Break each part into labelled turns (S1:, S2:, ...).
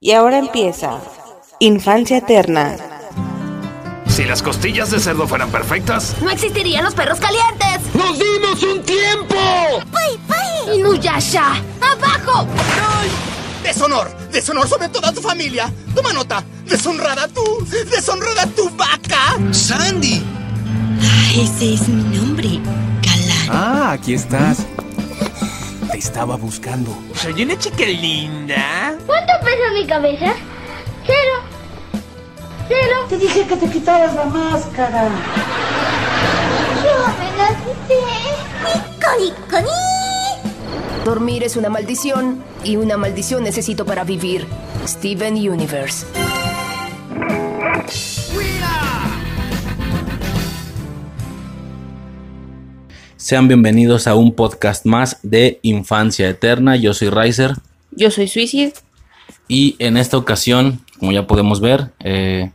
S1: Y ahora empieza Infancia Eterna.
S2: Si las costillas de cerdo fueran perfectas,
S3: No existirían los perros calientes.
S4: ¡Nos dimos un tiempo!
S3: ¡Pay, pay! ¡Inuyasha! ¡Abajo!
S4: ¡Deshonor! ¡Deshonor sobre toda tu familia! ¡Toma nota! ¡Deshonrada tú! ¡Deshonrada tu vaca!
S5: ¡Sandy!
S6: Ese es mi nombre, Galán.
S7: Ah, aquí estás. Te estaba buscando.
S5: Soy una chica linda.
S8: ¿Cuánto pesa mi cabeza? Cero. Cero.
S9: Te dije que te quitaras la máscara.
S8: Yo me la quité.
S10: Dormir es una maldición y una maldición necesito para vivir. Steven Universe.
S11: Sean bienvenidos a un podcast más de Infancia Eterna. Yo soy Riser
S1: Yo soy Suicide.
S11: y en esta ocasión, como ya podemos ver, eh,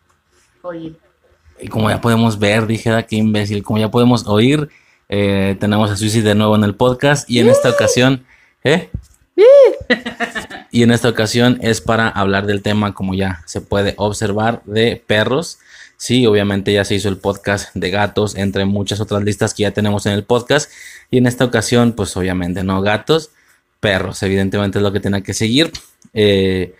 S11: y como ya podemos ver, dije, "Ah, qué imbécil, como ya podemos oír, eh, tenemos a Suicide de nuevo en el podcast y en esta ocasión, ¿eh? y en esta ocasión es para hablar del tema, como ya se puede observar, de perros. Sí, obviamente ya se hizo el podcast de gatos, entre muchas otras listas que ya tenemos en el podcast. Y en esta ocasión, pues obviamente no gatos, perros, evidentemente es lo que tiene que seguir. Eh,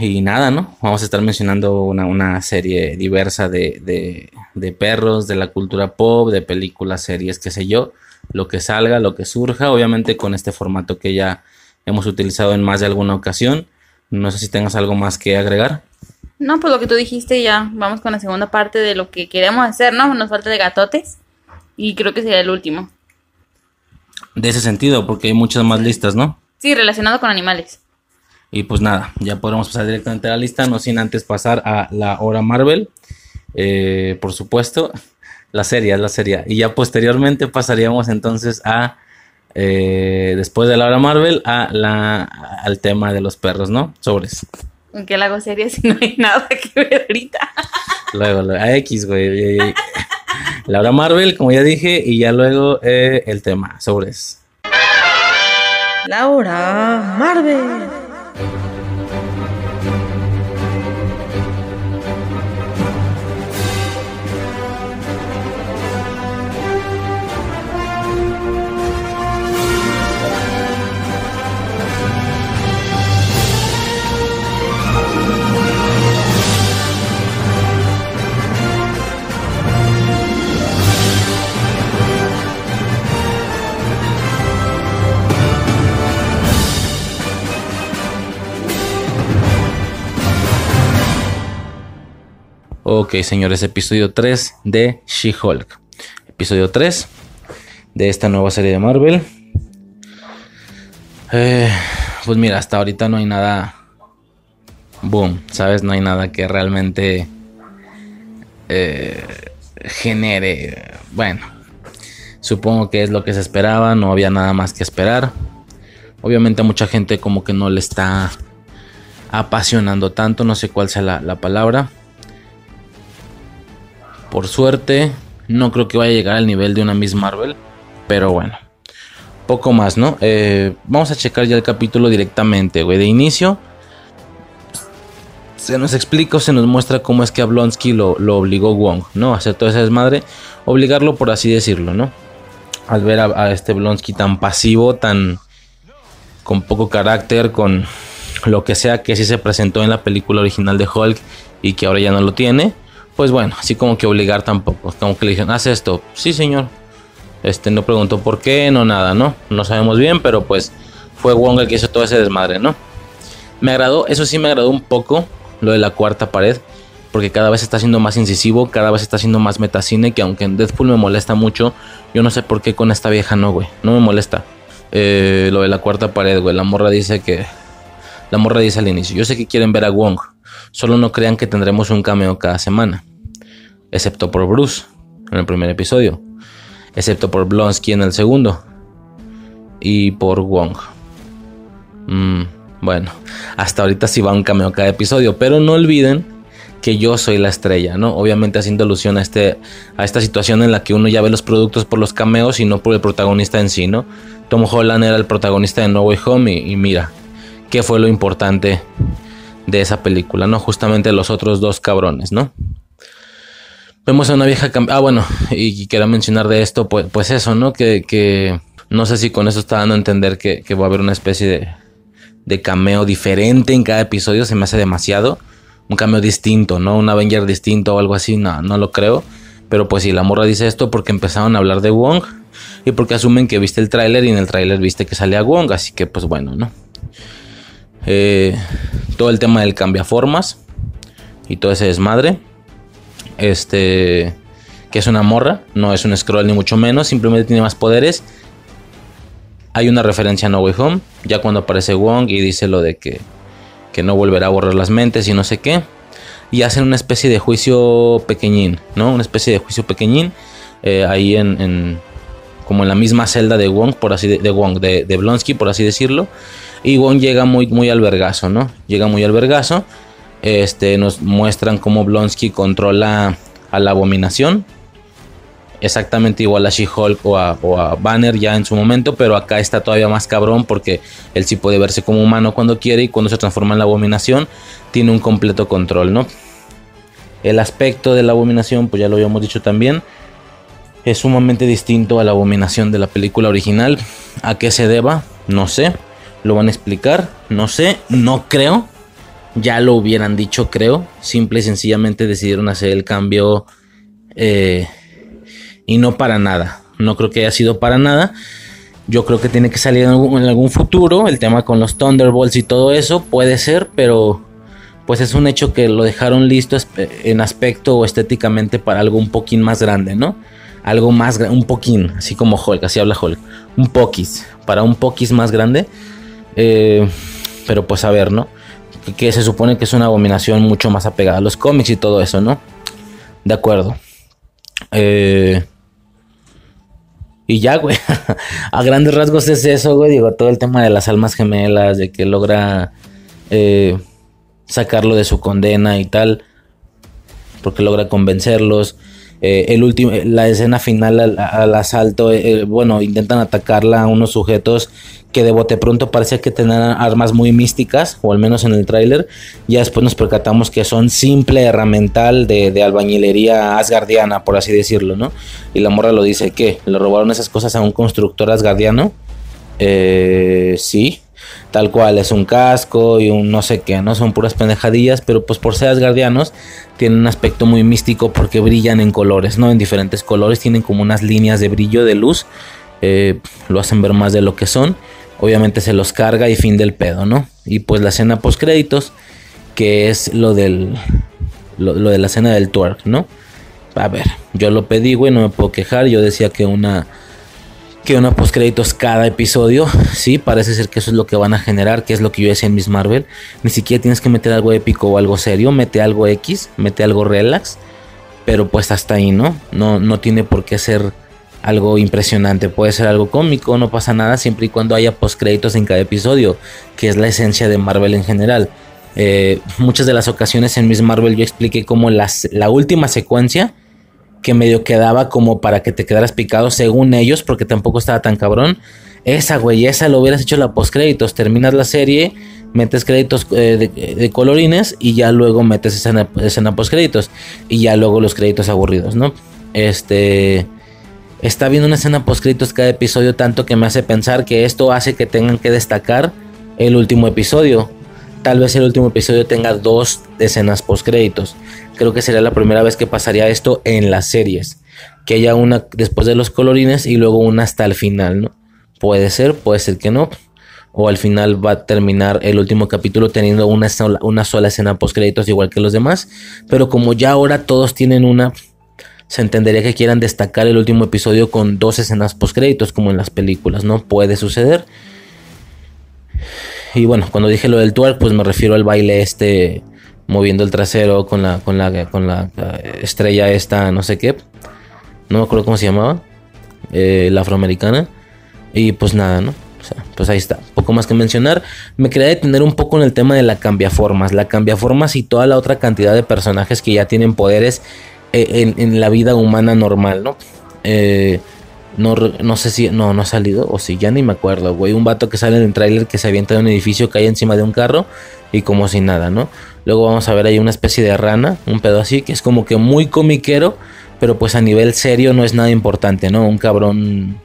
S11: y nada, ¿no? Vamos a estar mencionando una, una serie diversa de, de- de perros, de la cultura pop, de películas, series, qué sé yo, lo que salga, lo que surja, obviamente con este formato que ya hemos utilizado en más de alguna ocasión. No sé si tengas algo más que agregar.
S1: No, pues lo que tú dijiste ya. Vamos con la segunda parte de lo que queremos hacer, ¿no? Nos falta de gatotes. Y creo que sería el último.
S11: De ese sentido, porque hay muchas más listas, ¿no?
S1: Sí, relacionado con animales.
S11: Y pues nada, ya podemos pasar directamente a la lista, no sin antes pasar a la hora Marvel. Eh, por supuesto, la serie, la serie. Y ya posteriormente pasaríamos entonces a, eh, después de la hora Marvel, a la, al tema de los perros, ¿no? Sobres.
S1: ¿En qué la hago serie si no hay nada que ver ahorita?
S11: Luego, luego, a X, güey. La hora Marvel, como ya dije, y ya luego eh, el tema, sobres.
S1: Laura Marvel.
S11: Ok, señores, episodio 3 de She-Hulk. Episodio 3 de esta nueva serie de Marvel. Eh, pues mira, hasta ahorita no hay nada. Boom, ¿sabes? No hay nada que realmente eh, genere. Bueno, supongo que es lo que se esperaba, no había nada más que esperar. Obviamente a mucha gente como que no le está apasionando tanto, no sé cuál sea la, la palabra. Por suerte, no creo que vaya a llegar al nivel de una Miss Marvel. Pero bueno, poco más, ¿no? Eh, vamos a checar ya el capítulo directamente, güey. De inicio, se nos explica o se nos muestra cómo es que a Blonsky lo, obligó Wong, ¿no? A hacer toda esa desmadre. Obligarlo, por así decirlo, ¿no? Al ver a, a este Blonsky tan pasivo, tan. con poco carácter, con lo que sea que sí se presentó en la película original de Hulk y que ahora ya no lo tiene pues bueno, así como que obligar tampoco. Como que le dijeron, haz esto. Sí, señor. Este no preguntó por qué, no nada, ¿no? No sabemos bien, pero pues fue Wong el que hizo todo ese desmadre, ¿no? Me agradó, eso sí me agradó un poco, lo de la cuarta pared. Porque cada vez está siendo más incisivo, cada vez está siendo más metacine. Que aunque en Deadpool me molesta mucho, yo no sé por qué con esta vieja no, güey. No me molesta. Eh, lo de la cuarta pared, güey. La morra dice que. La morra dice al inicio: Yo sé que quieren ver a Wong. Solo no crean que tendremos un cameo cada semana. Excepto por Bruce en el primer episodio. Excepto por Blonsky en el segundo. Y por Wong. Mm, bueno, hasta ahorita sí va un cameo cada episodio. Pero no olviden que yo soy la estrella, ¿no? Obviamente haciendo alusión a, este, a esta situación en la que uno ya ve los productos por los cameos y no por el protagonista en sí, ¿no? Tom Holland era el protagonista de No Way Home y, y mira, ¿qué fue lo importante de esa película, ¿no? Justamente los otros dos cabrones, ¿no? Vemos a una vieja... Ah, bueno, y, quiero mencionar de esto, pues, pues eso, ¿no? Que, no sé si con eso está dando a entender que, va a haber una especie de, de cameo diferente en cada episodio, se me hace demasiado. Un cameo distinto, ¿no? Un Avenger distinto o algo así, no, no lo creo. Pero pues si la morra dice esto porque empezaron a hablar de Wong y porque asumen que viste el tráiler y en el tráiler viste que salía Wong, así que pues bueno, ¿no? Eh, todo el tema del cambiaformas y todo ese desmadre. Este, que es una morra, no es un scroll ni mucho menos, simplemente tiene más poderes. Hay una referencia a No Way Home, ya cuando aparece Wong y dice lo de que, que no volverá a borrar las mentes y no sé qué. Y hacen una especie de juicio pequeñín, ¿no? Una especie de juicio pequeñín eh, ahí en, como en la misma celda de Wong, por así de, Wong, de, de Blonsky, por así decirlo. Y Wong llega muy, muy al vergazo, ¿no? Llega muy al vergazo. Este, nos muestran cómo Blonsky controla a la abominación. Exactamente igual a She-Hulk o a, Banner ya en su momento, pero acá está todavía más cabrón porque él sí puede verse como humano cuando quiere y cuando se transforma en la abominación tiene un completo control, ¿no? El aspecto de la abominación, pues ya lo habíamos dicho también, es sumamente distinto a la abominación de la película original. ¿A qué se deba? No sé. ¿Lo van a explicar? No sé. No creo ya lo hubieran dicho, creo. Simple y sencillamente decidieron hacer el cambio eh, y no para nada. No creo que haya sido para nada. Yo creo que tiene que salir en algún, futuro. El tema con los Thunderbolts y todo eso puede ser, pero pues es un hecho que lo dejaron listo en aspecto o estéticamente para algo un poquín más grande, ¿no? Algo más un poquín, así como Hulk, así habla Hulk. Un poquis, para un poquis más grande. Eh, pero pues a ver, ¿no? Que se supone que es una abominación mucho más apegada a los cómics y todo eso, ¿no? De acuerdo. Eh, y ya, güey. a grandes rasgos es eso, güey. Digo, todo el tema de las almas gemelas, de que logra eh, sacarlo de su condena y tal. Porque logra convencerlos. Eh, el último, la escena final al, asalto, bueno, intentan atacarla a unos sujetos que de bote pronto parece que tenían armas muy místicas, o al menos en el tráiler. Ya después nos percatamos que son simple herramental de, albañilería asgardiana, por así decirlo, ¿no? Y la morra lo dice, ¿qué? ¿Le robaron esas cosas a un constructor asgardiano? Eh, sí, tal cual, es un casco y un no sé qué, ¿no? Son puras pendejadillas, pero pues por ser asgardianos tienen un aspecto muy místico porque brillan en colores, ¿no? En diferentes colores, tienen como unas líneas de brillo, de luz, eh, lo hacen ver más de lo que son obviamente se los carga y fin del pedo, ¿no? Y pues la escena post créditos, que es lo del lo, de la escena del twerk, ¿no? A ver, yo lo pedí, güey, no me puedo quejar, yo decía que una que una post créditos cada episodio, sí, parece ser que eso es lo que van a generar, que es lo que yo decía en Miss Marvel, ni siquiera tienes que meter algo épico o algo serio, mete algo X, mete algo relax, pero pues hasta ahí, ¿no? No no tiene por qué ser algo impresionante, puede ser algo cómico, no pasa nada siempre y cuando haya postcréditos en cada episodio, que es la esencia de Marvel en general. Eh, muchas de las ocasiones en Miss Marvel yo expliqué como las, la última secuencia que medio quedaba como para que te quedaras picado según ellos, porque tampoco estaba tan cabrón. Esa, güey, esa lo hubieras hecho la postcréditos. Terminas la serie, metes créditos eh, de, colorines y ya luego metes escena, escena postcréditos. Y ya luego los créditos aburridos, ¿no? Este está viendo una escena post cada episodio tanto que me hace pensar que esto hace que tengan que destacar el último episodio. Tal vez el último episodio tenga dos escenas post Creo que sería la primera vez que pasaría esto en las series. Que haya una después de los colorines y luego una hasta el final, ¿no? Puede ser, puede ser que no. O al final va a terminar el último capítulo teniendo una sola, escena post igual que los demás. Pero como ya ahora todos tienen una, se entendería que quieran destacar el último episodio con dos escenas post créditos como en las películas, ¿no? Puede suceder. Y bueno, cuando dije lo del twerk, pues me refiero al baile este moviendo el trasero con la con la con la estrella esta, no sé qué. No me acuerdo cómo se llamaba. Eh, la afroamericana. Y pues nada, ¿no? O sea, pues ahí está. Poco más que mencionar. Me quería detener un poco en el tema de la cambiaformas. La cambiaformas y toda la otra cantidad de personajes que ya tienen poderes eh, en, la vida humana normal, ¿no? Eh, No, no sé si. No, no ha salido. O si ya ni me acuerdo, güey. Un vato que sale en el tráiler que se avienta de un edificio, cae encima de un carro. Y como si nada, ¿no? Luego vamos a ver ahí una especie de rana. Un pedo así. Que es como que muy comiquero. Pero pues a nivel serio no es nada importante, ¿no? Un cabrón.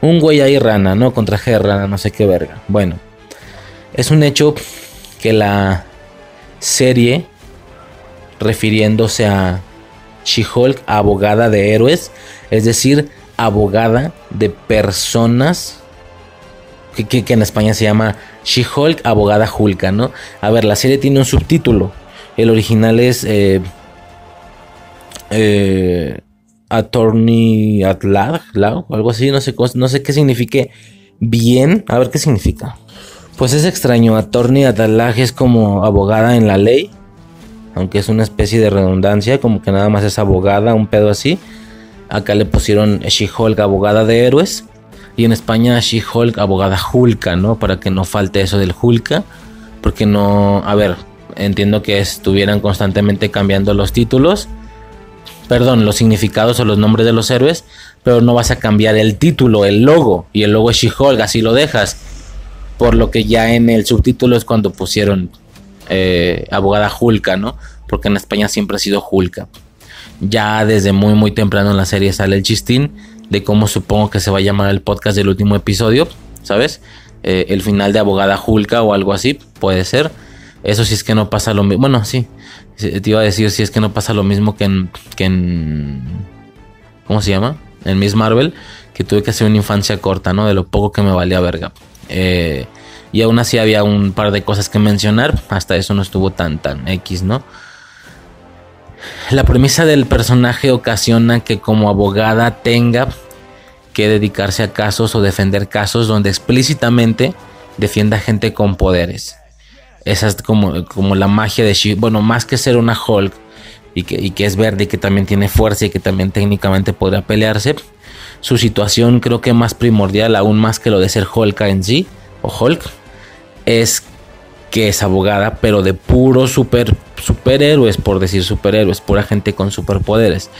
S11: Un güey ahí rana, ¿no? Con traje de rana, no sé qué verga. Bueno. Es un hecho que la serie. Refiriéndose a She-Hulk, abogada de héroes. Es decir, abogada de personas. Que, en España se llama She-Hulk, abogada Hulka, ¿no? A ver, la serie tiene un subtítulo. El original es. Eh, eh, Attorney at law, algo así, no sé, no sé qué signifique bien. A ver qué significa. Pues es extraño. Attorney at es como abogada en la ley aunque es una especie de redundancia, como que nada más es abogada, un pedo así. Acá le pusieron She-Hulk, abogada de héroes. Y en España She-Hulk, abogada Hulka, ¿no? Para que no falte eso del Hulka. Porque no, a ver, entiendo que estuvieran constantemente cambiando los títulos. Perdón, los significados o los nombres de los héroes. Pero no vas a cambiar el título, el logo. Y el logo es She-Hulk, así lo dejas. Por lo que ya en el subtítulo es cuando pusieron eh, abogada Julka, ¿no? Porque en España siempre ha sido Julka. Ya desde muy muy temprano en la serie sale el chistín de cómo supongo que se va a llamar el podcast del último episodio, ¿sabes? Eh, el final de abogada Julka o algo así, puede ser. Eso si es que no pasa lo mismo. Bueno, sí. Te iba a decir si es que no pasa lo mismo que en, que en. ¿Cómo se llama? En Miss Marvel. Que tuve que hacer una infancia corta, ¿no? De lo poco que me valía verga. Eh, y aún así había un par de cosas que mencionar. Hasta eso no estuvo tan tan X, ¿no? La premisa del personaje ocasiona que como abogada tenga que dedicarse a casos o defender casos donde explícitamente defienda gente con poderes. Esa es como, como la magia de She. Bueno, más que ser una Hulk y que, y que es verde y que también tiene fuerza y que también técnicamente podrá pelearse. Su situación creo que más primordial, aún más que lo de ser Hulk en sí, o Hulk, es que es abogada, pero de puros super, superhéroes, por decir superhéroes, pura gente con superpoderes.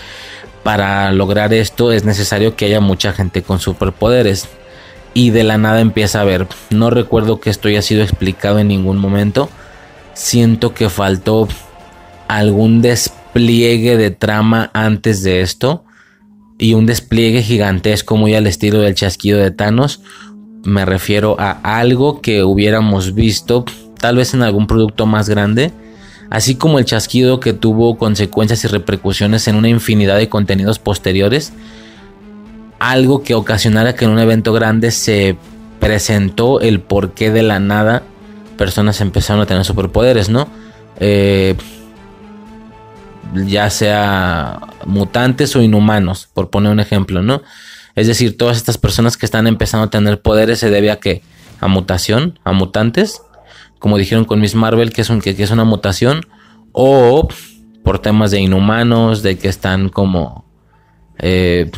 S11: Para lograr esto es necesario que haya mucha gente con superpoderes. Y de la nada empieza a ver. No recuerdo que esto haya sido explicado en ningún momento. Siento que faltó algún despliegue de trama antes de esto. Y un despliegue gigantesco muy al estilo del chasquido de Thanos me refiero a algo que hubiéramos visto tal vez en algún producto más grande, así como el chasquido que tuvo consecuencias y repercusiones en una infinidad de contenidos posteriores, algo que ocasionara que en un evento grande se presentó el porqué de la nada personas empezaron a tener superpoderes, ¿no? Eh, ya sea mutantes o inhumanos, por poner un ejemplo, ¿no? Es decir, todas estas personas que están empezando a tener poderes se debe a que a mutación, a mutantes, como dijeron con Miss Marvel, que es, un, que, es una mutación, o por temas de inhumanos, de que están como eh,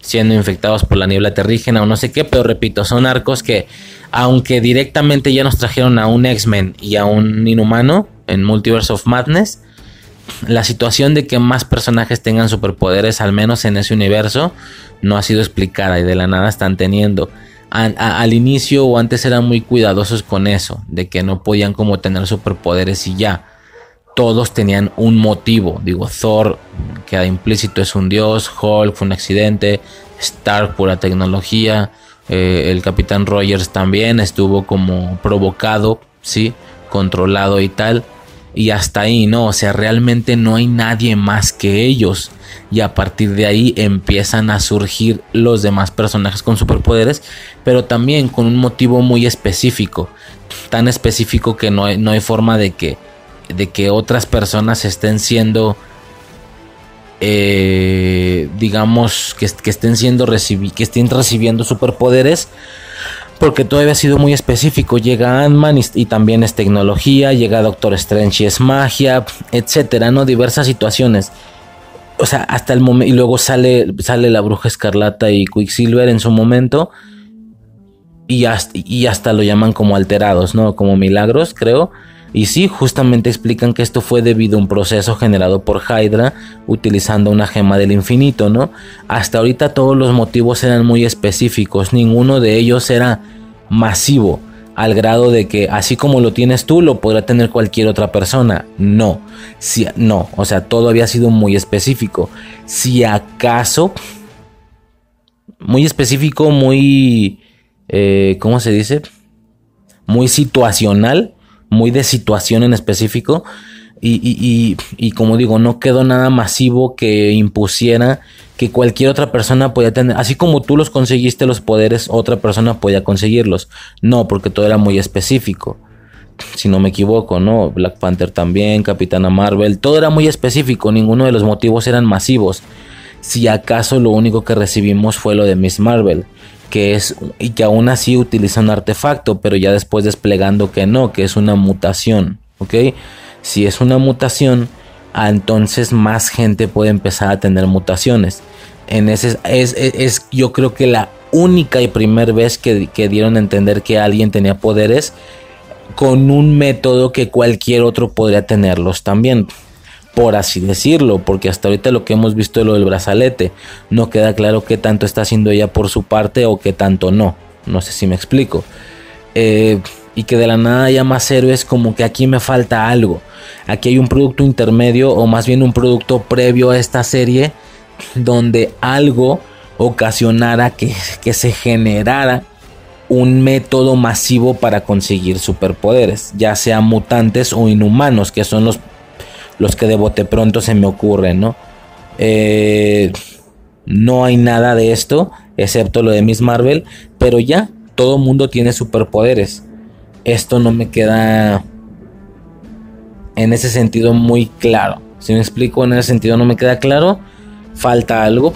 S11: siendo infectados por la niebla terrígena o no sé qué, pero repito, son arcos que, aunque directamente ya nos trajeron a un X-Men y a un inhumano en Multiverse of Madness, la situación de que más personajes tengan superpoderes, al menos en ese universo, no ha sido explicada y de la nada están teniendo. Al inicio o antes eran muy cuidadosos con eso, de que no podían como tener superpoderes y ya. Todos tenían un motivo. Digo, Thor, que implícito es un dios, Hulk fue un accidente, Stark pura tecnología, eh, el Capitán Rogers también estuvo como provocado, sí, controlado y tal y hasta ahí, ¿no? O sea, realmente no hay nadie más que ellos. Y a partir de ahí empiezan a surgir los demás personajes con superpoderes, pero también con un motivo muy específico. Tan específico que no hay, no hay forma de que, de que otras personas estén siendo, eh, digamos, que, que, estén siendo que estén recibiendo superpoderes porque todavía ha sido muy específico. Llega Ant-Man y, también es tecnología, llega Doctor Strange y es magia, etcétera, ¿no? Diversas situaciones. O sea, hasta el momento. Y luego sale, sale la Bruja Escarlata y Quicksilver en su momento. Y y hasta lo llaman como alterados, ¿no? Como milagros, creo. Y sí, justamente explican que esto fue debido a un proceso generado por Hydra utilizando una gema del infinito, ¿no? Hasta ahorita todos los motivos eran muy específicos, ninguno de ellos era masivo al grado de que así como lo tienes tú lo podrá tener cualquier otra persona. No, si, no, o sea, todo había sido muy específico. Si acaso, muy específico, muy, eh, ¿cómo se dice? Muy situacional, muy de situación en específico. Y, y, y, como digo, no quedó nada masivo que impusiera que cualquier otra persona podía tener, así como tú los conseguiste los poderes, otra persona podía conseguirlos. No, porque todo era muy específico. Si no me equivoco, ¿no? Black Panther también, Capitana Marvel, todo era muy específico, ninguno de los motivos eran masivos. Si acaso lo único que recibimos fue lo de Miss Marvel, que es y que aún así utiliza un artefacto, pero ya después desplegando que no, que es una mutación, ¿ok? Si es una mutación, entonces más gente puede empezar a tener mutaciones. En ese es, es, yo creo que la única y primera vez que, que, dieron a entender que alguien tenía poderes con un método que cualquier otro podría tenerlos también. Por así decirlo, porque hasta ahorita lo que hemos visto es lo del brazalete. No queda claro qué tanto está haciendo ella por su parte o qué tanto no. No sé si me explico. Eh, y que de la nada haya más héroes como que aquí me falta algo. Aquí hay un producto intermedio o más bien un producto previo a esta serie donde algo ocasionara que, que se generara un método masivo para conseguir superpoderes, ya sean mutantes o inhumanos, que son los, los que de bote pronto se me ocurren, ¿no? Eh, no hay nada de esto, excepto lo de Miss Marvel, pero ya todo mundo tiene superpoderes. Esto no me queda en ese sentido muy claro. Si me explico, en ese sentido no me queda claro. Falta algo.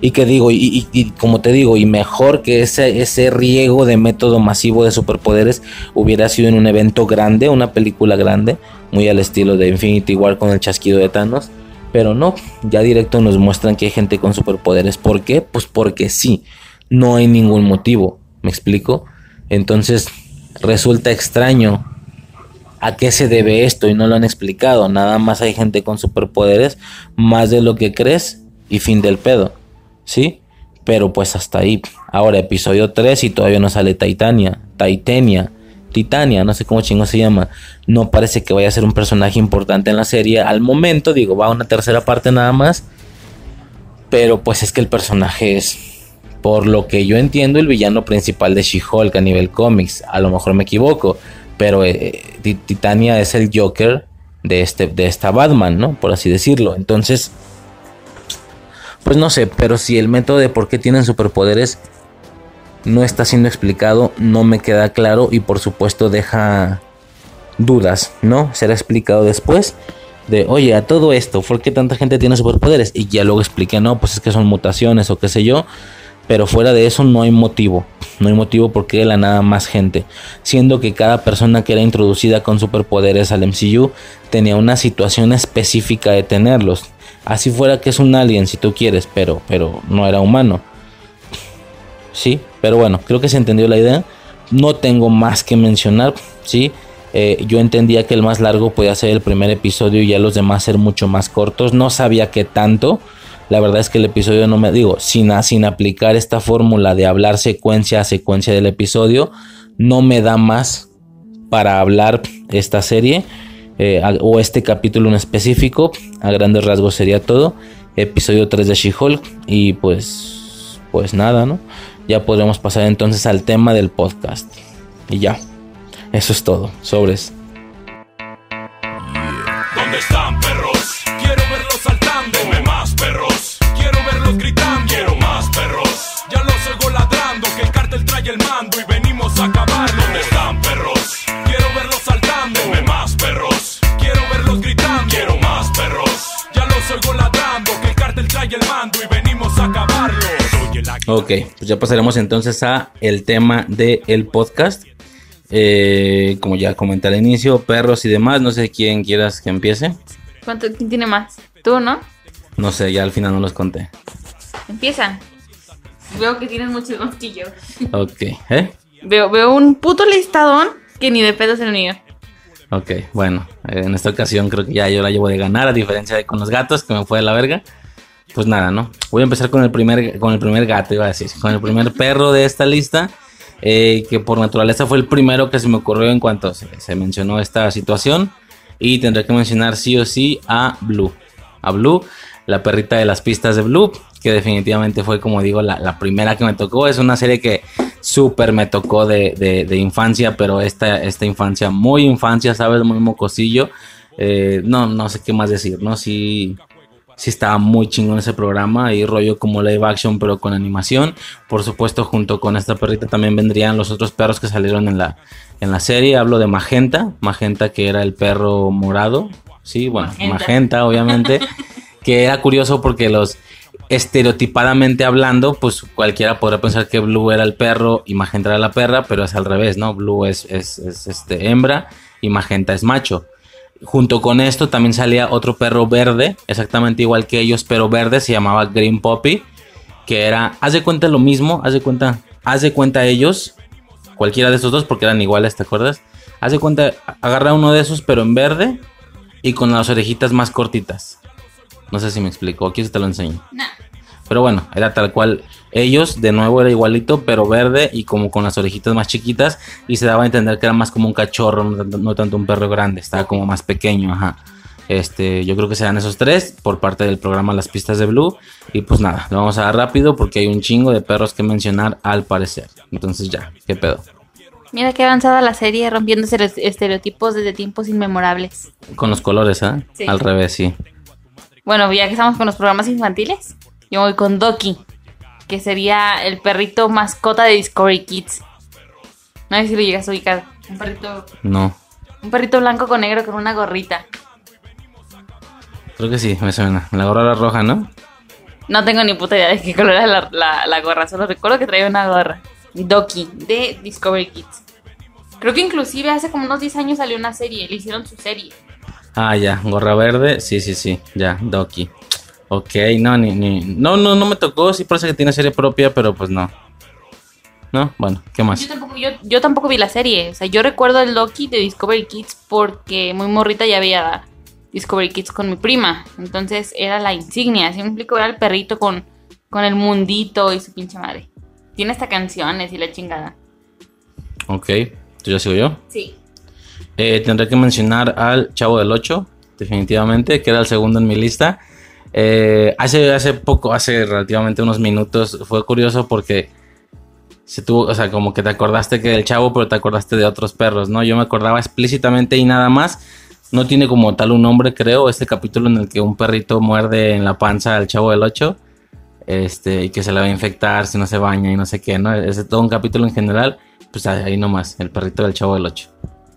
S11: Y que digo, y, como te digo, y mejor que ese, ese riego de método masivo de superpoderes hubiera sido en un evento grande, una película grande, muy al estilo de Infinity War con el chasquido de Thanos. Pero no, ya directo nos muestran que hay gente con superpoderes. ¿Por qué? Pues porque sí, no hay ningún motivo. ¿Me explico? Entonces resulta extraño a qué se debe esto y no lo han explicado. Nada más hay gente con superpoderes, más de lo que crees y fin del pedo. ¿Sí? Pero pues hasta ahí. Ahora episodio 3 y todavía no sale Titania. Titania. Titania, no sé cómo chingo se llama. No parece que vaya a ser un personaje importante en la serie. Al momento, digo, va a una tercera parte nada más. Pero pues es que el personaje es, por lo que yo entiendo, el villano principal de She-Hulk a nivel cómics. A lo mejor me equivoco pero eh, Titania es el Joker de, este, de esta Batman, ¿no? Por así decirlo. Entonces, pues no sé, pero si el método de por qué tienen superpoderes no está siendo explicado, no me queda claro y por supuesto deja dudas, ¿no? Será explicado después de, oye, a todo esto, ¿por qué tanta gente tiene superpoderes? Y ya luego expliqué, no, pues es que son mutaciones o qué sé yo. Pero fuera de eso no hay motivo. No hay motivo porque de la nada más gente. Siendo que cada persona que era introducida con superpoderes al MCU tenía una situación específica de tenerlos. Así fuera que es un alien si tú quieres, pero, pero no era humano. Sí, pero bueno, creo que se entendió la idea. No tengo más que mencionar, sí. Eh, yo entendía que el más largo podía ser el primer episodio y ya los demás ser mucho más cortos. No sabía qué tanto. La verdad es que el episodio no me digo, sin, sin aplicar esta fórmula de hablar secuencia a secuencia del episodio, no me da más para hablar esta serie eh, o este capítulo en específico. A grandes rasgos sería todo. Episodio 3 de She-Hulk. Y pues, pues nada, ¿no? Ya podremos pasar entonces al tema del podcast. Y ya, eso es todo. Sobres.
S2: ¿Dónde están perros?
S11: Ok, pues ya pasaremos entonces a el tema del el podcast. Eh, como ya comenté al inicio, perros y demás. No sé quién quieras que empiece.
S1: ¿Cuánto, ¿Quién tiene más? ¿Tú, no?
S11: No sé, ya al final no los conté.
S1: Empieza. Veo que tienes muchos más que yo.
S11: Ok, ¿eh?
S1: Veo, veo un puto listadón que ni de pedo es el mío.
S11: Ok, bueno, en esta ocasión creo que ya yo la llevo de ganar, a diferencia de con los gatos, que me fue de la verga. Pues nada, ¿no? Voy a empezar con el primer, con el primer gato, iba a decir, con el primer perro de esta lista, eh, que por naturaleza fue el primero que se me ocurrió en cuanto se, mencionó esta situación. Y tendré que mencionar sí o sí a Blue. A Blue, la perrita de las pistas de Blue, que definitivamente fue, como digo, la, primera que me tocó. Es una serie que súper me tocó de, de, infancia, pero esta, esta infancia, muy infancia, ¿sabes? Muy mocosillo. Eh, no, no sé qué más decir, ¿no? Sí, sí estaba muy chingón ese programa y rollo como live action, pero con animación. Por supuesto, junto con esta perrita también vendrían los otros perros que salieron en la, en la serie. Hablo de Magenta, Magenta que era el perro morado. Sí, bueno, Magenta, Magenta obviamente. que era curioso porque los estereotipadamente hablando, pues cualquiera podría pensar que Blue era el perro y Magenta era la perra, pero es al revés, ¿no? Blue es, es, es este, hembra y Magenta es macho. Junto con esto también salía otro perro verde, exactamente igual que ellos, pero verde, se llamaba Green Poppy, que era, haz de cuenta lo mismo, haz de cuenta, haz de cuenta ellos, cualquiera de esos dos, porque eran iguales, ¿te acuerdas? Haz de cuenta, agarra uno de esos, pero en verde y con las orejitas más cortitas. No sé si me explico, aquí se te lo enseño.
S1: No.
S11: Pero bueno, era tal cual. Ellos, de nuevo, era igualito, pero verde y como con las orejitas más chiquitas. Y se daba a entender que era más como un cachorro, no tanto, no tanto un perro grande, estaba como más pequeño, ajá. Este, yo creo que serán esos tres por parte del programa Las Pistas de Blue. Y pues nada, lo vamos a dar rápido porque hay un chingo de perros que mencionar al parecer. Entonces ya, ¿qué pedo?
S1: Mira qué avanzada la serie, rompiendo estereotipos desde tiempos inmemorables.
S11: Con los colores, ¿eh?
S1: Sí.
S11: Al revés, sí.
S1: Bueno, ya que estamos con los programas infantiles, yo voy con Doki, que sería el perrito mascota de Discovery Kids. No sé si lo llegas a ubicar. Un perrito,
S11: No,
S1: un perrito blanco con negro con una gorrita.
S11: creo que sí, me suena. La gorra era roja, ¿no?
S1: No tengo ni puta idea de qué color era la, la- la gorra, solo recuerdo que traía una gorra. Doki, de Discovery Kids. Creo que inclusive hace como unos 10 años salió una serie, le hicieron su serie.
S11: Ah, ya, gorra verde, sí, sí, sí, ya, Doki. Ok, no, ni, ni, no, no, no me tocó, sí parece que tiene serie propia, pero pues no. No, bueno, ¿qué más?
S1: Yo tampoco, yo, yo tampoco vi la serie. O sea, yo recuerdo el Loki de Discovery Kids porque muy morrita ya había Discovery Kids con mi prima. Entonces era la insignia. Así me explico, era el perrito con, con el mundito y su pinche madre. Tiene hasta canciones y la chingada.
S11: Ok, ¿tú ya sigo yo?
S1: Sí.
S11: Eh, tendré que mencionar al Chavo del 8, definitivamente, que era el segundo en mi lista. Eh, hace, hace poco, hace relativamente unos minutos, fue curioso porque se tuvo, o sea, como que te acordaste que del Chavo, pero te acordaste de otros perros, ¿no? Yo me acordaba explícitamente y nada más. No tiene como tal un nombre, creo, este capítulo en el que un perrito muerde en la panza al Chavo del 8. Este, y que se le va a infectar si no se baña y no sé qué, ¿no? Es todo un capítulo en general. Pues ahí nomás, el perrito del Chavo del 8.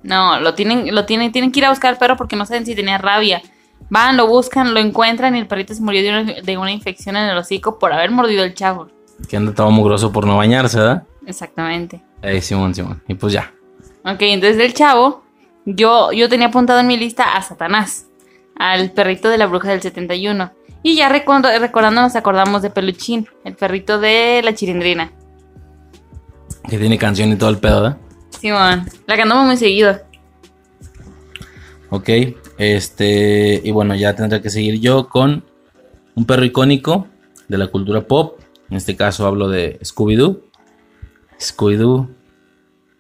S1: No, lo tienen, lo tienen, tienen que ir a buscar al perro porque no saben si tenía rabia. Van, lo buscan, lo encuentran y el perrito se murió de una, de una infección en el hocico por haber mordido el chavo.
S11: Que anda todo mugroso por no bañarse, ¿verdad?
S1: Exactamente.
S11: Ahí, Simón, Simón. Y pues ya.
S1: Ok, entonces del chavo, yo, yo tenía apuntado en mi lista a Satanás, al perrito de la bruja del 71. Y ya recuerdo, recordando nos acordamos de Peluchín, el perrito de la chilindrina.
S11: Que tiene canción y todo el pedo, ¿verdad?
S1: Simón, la cantamos muy seguido.
S11: Ok. Este. Y bueno, ya tendré que seguir yo con un perro icónico de la cultura pop. En este caso hablo de Scooby-Doo. Scooby-Doo.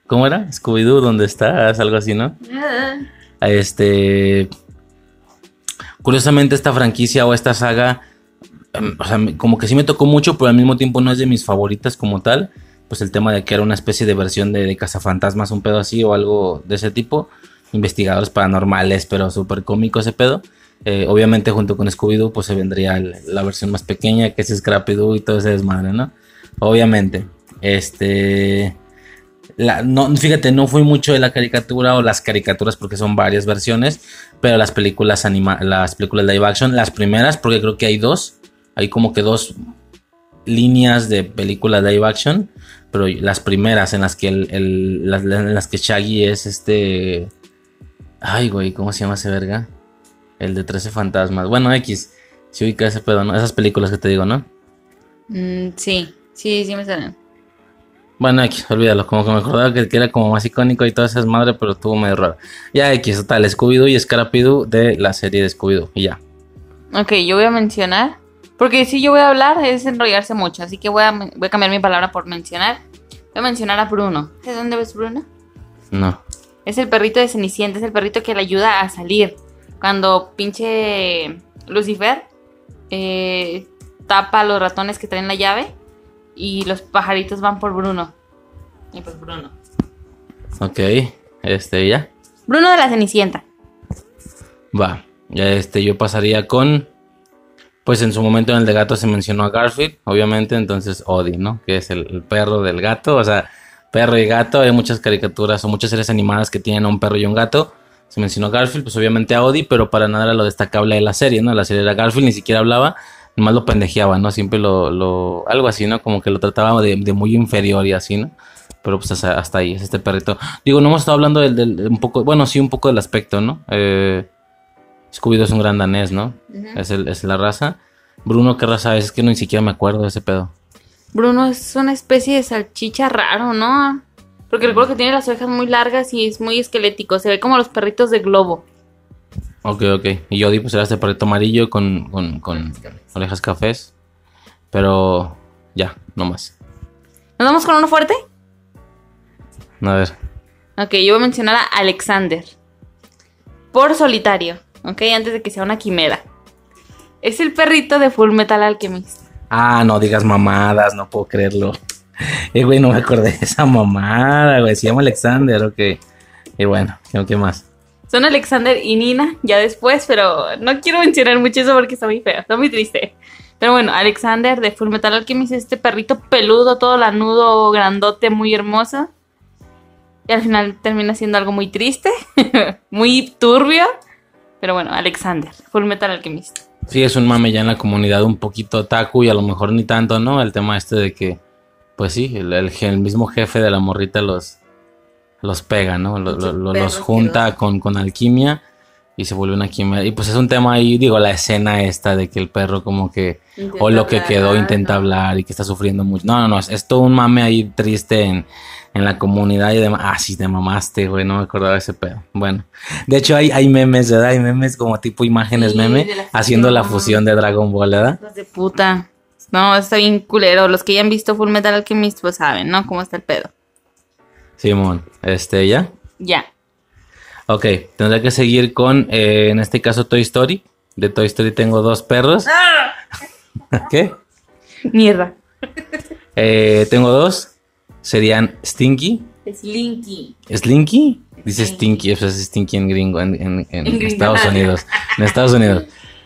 S11: ¿Cómo era? Scooby-Doo, ¿dónde estás? Algo así, ¿no? Este. Curiosamente, esta franquicia o esta saga. em, O sea, como que sí me tocó mucho, pero al mismo tiempo no es de mis favoritas como tal. Pues el tema de que era una especie de versión de, de cazafantasmas, un pedo así o algo de ese tipo. Investigadores paranormales, pero súper cómico ese pedo. Eh, obviamente, junto con Scooby-Doo, pues se vendría la versión más pequeña, que es Scrappy-Doo y todo ese desmadre, ¿no? Obviamente. Este. No, fíjate, no fui mucho de la caricatura o las caricaturas porque son varias versiones, pero las películas anima las películas live action, las primeras, porque creo que hay dos, hay como que dos líneas de películas live action, pero las primeras en las que el, en las que Shaggy es este, ay güey, ¿cómo se llama ese verga? El de 13 fantasmas. Bueno, X, si ubica ese pedo, ¿no? Esas películas que te digo, ¿no?
S1: Mm, sí, sí, sí me salen.
S11: Bueno, X, olvídalo. Como que me acordaba que, que era como más icónico y todas esas madres, pero estuvo medio raro. Ya X, total, Scooby-Doo y Scarapidu de la serie de Scooby-Doo. Y ya.
S1: Ok, yo voy a mencionar. Porque si yo voy a hablar es enrollarse mucho. Así que voy a, voy a cambiar mi palabra por mencionar. Voy a mencionar a Bruno. ¿De dónde ves Bruno?
S11: No.
S1: Es el perrito de Cenicienta. Es el perrito que le ayuda a salir. Cuando pinche Lucifer eh, tapa a los ratones que traen la llave. Y los pajaritos van por Bruno. Y pues Bruno.
S11: Ok, este, ya.
S1: Bruno de la Cenicienta.
S11: Va. Ya este, yo pasaría con. Pues en su momento en el de gato se mencionó a Garfield, obviamente, entonces Odie, ¿no? Que es el, el perro del gato, o sea, perro y gato. Hay muchas caricaturas o muchas series animadas que tienen a un perro y un gato. Se mencionó Garfield, pues obviamente a Odie, pero para nada era lo destacable de la serie, ¿no? La serie era Garfield, ni siquiera hablaba, nomás lo pendejeaba, ¿no? Siempre lo, lo algo así, ¿no? Como que lo trataba de, de muy inferior y así, ¿no? Pero pues hasta, hasta ahí, es este perrito. Digo, no hemos estado hablando del, del- un poco, bueno, sí, un poco del aspecto, ¿no? Eh, Scooby-Doo es un gran danés, ¿no? es, el, es la raza. Bruno, ¿qué raza es? Es que no, ni siquiera me acuerdo de ese pedo.
S1: Bruno es una especie de salchicha raro, ¿no? Porque recuerdo que tiene las orejas muy largas y es muy esquelético. Se ve como los perritos de globo.
S11: Ok, ok. Y Yodi, pues era este perrito amarillo con, con, con orejas cafés. Pero ya, no más.
S1: ¿Nos vamos con uno fuerte?
S11: A ver.
S1: Ok, yo voy a mencionar a Alexander. Por solitario. Ok, antes de que sea una quimera. Es el perrito de Full Metal Alchemist.
S11: Ah, no digas mamadas, no puedo creerlo. Eh, güey, no me acordé de esa mamada, güey. Se llama Alexander, ok. Y bueno, ¿qué, más?
S1: Son Alexander y Nina ya después, pero no quiero mencionar mucho eso porque está muy feo, está muy triste. Pero bueno, Alexander de Full Metal Alchemist es este perrito peludo, todo lanudo, grandote, muy hermoso. Y al final termina siendo algo muy triste, muy turbio. Pero bueno, Alexander, Full Metal Alchemist.
S11: Sí, es un mame ya en la comunidad un poquito otaku y a lo mejor ni tanto, ¿no? El tema este de que, pues sí, el, el mismo jefe de la morrita los, los pega, ¿no? Lo- lo- los junta con, con alquimia y se vuelve una quimera. Y pues es un tema ahí, digo, la escena esta de que el perro como que,
S1: Intenta
S11: o lo que
S1: hablar,
S11: quedó, intenta
S1: ¿no?
S11: hablar y que está sufriendo mucho. No, no, no, es, es todo un mame ahí triste en, en la comunidad y demás. Ah, sí, te mamaste, güey, no me acordaba de ese pedo. Bueno, de hecho hay, hay memes, ¿verdad? Hay memes como tipo imágenes
S1: Sí,
S11: meme
S1: la
S11: haciendo la
S1: fusión.
S11: de Dragon Ball, ¿verdad?
S1: De puta. No, está bien culero. Los que ya han visto Full Metal Alchemist pues saben, ¿no? Cómo está el pedo.
S11: Simón, este, ¿ya?
S1: Ya.
S11: Ok, tendré que seguir con, eh, en este caso, Toy Story. De Toy Story tengo dos perros. ¿Qué?
S1: Mierda.
S11: Eh, tengo dos. Serían Stinky.
S1: Slinky.
S11: ¿Slinky? Dice Stinky, eso es Stinky en gringo, en, en- en
S1: En gringo.
S11: Estados Unidos. En Estados Unidos.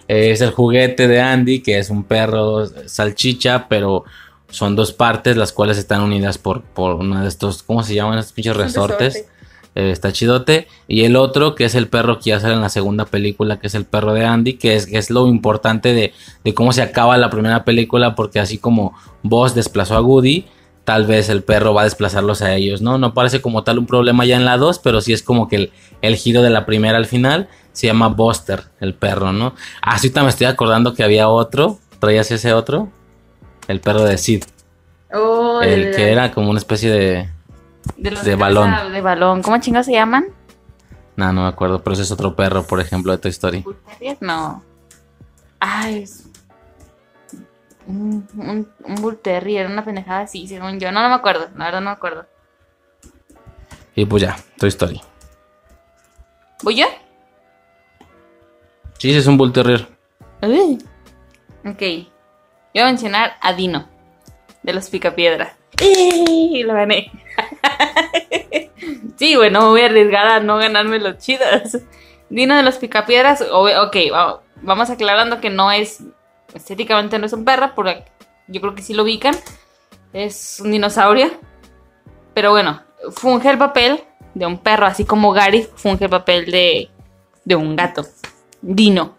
S11: Eh, es el juguete de Andy, que es un perro salchicha, pero son dos partes, las cuales están unidas por, por uno de estos, ¿cómo se llaman estos pinches resortes?
S1: resorte.
S11: Eh, está chidote. Y el otro, que es el perro que ya sale en la segunda película, que es el perro de Andy, que es, que es lo importante de, de cómo se acaba la primera película, porque así como Buzz desplazó a Woody, tal vez el perro va a desplazarlos a ellos, ¿no? No parece como tal un problema ya en la 2, pero sí es como que el, el giro de la primera al final se llama Buster, el perro, ¿no? Ah, sí, ahorita me estoy acordando que había otro, ¿traías ese otro? El perro de Sid,
S1: Oh,
S11: el que era como una especie de...
S1: de, los
S11: de
S1: casa-
S11: balón.
S1: De balón. ¿Cómo chingados se llaman?
S11: No, no me acuerdo, pero ese es otro perro, por ejemplo, de Toy Story.
S1: No. Ay, es. Un, un, un Bull Terrier, una pendejada así, según yo. No, no me acuerdo. La verdad no me acuerdo.
S11: Y pues ya, Toy Story.
S1: ¿Voy yo?
S11: Sí, sí, es un Bull Terrier.
S1: Uy. Ok. Yo voy a mencionar a Dino. De los Picapiedras. ¡Y! Lo gané. sí, güey, no me voy a arriesgar a no ganarme los chidos. Dino de los Picapiedras. Ok, va- vamos aclarando que no es. Estéticamente no es un perro, porque yo creo que sí lo ubican. Es un dinosaurio. Pero bueno, funge el papel de un perro, así como Gary funge el papel de, de un gato. Dino.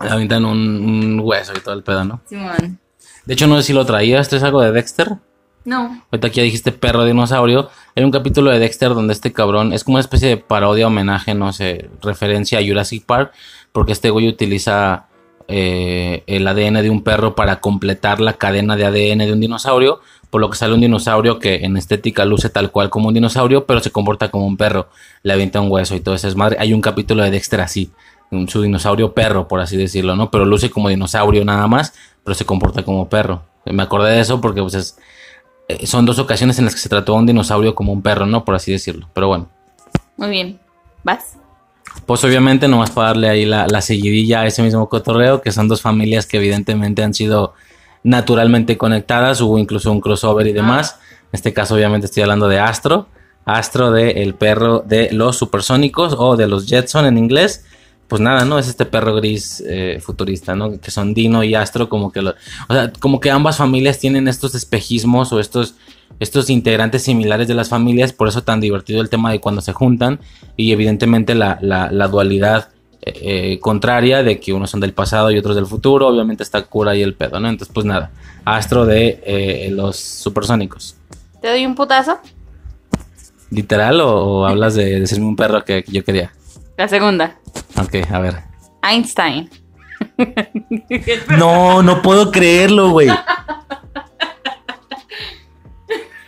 S11: Le avientan un, un hueso y todo el pedo, ¿no?
S1: Simón.
S11: De hecho, no sé si lo traías. ¿Esto es algo de Dexter?
S1: No.
S11: Ahorita aquí ya dijiste perro dinosaurio. Hay un capítulo de Dexter donde este cabrón es como una especie de parodia, homenaje, no sé, referencia a Jurassic Park, porque este güey utiliza eh, el ADN de un perro para completar la cadena de ADN de un dinosaurio, por lo que sale un dinosaurio que en estética luce tal cual como un dinosaurio, pero se comporta como un perro, le avienta un hueso y todo eso es madre. Hay un capítulo de Dexter así, un, su dinosaurio perro, por así decirlo, ¿no? Pero luce como dinosaurio nada más, pero se comporta como perro. Me acordé de eso porque pues es, eh, son dos ocasiones en las que se trató a un dinosaurio como un perro, ¿no? Por así decirlo. Pero bueno.
S1: Muy bien. ¿Vas?
S11: Pues obviamente nomás para darle ahí la, la seguidilla a ese mismo cotorreo, que son dos familias que evidentemente han sido naturalmente conectadas, hubo incluso un crossover y demás. En este caso obviamente estoy hablando de Astro, Astro de el perro de los supersónicos o de los Jetson en inglés. Pues nada, ¿no? Es este perro gris eh, futurista, ¿no? Que son Dino y Astro, como que lo, o sea, como que ambas familias tienen estos espejismos o estos, estos integrantes similares de las familias, por eso tan divertido el tema de cuando se juntan y evidentemente la, la, la dualidad eh, contraria de que unos son del pasado y otros del futuro, obviamente está cura y el pedo, ¿no? Entonces, pues nada, Astro de eh, los supersónicos.
S1: ¿Te doy un putazo?
S11: ¿Literal o, o hablas de decirme un perro que, que yo quería?
S1: La segunda.
S11: Ok, a ver.
S1: Einstein.
S11: No, no puedo creerlo, güey.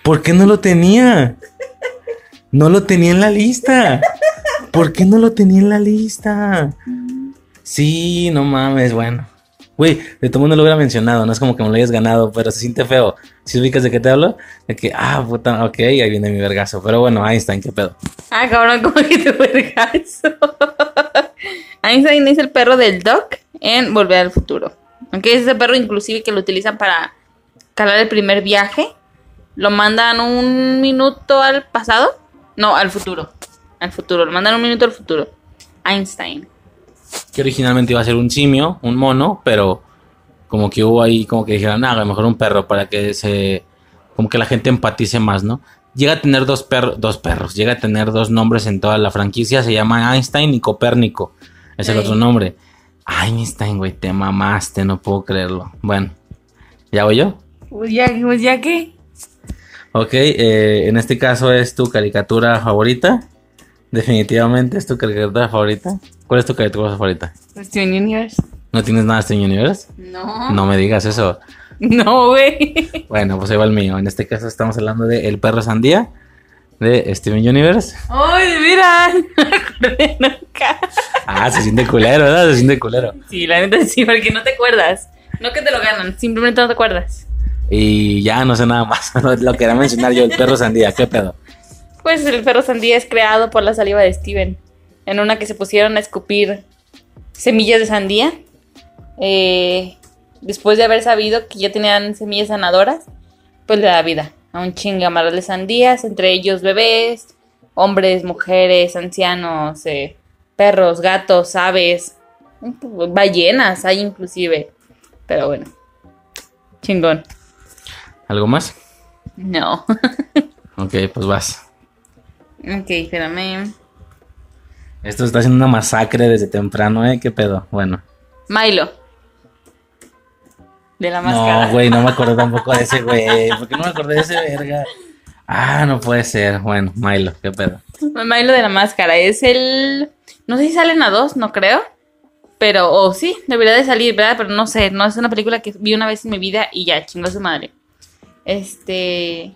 S11: ¿Por qué no lo tenía? No lo tenía en la lista. ¿Por qué no lo tenía en la lista? Sí, no mames, bueno. Güey, de todo mundo lo hubiera mencionado, no es como que me lo hayas ganado, pero se siente feo. Si ubicas de qué te hablo, de que, ah, puta, ok, ahí viene mi vergazo. Pero bueno, Einstein, qué pedo.
S1: Ah, cabrón, ¿cómo que tu vergazo? Einstein es el perro del Doc en Volver al Futuro. Aunque es ese perro inclusive que lo utilizan para calar el primer viaje. Lo mandan un minuto al pasado. No, al futuro. Al futuro. Lo mandan un minuto al futuro. Einstein.
S11: Que originalmente iba a ser un simio, un mono, pero como que hubo ahí, como que dijeron, ah, a lo mejor un perro para que se. Como que la gente empatice más, ¿no? Llega a tener dos, perros dos perros, llega a tener dos nombres en toda la franquicia, se llama Einstein y Copérnico. Es el otro nombre. Einstein, güey, te mamaste, no puedo creerlo. Bueno, ¿ya voy yo?
S1: Pues ya, pues ya que.
S11: Ok, eh, en este caso es tu caricatura favorita. Definitivamente es tu caricatura favorita. ¿Cuál es tu caricatura favorita?
S1: Steven Universe.
S11: ¿No tienes nada de Steven Universe?
S1: No.
S11: No me digas eso.
S1: No, güey.
S11: Bueno, pues ahí va el mío. En este caso estamos hablando de El perro sandía de Steven Universe.
S1: Ay, mira. No me acordé nunca.
S11: Ah, se siente culero, ¿verdad? Se siente culero.
S1: Sí, la neta sí, porque no te acuerdas. No que te lo ganan, simplemente no te acuerdas.
S11: Y ya no sé nada más. Lo quería mencionar yo, el perro sandía. ¿Qué pedo?
S1: Pues el perro sandía es creado por la saliva de Steven. En una que se pusieron a escupir semillas de sandía. eh, después de haber sabido que ya tenían semillas sanadoras, pues le da vida a un chingamaral de sandías, entre ellos bebés, hombres, mujeres, ancianos, eh, perros, gatos, aves, ballenas hay inclusive. Pero bueno, chingón.
S11: ¿Algo más?
S1: No.
S11: Ok, pues vas.
S1: Ok, espérame.
S11: Esto está haciendo una masacre desde temprano, ¿eh? ¿Qué pedo? Bueno.
S1: Milo. De la máscara.
S11: No, güey, no me acuerdo tampoco de ese, güey. ¿Por qué no me acordé de ese verga? Ah, no puede ser. Bueno, Milo, ¿qué pedo?
S1: Milo de la máscara. Es el. No sé si salen a dos, no creo. Pero, o sí, debería de salir, ¿verdad? Pero no sé, no es una película que vi una vez en mi vida y ya, chingó su madre. Este.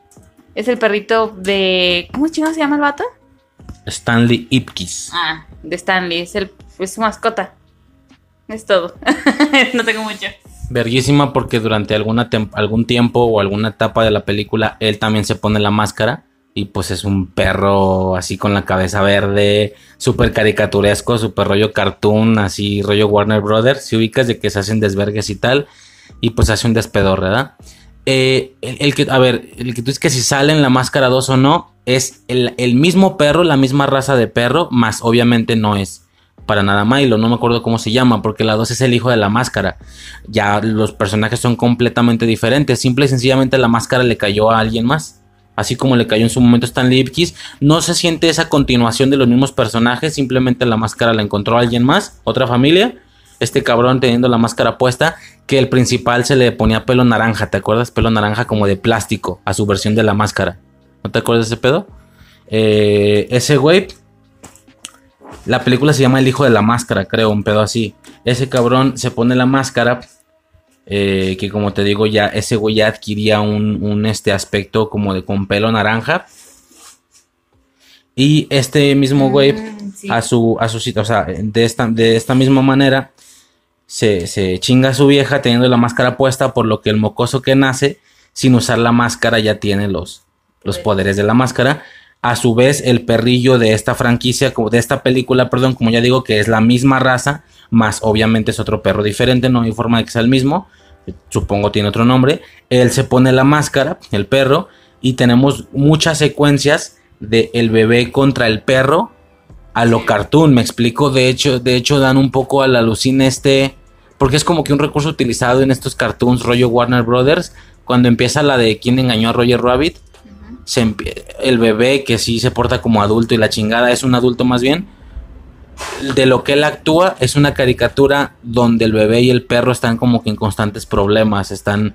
S1: Es el perrito de. ¿Cómo chingado se llama el vato?
S11: Stanley Ipkiss.
S1: Ah, de Stanley. Es, el, es su mascota. Es todo. no tengo mucho.
S11: Verguísima porque durante alguna algún tiempo o alguna etapa de la película él también se pone la máscara y pues es un perro así con la cabeza verde, súper caricaturesco, súper rollo cartoon, así rollo Warner Brothers, si ubicas de que se hacen desvergues y tal y pues hace un despedor, ¿verdad? Eh, el, que, a ver, el que tú dices que si sale en la máscara 2 o no, es el, mismo perro, la misma raza de perro, más obviamente no es para nada Milo, no me acuerdo cómo se llama, porque la 2 es el hijo de la máscara. Ya los personajes son completamente diferentes, simple y sencillamente la máscara le cayó a alguien más. Así como le cayó en su momento Stanley Ipkiss, no se siente esa continuación de los mismos personajes, simplemente la máscara la encontró a alguien más, otra familia. Este cabrón teniendo la máscara puesta, que el principal se le ponía pelo naranja, ¿te acuerdas? Pelo naranja como de plástico a su versión de la máscara. ¿No te acuerdas de ese pedo? Eh, ese güey la película se llama El hijo de la máscara, creo, un pedo así. Ese cabrón se pone la máscara eh, que como te digo, ya ese güey ya adquiría un, un, este aspecto como de con pelo naranja. Y este mismo güey,
S1: Mm, sí.
S11: a su, a su sitio, o sea, de esta, de esta misma manera, se, se chinga a su vieja teniendo la máscara puesta, por lo que el mocoso que nace, sin usar la máscara, ya tiene los, los poderes de la máscara. A su vez, el perrillo de esta franquicia, de esta película, perdón, como ya digo, que es la misma raza, más obviamente es otro perro diferente, no hay forma de que sea el mismo, supongo tiene otro nombre. Él se pone la máscara, el perro, y tenemos muchas secuencias de el bebé contra el perro a lo cartoon, me explico, de hecho, de hecho dan un poco a la alucina este, porque es como que un recurso utilizado en estos cartoons rollo Warner Brothers, cuando empieza la de quién engañó a Roger Rabbit, se el bebé que sí se porta como adulto y la chingada es un adulto más bien, de lo que él actúa es una caricatura donde el bebé y el perro están como que en constantes problemas, están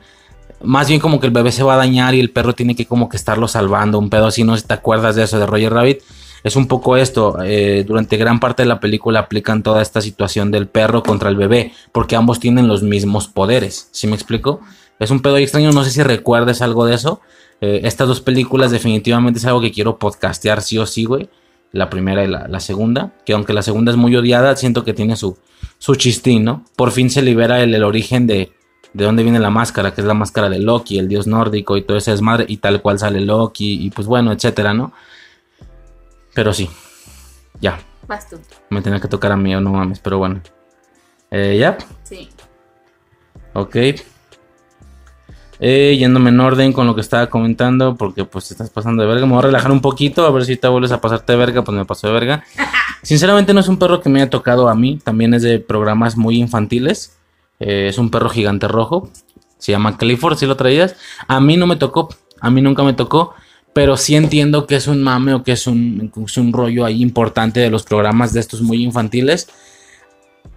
S11: más bien como que el bebé se va a dañar y el perro tiene que como que estarlo salvando, un pedo así, no sé si te acuerdas de eso de Roger Rabbit, es un poco esto, eh, durante gran parte de la película aplican toda esta situación del perro contra el bebé, porque ambos tienen los mismos poderes, ¿sí me explico? Es un pedo extraño, no sé si recuerdes algo de eso, eh, estas dos películas definitivamente es algo que quiero podcastear sí o sí, güey. La primera y la, segunda. Que aunque la segunda es muy odiada, siento que tiene su, su chistín, ¿no? Por fin se libera el, el origen de, de dónde viene la máscara, que es la máscara de Loki, el dios nórdico y todo ese desmadre. Y tal cual sale Loki y pues bueno, etcétera, ¿no? Pero sí. Ya.
S1: Vas tú.
S11: Me tenía que tocar a mí, o no mames, pero bueno. Eh, ya.
S1: Sí.
S11: Ok. Eh, yéndome en orden con lo que estaba comentando, porque pues te estás pasando de verga. Me voy a relajar un poquito, a ver si te vuelves a pasarte de verga, pues me paso de verga. Sinceramente no es un perro que me haya tocado a mí, también es de programas muy infantiles. Eh, es un perro gigante rojo, se llama Clifford, si lo traías. A mí no me tocó, a mí nunca me tocó, pero sí entiendo que es un mame o que es un, rollo ahí importante de los programas de estos muy infantiles.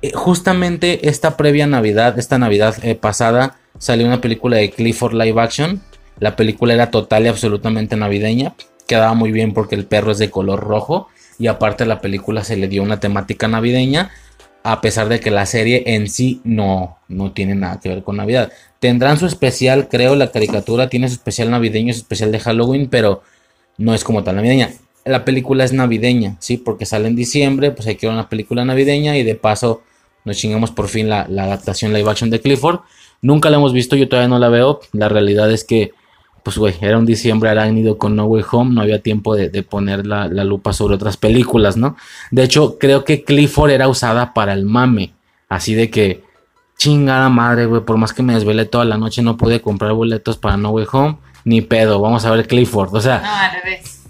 S11: Eh, justamente esta previa Navidad, esta Navidad eh, pasada, salió una película de Clifford live action. La película era total y absolutamente navideña. Quedaba muy bien porque el perro es de color rojo. Y aparte la película se le dio una temática navideña. A pesar de que la serie en sí no, no tiene nada que ver con Navidad. Tendrán su especial, creo, la caricatura tiene su especial navideño, su especial de Halloween, pero no es como tal navideña. La película es navideña, ¿sí? Porque sale en diciembre, pues hay que ver una película navideña y de paso nos chingamos por fin la, adaptación live action de Clifford. Nunca la hemos visto, yo todavía no la veo. La realidad es que, pues, güey, era un diciembre arácnido con No Way Home. No había tiempo de, de poner la, la, lupa sobre otras películas, ¿no? De hecho, creo que Clifford era usada para el mame. Así de que, chingada madre, güey, por más que me desvelé toda la noche, no pude comprar boletos para No Way Home. Ni pedo, vamos a ver Clifford. O sea,
S1: No, al revés.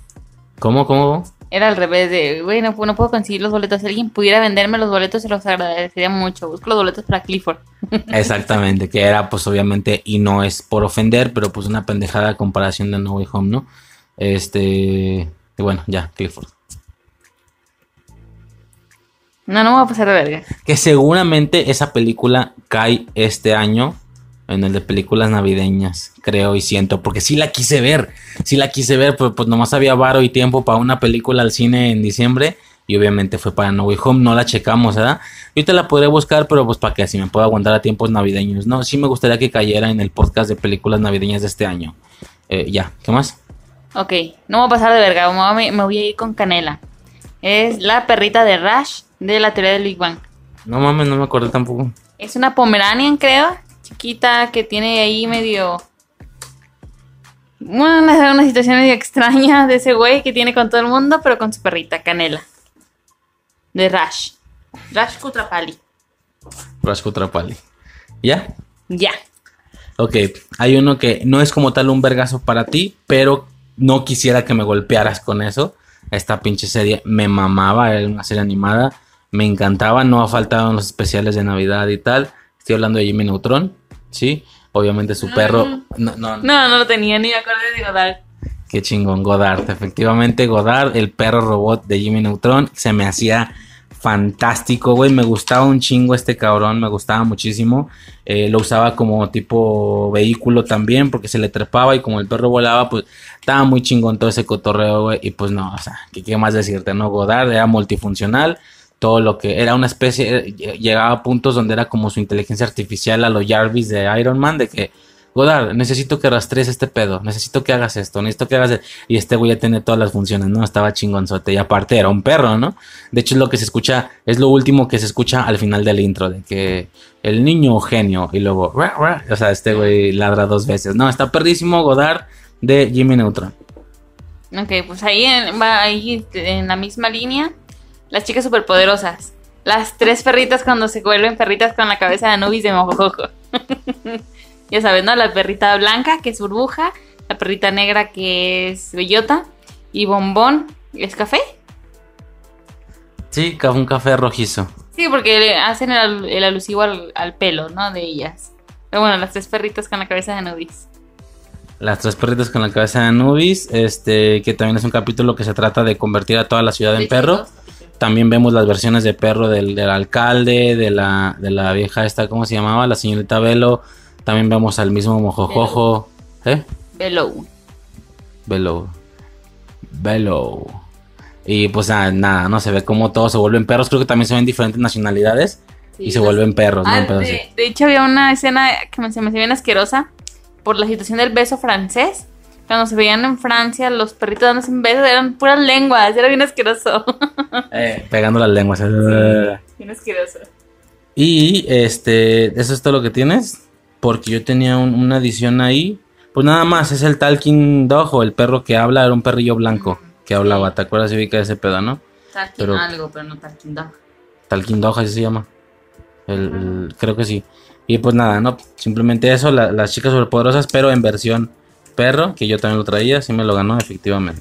S11: ¿cómo, cómo?
S1: Era al revés de, güey, no, no puedo conseguir los boletos. Si alguien pudiera venderme los boletos, se los agradecería mucho. Busco los boletos para Clifford.
S11: Exactamente, que era pues obviamente, y no es por ofender, pero pues una pendejada comparación de No Way Home, ¿no? Este, y bueno, ya, Clifford.
S1: No, no me va a pasar de verga.
S11: Que seguramente esa película cae este año en el de películas navideñas, creo y siento, porque sí la quise ver, sí la quise ver, pero pues nomás había varo y tiempo para una película al cine en diciembre y obviamente fue para No Way Home, no la checamos, ¿verdad? Yo te la podré buscar, pero pues para que así me pueda aguantar a tiempos navideños, ¿no? Sí me gustaría que cayera en el podcast de películas navideñas de este año. Eh, ya, ¿qué más?
S1: Ok, no me va a pasar de verga, voy, me voy a ir con Canela. Es la perrita de Rash de la teoría del Big Bang.
S11: No mames, no me acordé tampoco.
S1: Es una Pomeranian, creo, chiquita, que tiene ahí medio... Bueno, una, una situación medio extraña de ese güey que tiene con todo el mundo, pero con su perrita, Canela. De Rash. Rash Kutrapali.
S11: Rasco Trapali. ¿Ya?
S1: Ya.
S11: Ok, hay uno que no es como tal un vergazo para ti, pero no quisiera que me golpearas con eso. Esta pinche serie me mamaba, era una serie animada, me encantaba, no ha faltado en los especiales de Navidad y tal. Estoy hablando de Jimmy Neutron, ¿sí? Obviamente su perro... No, no,
S1: No, no lo tenía, ni me acordé de Godard.
S11: Qué chingón, Godard. Efectivamente, Godard, el perro robot de Jimmy Neutron, se me hacía fantástico, güey. Me gustaba un chingo este cabrón, me gustaba muchísimo. Eh, lo usaba como tipo vehículo también, porque se le trepaba y como el perro volaba, pues estaba muy chingón todo ese cotorreo, güey. Y pues no, o sea, ¿qué, qué más decirte, no? Godard era multifuncional. Todo lo que era una especie, eh, llegaba a puntos donde era como su inteligencia artificial a los Jarvis de Iron Man, de que Godard, necesito que rastrees este pedo, necesito que hagas esto, necesito que hagas... e-". Y este güey ya tiene todas las funciones, ¿no? Estaba chingonzote y aparte era un perro, ¿no? De hecho es lo que se escucha, es lo último que se escucha al final del intro, de que el niño genio y luego, o sea, este güey ladra dos veces. No, está perrísimo Godard de Jimmy Neutron.
S1: Ok, pues ahí va ahí en la misma línea. Las chicas superpoderosas. Las tres perritas cuando se vuelven perritas con la cabeza de Anubis de Mojojojo. ya sabes, ¿no? La perrita blanca, que es burbuja. La perrita negra, que es bellota. Y bombón, ¿es café?
S11: Sí, un café rojizo.
S1: Sí, porque le hacen el, el alusivo al, al pelo, ¿no? De ellas. Pero bueno, las tres perritas con la cabeza de Anubis.
S11: Las tres perritas con la cabeza de Anubis, este, que también es un capítulo que se trata de convertir a toda la ciudad en perro. También vemos las versiones de perro del, del alcalde, de la, de la vieja esta, ¿cómo se llamaba? La señorita Velo. También vemos al mismo Mojojojo. ¿Eh?
S1: Below.
S11: Velo. Velo. Y pues ah, nada, no se ve cómo todos se vuelven perros. Creo que también se ven diferentes nacionalidades y se vuelven perros, ¿no?
S1: Ah, de, de hecho, había una escena que me, se me hacía bien asquerosa por la situación del beso francés. Cuando se veían en Francia los perritos dándose un beso, eran puras lenguas, era bien asqueroso.
S11: Eh, pegando las lenguas. eh.
S1: bien asqueroso.
S11: Y este, eso es todo lo que tienes. Porque yo tenía un- una edición ahí. Pues nada más, es el Talking Dog o el perro que habla, era un perrillo blanco que hablaba. ¿Te acuerdas, de ese pedo, no?
S1: Talking
S11: Pero-
S1: algo, pero no Talking Dog.
S11: Talking Dog, así se llama. El, el- creo que sí. Y pues nada, no, simplemente eso, la- las chicas superpoderosas, pero en versión perro, que yo también lo traía, sí me lo ganó efectivamente.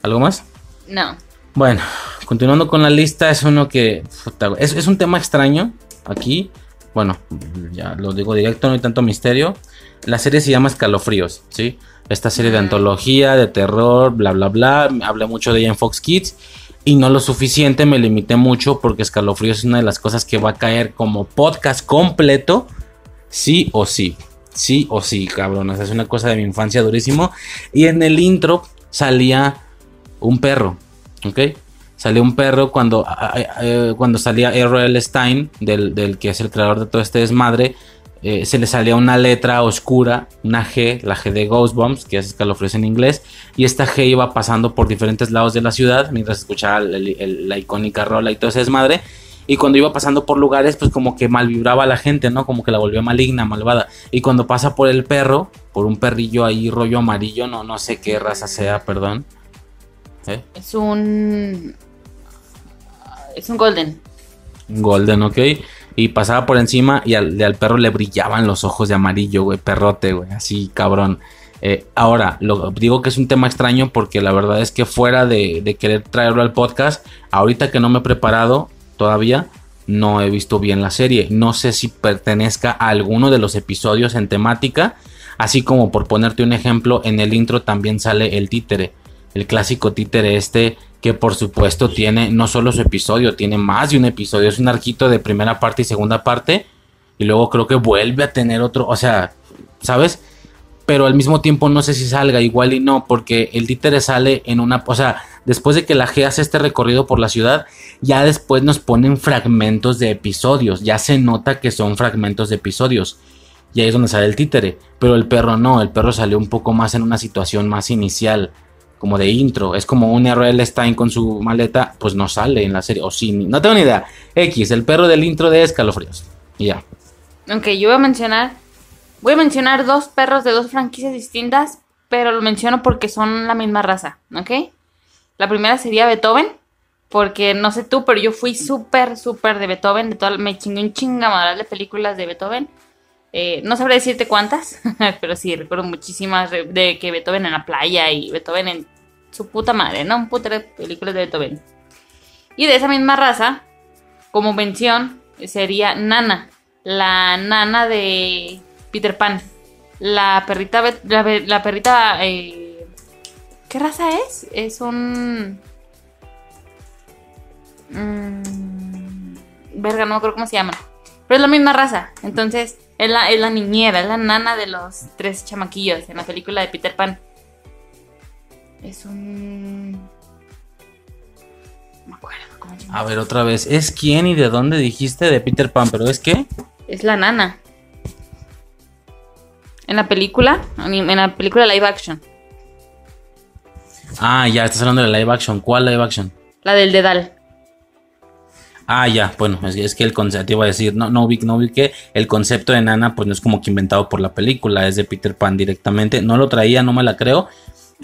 S11: ¿Algo más?
S1: No.
S11: Bueno, continuando con la lista, es uno que. puta, es, es un tema extraño aquí. Bueno, ya lo digo directo, no hay tanto misterio. La serie se llama Escalofríos, ¿sí? Esta serie de antología, de terror, bla, bla, bla. Hablé mucho de ella en Fox Kids. Y no lo suficiente, me limité mucho porque Escalofríos es una de las cosas que va a caer como podcast completo, sí o sí. Sí o sí, cabronas. Es una cosa de mi infancia durísimo. Y en el intro salía un perro, ¿ok? Salió un perro cuando, a- eh, cuando salía. Stein, del, del que es el creador de todo este desmadre. eh, se le salía una letra oscura, una G, la G de Ghostbumps, que es escalofríos en inglés, y esta G iba pasando por diferentes lados de la ciudad mientras escuchaba la icónica rola y todo ese desmadre. Y cuando iba pasando por lugares, pues como que mal vibraba a la gente, ¿no? Como que la volvió maligna, malvada. Y cuando pasa por el perro, por un perrillo ahí rollo amarillo, no, no sé qué raza sea, perdón. ¿Eh?
S1: Es un. Es un Golden.
S11: Un Golden, ¿ok? Y pasaba por encima y al, perro le brillaban los ojos de amarillo, güey, perrote, güey, así cabrón. Eh, ahora, lo, digo que es un tema extraño porque la verdad es que fuera de, de querer traerlo al podcast, ahorita que no me he preparado todavía, no he visto bien la serie. No sé si pertenezca a alguno de los episodios en temática, así como por ponerte un ejemplo, en el intro también sale el títere, el clásico títere este que por supuesto tiene no solo su episodio, tiene más de un episodio, es un arquito de primera parte y segunda parte, y luego creo que vuelve a tener otro, o sea, ¿sabes? Pero al mismo tiempo no sé si salga igual y no, porque el títere sale en una, o sea, después de que la G hace este recorrido por la ciudad, ya después nos ponen fragmentos de episodios, ya se nota que son fragmentos de episodios. Y ahí es donde sale el títere. Pero el perro no, el perro salió un poco más en una situación más inicial, como de intro. Es como un R.L. Stein con su maleta, pues no sale en la serie. O sí, no tengo ni idea. X, el perro del intro de Escalofríos. Y ya.
S1: Ok, yo voy a mencionar. Voy a mencionar dos perros de dos franquicias distintas, pero lo menciono porque son la misma raza, ¿ok? La primera sería Beethoven, porque no sé tú, pero yo fui súper, súper de Beethoven, de toda, me chingué un chingamadral de películas de Beethoven. Eh, no sabré decirte cuántas, pero sí, recuerdo muchísimas de, que Beethoven en la playa y Beethoven en su puta madre, ¿no? Un puto de películas de Beethoven. Y de esa misma raza, como mención, sería Nana, la nana de Peter Pan. La perrita, la perrita, eh, ¿qué raza es? Es un... mm, verga, no me acuerdo cómo se llama. Pero es la misma raza. Entonces, es la, es la niñera, es la nana de los tres chamaquillos en la película de Peter Pan. Es un... No me acuerdo cómo
S11: A ver, otra vez. ¿Es quién y de dónde dijiste de Peter Pan? ¿Pero es qué?
S1: Es la nana. En la película, en la película live action.
S11: Ah, ya, estás hablando de live action. ¿Cuál live action?
S1: La del Dedal.
S11: Ah, ya, bueno, es, es que el concepto, te iba a decir, no, no vi, no vi que el concepto de Nana, pues no es como que inventado por la película, es de Peter Pan directamente. No lo traía, no me la creo.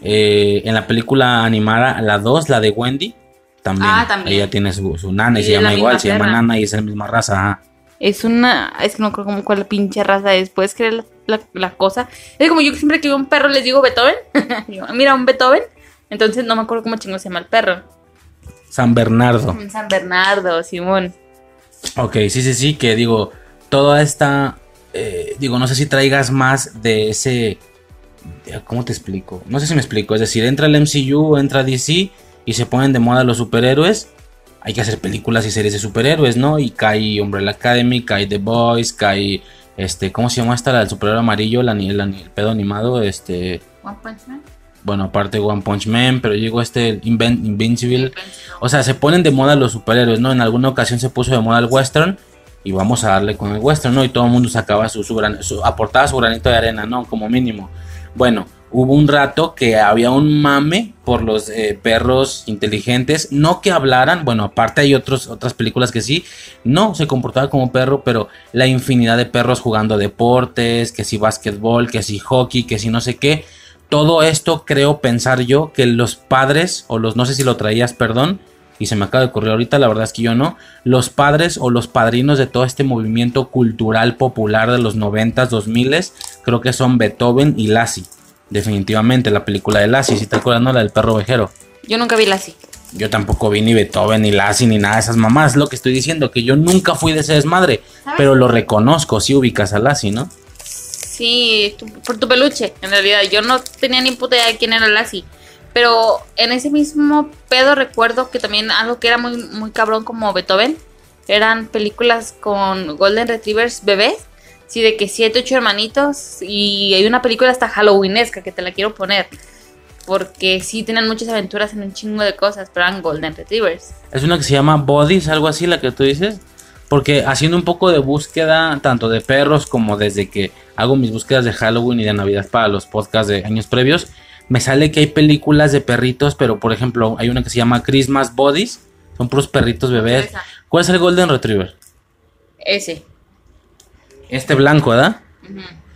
S11: Eh, en la película animada, la 2, la de Wendy, también.
S1: Ah, también.
S11: Ella tiene su, su nana y,
S1: Y
S11: se
S1: la
S11: llama igual, se llama. Nana y es la misma raza. ajá.
S1: Es una. Es que no creo como cuál pinche raza es. ¿Puedes creer la, la- la cosa? Es como yo siempre que veo un perro les digo Beethoven. Digo, Mira, un Beethoven. Entonces no me acuerdo cómo chingo se llama el perro.
S11: San Bernardo.
S1: San Bernardo, Simón.
S11: Ok, sí, sí, sí, que digo, toda esta, eh, digo, no sé si traigas más de ese, de- ¿cómo te explico? No sé si me explico, es decir, entra el MCU, entra DC y se ponen de moda los superhéroes, hay que hacer películas y series de superhéroes, ¿no? Y cae Umbrella Academy, cae The Boys, cae, este, ¿cómo se llama esta? La del superhéroe amarillo, el, ani- el ani- el pedo animado, este,
S1: One Punch Man.
S11: Bueno, aparte One Punch Man, pero llegó este Invincible. O sea, se ponen de moda los superhéroes, ¿no? En alguna ocasión se puso de moda el western y vamos a darle con el western, ¿no? Y todo el mundo sacaba su, su, gran- aportaba su granito de arena, ¿no? Como mínimo. Bueno, hubo un rato que había un mame por los eh, perros inteligentes, no que hablaran, bueno, aparte hay otros, otras películas que sí, no se comportaba como perro, pero la infinidad de perros jugando deportes, que si básquetbol, que si hockey, que si no sé qué. Todo esto creo pensar yo que los padres, o los, no sé si lo traías, perdón, y se me acaba de ocurrir ahorita, la verdad es que yo no, los padres o los padrinos de todo este movimiento cultural popular de los 90s, 2000s, creo que son Beethoven y Lassie. Definitivamente, la película de Lassie, si te acuerdas, ¿no? La del perro ovejero.
S1: Yo nunca vi la así.
S11: Yo tampoco vi ni Beethoven, ni Lassie, ni nada de esas mamás. Lo que estoy diciendo, que yo nunca fui de ese desmadre.
S1: ¿Sabes?
S11: Pero lo reconozco, si ubicas a Lassie, ¿no?
S1: Sí, por tu peluche, en realidad. Yo no tenía ni puta idea de quién era Lassie. Pero en ese mismo pedo recuerdo que también algo que era muy, muy cabrón como Beethoven eran películas con Golden Retrievers bebés. Sí, de que siete, ocho hermanitos. Y hay una película hasta Halloweenesca que te la quiero poner. Porque sí tienen muchas aventuras en un chingo de cosas, pero eran Golden Retrievers.
S11: Es una que se llama Bodies, algo así, la que tú dices. Porque haciendo un poco de búsqueda, tanto de perros como desde que hago mis búsquedas de Halloween y de Navidad para los podcasts de años previos, me sale que hay películas de perritos, pero por ejemplo, hay una que se llama Christmas Bodies. Son puros perritos bebés. ¿Cuál es el Golden Retriever?
S1: Ese.
S11: Este blanco, ¿verdad?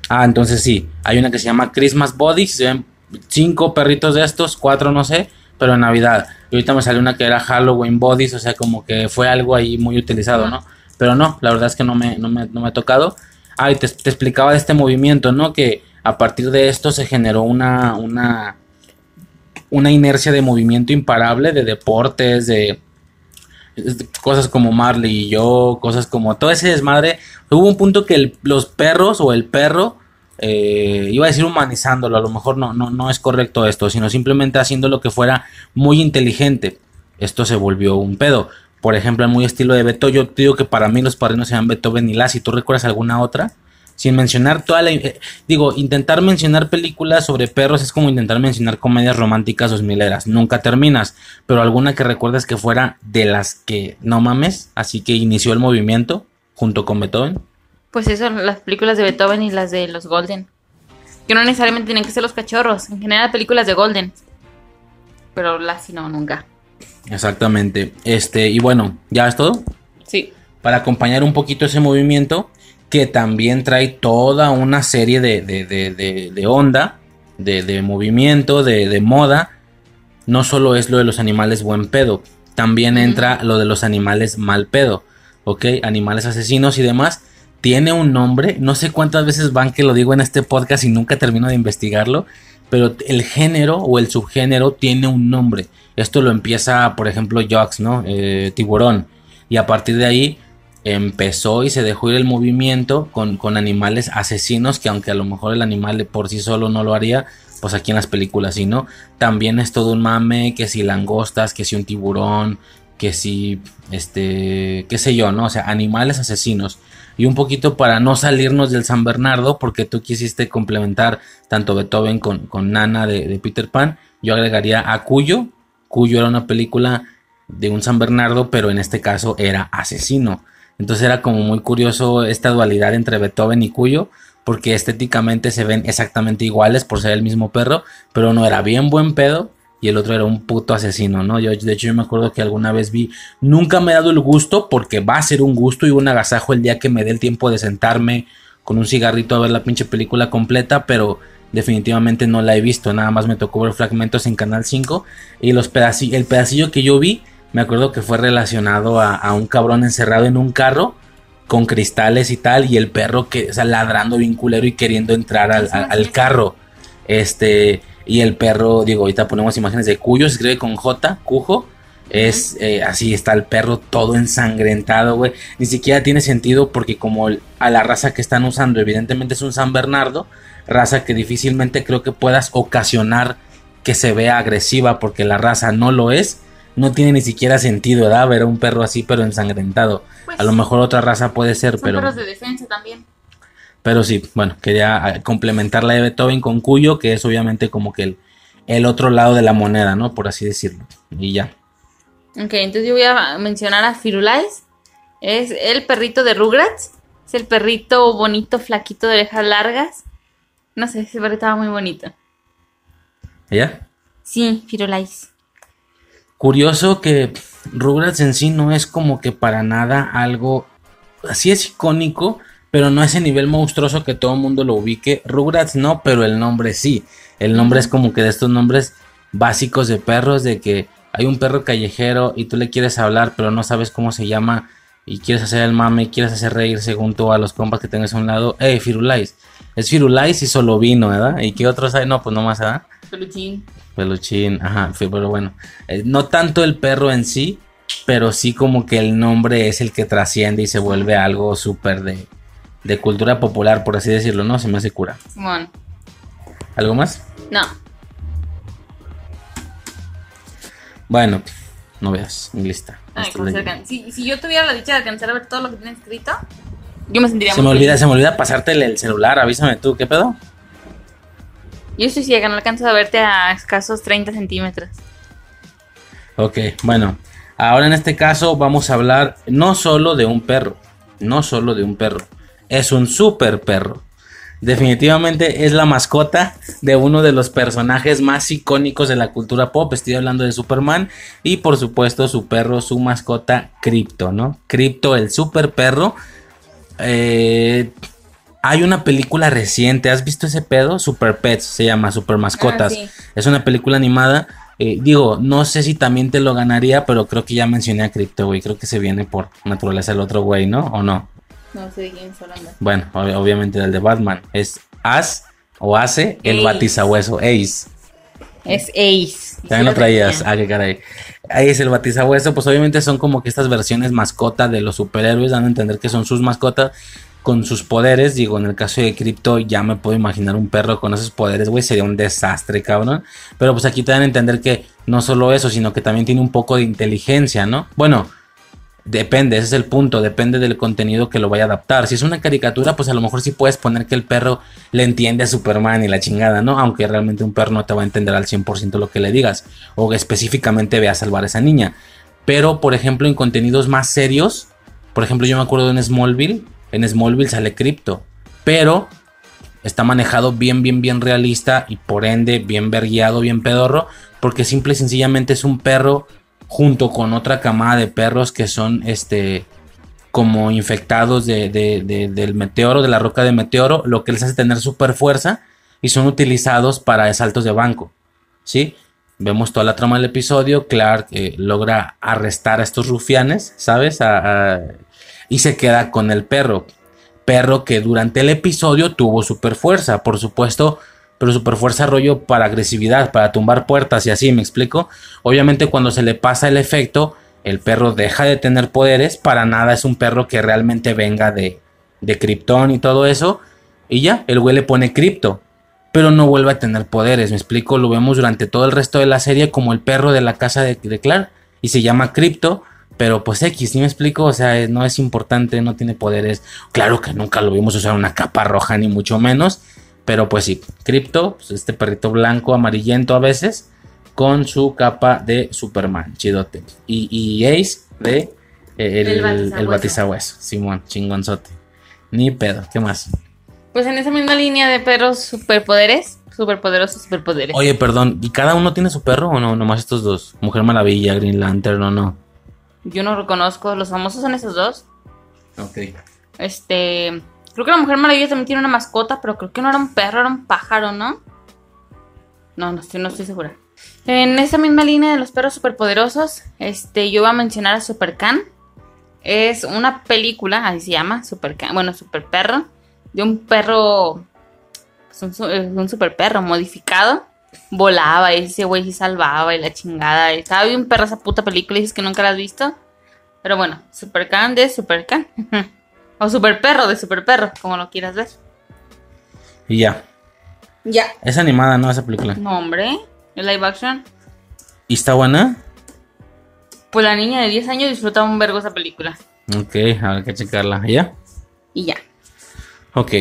S11: Ah, entonces sí. Hay una que se llama Christmas Bodies. Se ven cinco perritos de estos, cuatro no sé, pero en Navidad. Y ahorita me salió una que era Halloween Bodies, o sea, como que fue algo ahí muy utilizado, ¿no? Pero no, la verdad es que no me, no me, no me ha tocado. Ah, y te, explicaba de este movimiento, ¿no? Que a partir de esto se generó una, una, una inercia de movimiento imparable, de deportes, de, de cosas como Marley y yo, cosas como todo ese desmadre. Hubo un punto que el- los perros o el perro, eh, iba a decir humanizándolo, a lo mejor no, no, no es correcto esto, sino simplemente haciendo lo que fuera muy inteligente. Esto se volvió un pedo. Por ejemplo, en muy estilo de Beto, yo digo que para mí los padrinos se llaman Beethoven y Lassie. ¿Tú recuerdas alguna otra? Sin mencionar toda la... eh, digo, intentar mencionar películas sobre perros es como intentar mencionar comedias románticas dos mileras. Nunca terminas. Pero alguna que recuerdes que fuera de las que no mames, así que inició el movimiento junto con Beethoven.
S1: Pues eso, las películas de Beethoven y las de los Golden. Que no necesariamente tienen que ser los cachorros. En general, películas de Golden. Pero Lassie no, nunca.
S11: Exactamente. Este, y bueno, ¿ya es todo?
S1: Sí.
S11: Para acompañar un poquito ese movimiento, que también trae toda una serie de, de, de, onda, de, de movimiento, de, de moda. No solo es lo de los animales buen pedo, también entra lo de los animales mal pedo, ¿ok? Animales asesinos y demás. Tiene un nombre, no sé cuántas veces van que lo digo en este podcast y nunca termino de investigarlo, pero el género o el subgénero tiene un nombre. Esto lo empieza, por ejemplo, Jox, ¿no? Eh, tiburón. Y a partir de ahí empezó y se dejó ir el movimiento con, con animales asesinos, que aunque a lo mejor el animal por sí solo no lo haría, pues aquí en las películas sí, ¿no? También es todo un mame, que si langostas, que si un tiburón, que si, este, qué sé yo, ¿no? O sea, animales asesinos. Y un poquito para no salirnos del San Bernardo, porque tú quisiste complementar tanto Beethoven con, con Nana de, de Peter Pan, yo agregaría a Cuyo. Cuyo era una película de un San Bernardo, pero en este caso era asesino. Entonces era como muy curioso esta dualidad entre Beethoven y Cuyo, porque estéticamente se ven exactamente iguales por ser el mismo perro, pero uno era bien buen pedo y el otro era un puto asesino, ¿no? Yo, de hecho, yo me acuerdo que alguna vez vi, nunca me he dado el gusto, porque va a ser un gusto y un agasajo el día que me dé el tiempo de sentarme con un cigarrito a ver la pinche película completa, pero definitivamente no la he visto, nada más me tocó ver fragmentos en Canal 5 y los el pedacillo que yo vi, me acuerdo que fue relacionado a, un cabrón encerrado en un carro con cristales y tal, y el perro que, o sea, ladrando bien culero y queriendo entrar al, al carro. Este, y el perro, digo, ahorita ponemos imágenes de Cuyo, se escribe con J, Cujo. Es eh, así, está el perro todo ensangrentado, güey. Ni siquiera tiene sentido porque como a la raza que están usando, evidentemente es un San Bernardo, raza que difícilmente creo que puedas ocasionar que se vea agresiva porque la raza no lo es. No tiene ni siquiera sentido, ¿verdad? Ver a un perro así pero ensangrentado. a lo mejor otra raza puede ser,
S1: son
S11: pero...
S1: perros de defensa también.
S11: Pero sí, bueno, quería ah, complementar la de Beethoven con Cuyo, que es obviamente como que el, el otro lado de la moneda, ¿no? Por así decirlo. Y ya.
S1: Ok, entonces yo voy a mencionar a Firulais. Es el perrito de Rugrats. Es el perrito bonito, flaquito de orejas largas. No sé, ese perrito estaba muy bonito.
S11: ¿Ya?
S1: Sí, Firulais.
S11: Curioso que Rugrats en sí no es como que para nada algo. Así es icónico, pero no ese nivel monstruoso que todo el mundo lo ubique. Rugrats no, pero el nombre sí. El nombre es como que de estos nombres básicos de perros, de que hay un perro callejero y tú le quieres hablar, pero no sabes cómo se llama y quieres hacer el mame, quieres hacer reír según tú a los compas que tengas a un lado. Eh, Firulais. Es Firulais y solo vino, ¿verdad? ¿Y qué otros hay? No, pues nomás, ¿verdad?
S1: Peluchín.
S11: Peluchín, ajá, pero bueno. Eh, no tanto el perro en sí, pero sí como que el nombre es el que trasciende y se vuelve algo súper de, de cultura popular, por así decirlo, ¿no? Se me hace cura. Simón. ¿Algo más?
S1: No.
S11: Bueno, no veas, lista.
S1: si, si, yo tuviera la dicha de alcanzar a ver todo lo que tiene escrito, yo me sentiría
S11: se me olvida, Se me olvida pasarte el, celular, avísame tú, ¿qué pedo?
S1: Yo estoy ciega, no alcanzo a verte a escasos 30 centímetros.
S11: Ok, bueno, ahora en este caso vamos a hablar no solo de un perro, no solo de un perro, es un super perro. Definitivamente es la mascota de uno de los personajes más icónicos de la cultura pop. Estoy hablando de Superman. Y por supuesto su perro, su mascota, Crypto, ¿no? Crypto, el super perro. Eh, hay una película reciente. ¿Has visto ese pedo? Super Pets se llama, Super Mascotas. Ah, es una película animada. Eh, digo, no sé si también te lo ganaría, pero creo que ya mencioné a Crypto, güey. Creo que se viene por naturaleza el otro güey, ¿no? ¿O no?
S1: No sé quién hablando.
S11: Bueno, obviamente el de Batman. Es As o Ace, el batizahueso. Ace.
S1: Es Ace.
S11: También lo traías. Ah, qué caray. Ace, el batizahueso. Pues obviamente son como que estas versiones mascota de los superhéroes, dando a entender que son sus mascotas con sus poderes. Digo, en el caso de Crypto, ya me puedo imaginar un perro con esos poderes, güey. Sería un desastre, cabrón. Pero pues aquí te dan a entender que no solo eso, sino que también tiene un poco de inteligencia, ¿no? Bueno Depende, ese es el punto, depende del contenido que lo vaya a adaptar. Si es una caricatura, pues a lo mejor sí puedes poner que el perro le entiende a Superman y la chingada, ¿no? Aunque realmente un perro no te va a entender al 100% lo que le digas. O específicamente ve a salvar a esa niña. Pero, por ejemplo, en contenidos más serios, por ejemplo, yo me acuerdo en Smallville. En Smallville sale Crypto. Pero está manejado bien, bien, bien realista y por ende bien verguiado, bien pedorro. Porque simple y sencillamente es un perro junto con otra camada de perros que son este como infectados de, del meteoro, de la roca de meteoro, lo que les hace tener super fuerza y son utilizados para saltos de banco. ¿Sí? Vemos toda la trama del episodio. Clark eh, logra arrestar a estos rufianes, ¿sabes? y se queda con el perro. Perro que durante el episodio tuvo super fuerza. Por supuesto, pero super fuerza rollo para agresividad, para tumbar puertas y así, ¿me explico? Obviamente cuando se le pasa el efecto, el perro deja de tener poderes, para nada es un perro que realmente venga de, de Krypton y todo eso, y ya, el güey le pone cripto, pero no vuelve a tener poderes, ¿me explico? Lo vemos durante todo el resto de la serie como el perro de la casa de, de Clark, y se llama cripto, pero pues X, ¿sí me explico? O sea, no es importante, no tiene poderes. Claro que nunca lo vimos usar una capa roja, ni mucho menos. Pero pues sí, Crypto, pues, este perrito blanco, amarillento a veces, con su capa de Superman, chidote. Y, y Ace de eh, el,
S1: El
S11: Simón, chingonzote. Ni pedo, ¿qué más?
S1: Pues en esa misma línea de perros superpoderes, superpoderosos superpoderes.
S11: Oye, perdón, ¿y cada uno tiene su perro o no? Nomás estos dos. Mujer Maravilla, Green Lantern o no.
S1: Yo no reconozco, los famosos son esos dos.
S11: Ok.
S1: Este, creo que la Mujer Maravilla también tiene una mascota, pero creo que no era un perro, era un pájaro, ¿no? No, no estoy, no estoy segura. En esa misma línea de los perros superpoderosos, este, yo voy a mencionar a Supercan. Es una película, así se llama, Supercan, bueno, Super Perro, de un perro, es un, un super perro modificado. Volaba y ese güey sí salvaba y la chingada. y Estaba bien perra esa puta película y dices que nunca la has visto. Pero bueno, Supercan de Supercan. o Super Perro de Super Perro, como lo quieras ver.
S11: Y ya.
S1: Ya.
S11: Es animada, ¿no? Esa película.
S1: No, hombre. El live action.
S11: ¿Y está buena?
S1: Pues la niña de 10 años disfrutaba un vergo esa película.
S11: Ok, habrá que checarla. ¿Y ¿Ya?
S1: Y ya.
S11: Ok,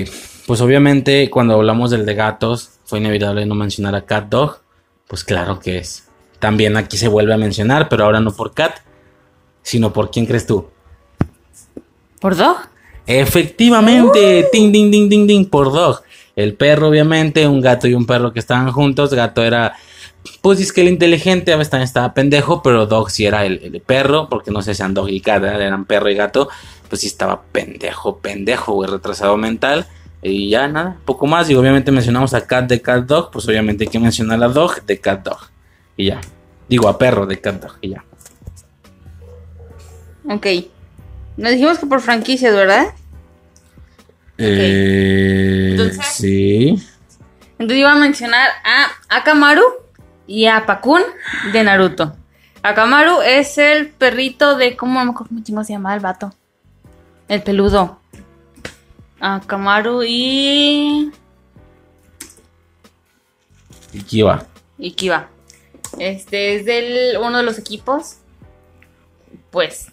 S11: pues obviamente cuando hablamos del de gatos fue inevitable no mencionar a Cat Dog. Pues claro que es. También aquí se vuelve a mencionar, pero ahora no por Cat, sino por quién crees tú.
S1: ¿Por Dog?
S11: Efectivamente, ding, ding, ding, ding, ding, por Dog. El perro, obviamente, un gato y un perro que estaban juntos. Gato era, pues es que el inteligente, a veces estaba pendejo, pero Dog sí era el, el perro, porque no sé si eran Dog y Cat, eran perro y gato. Pues sí estaba pendejo, pendejo, güey, retrasado mental. Y ya nada, poco más. Y obviamente mencionamos a Cat de Cat Dog, pues obviamente hay que mencionar a Dog de Cat Dog. Y ya. Digo, a perro de Cat Dog, y ya.
S1: Ok. Nos dijimos que por franquicias, ¿verdad?
S11: Eh,
S1: Entonces-
S11: sí.
S1: Entonces iba a mencionar a Akamaru y a Pakun de Naruto. Akamaru es el perrito de. ¿Cómo me acuerdo cómo se llama el vato? El peludo. Akamaru y.
S11: Y Kiba.
S1: y Kiba. Este es del uno de los equipos, pues,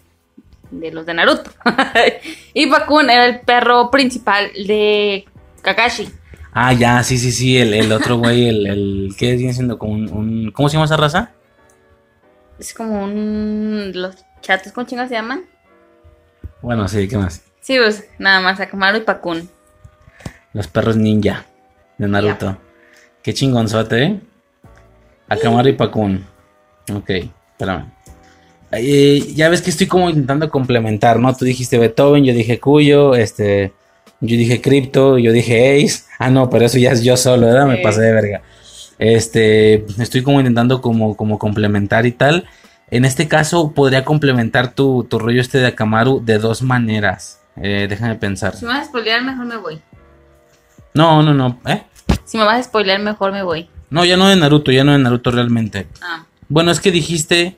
S1: de los de Naruto. y Bakun era el perro principal de Kakashi.
S11: Ah, ya, sí, sí, sí, el, el otro güey, el, el ¿qué viene siendo? Como un, un- ¿Cómo se llama esa raza?
S1: Es como un... Los chatos, ¿cómo chingados se llaman?
S11: Bueno, sí, ¿qué más?
S1: Sí, pues nada más, Akamaru y Pakun.
S11: Los perros ninja de Naruto. Qué chingonzote, ¿eh? Akamaru y Pakun. Ok, espérame. Eh, ya ves que estoy como intentando complementar, ¿no? Tú dijiste Beethoven, yo dije Cuyo, este... Yo dije Crypto, yo dije Ace. Ah, no, pero eso ya es yo solo, ¿verdad? Me pasé de verga. Este, estoy como intentando como, como complementar y tal. En este caso, podría complementar tu, tu rollo este de Akamaru de dos maneras. Eh, déjame pensar.
S1: Si me vas a spoilear, mejor me voy.
S11: No, no, no. ¿Eh?
S1: Si me vas a spoilear, mejor me voy.
S11: No, ya no de Naruto, ya no de Naruto realmente.
S1: Ah,
S11: Bueno, es que dijiste.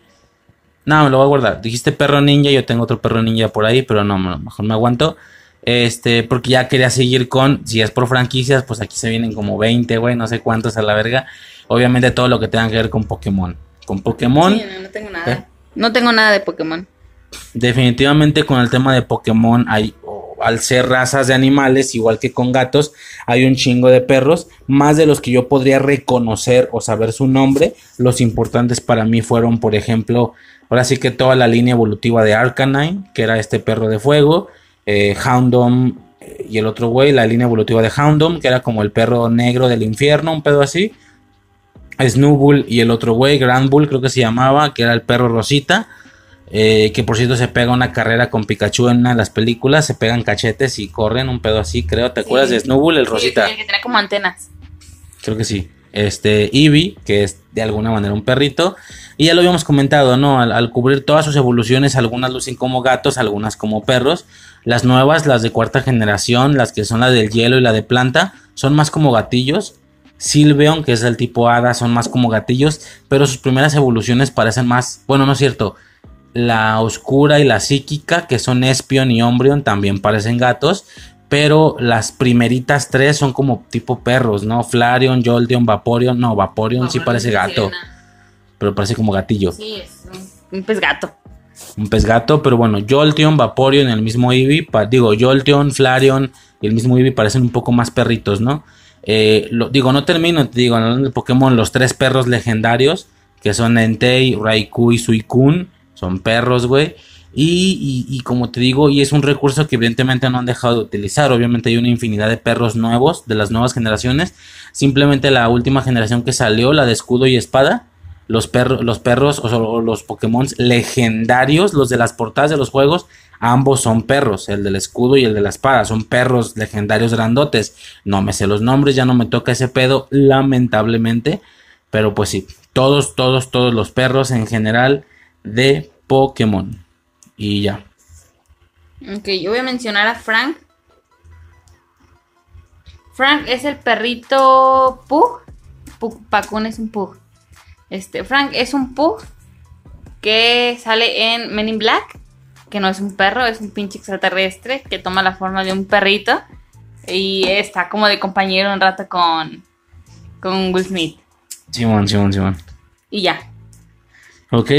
S11: No, me lo voy a guardar. Dijiste perro ninja, yo tengo otro perro ninja por ahí, pero no, mejor me aguanto. Este, porque ya quería seguir con, si es por franquicias, pues aquí se vienen como 20, güey, no sé cuántos a la verga. Obviamente todo lo que tenga que ver con Pokémon. Con Pokémon,
S1: sí, no, no tengo nada.
S11: ¿Eh?
S1: No tengo nada de Pokémon.
S11: definitivamente con el tema de Pokémon hay, al ser razas de animales, igual que con gatos, hay un chingo de perros, más de los que yo podría reconocer o saber su nombre. Los importantes para mí fueron, por ejemplo, ahora sí que toda la línea evolutiva de Arcanine, que era este perro de fuego, eh, Houndoom eh, y el otro güey, la línea evolutiva de Houndoom, que era como el perro negro del infierno, un pedo así. Snowbull y el otro güey, Grand Bull creo que se llamaba, que era el perro Rosita. eh, que por cierto se pega una carrera con Pikachu en una de las películas, se pegan cachetes y corren, un pedo así, creo. ¿Te acuerdas de Snowbull, el
S1: Sí,
S11: Rosita?
S1: el que tenía como antenas.
S11: Creo que sí. Este, Eevee, que es de alguna manera un perrito. Y ya lo habíamos comentado, ¿no? Al, al cubrir todas sus evoluciones, algunas lucen como gatos, algunas como perros. Las nuevas, las de cuarta generación, las que son la del hielo y la de planta, son más como gatillos. Sylveon, que es del tipo hada, son más como gatillos. Pero sus primeras evoluciones parecen más. Bueno, no es cierto. La oscura y la psíquica, que son Espion y Umbreon, también parecen gatos. Pero las primeritas tres son como tipo perros, ¿no? Flareon, Jolteon, Vaporeon. No, Vaporeon sí parece gato. Pero parece como gatillo.
S1: Sí, es un, un pez gato.
S11: Un pez gato, pero bueno, Jolteon, Vaporeon, el mismo Eevee. pa- digo, Jolteon, Flareon y el mismo Eevee parecen un poco más perritos, ¿no? Eh, lo, digo, no termino, te digo, hablando de Pokémon, los tres perros legendarios, que son Entei, Raikou y Suicune. Son perros, güey. Y, y, y, como te digo, y es un recurso que evidentemente no han dejado de utilizar. Obviamente hay una infinidad de perros nuevos, de las nuevas generaciones. Simplemente la última generación que salió, la de escudo y espada. Los, perros los perros o los Pokémon legendarios, los de las portadas de los juegos, ambos son perros, el del escudo y el de la espada, son perros legendarios grandotes. No me sé los nombres, ya no me toca ese pedo, lamentablemente. Pero pues sí, todos, todos, todos los perros en general de Pokémon. Y ya.
S1: Ok, yo voy a mencionar a Frank. Frank es el perrito Pug. Pug Pacun es un Pug. Este, Frank es un Pug que sale en Men in Black. Que no es un perro, es un pinche extraterrestre que toma la forma de un perrito. Y está como de compañero un rato con, con Will Smith.
S11: Simón, Simón, Simón.
S1: Y ya.
S11: Ok.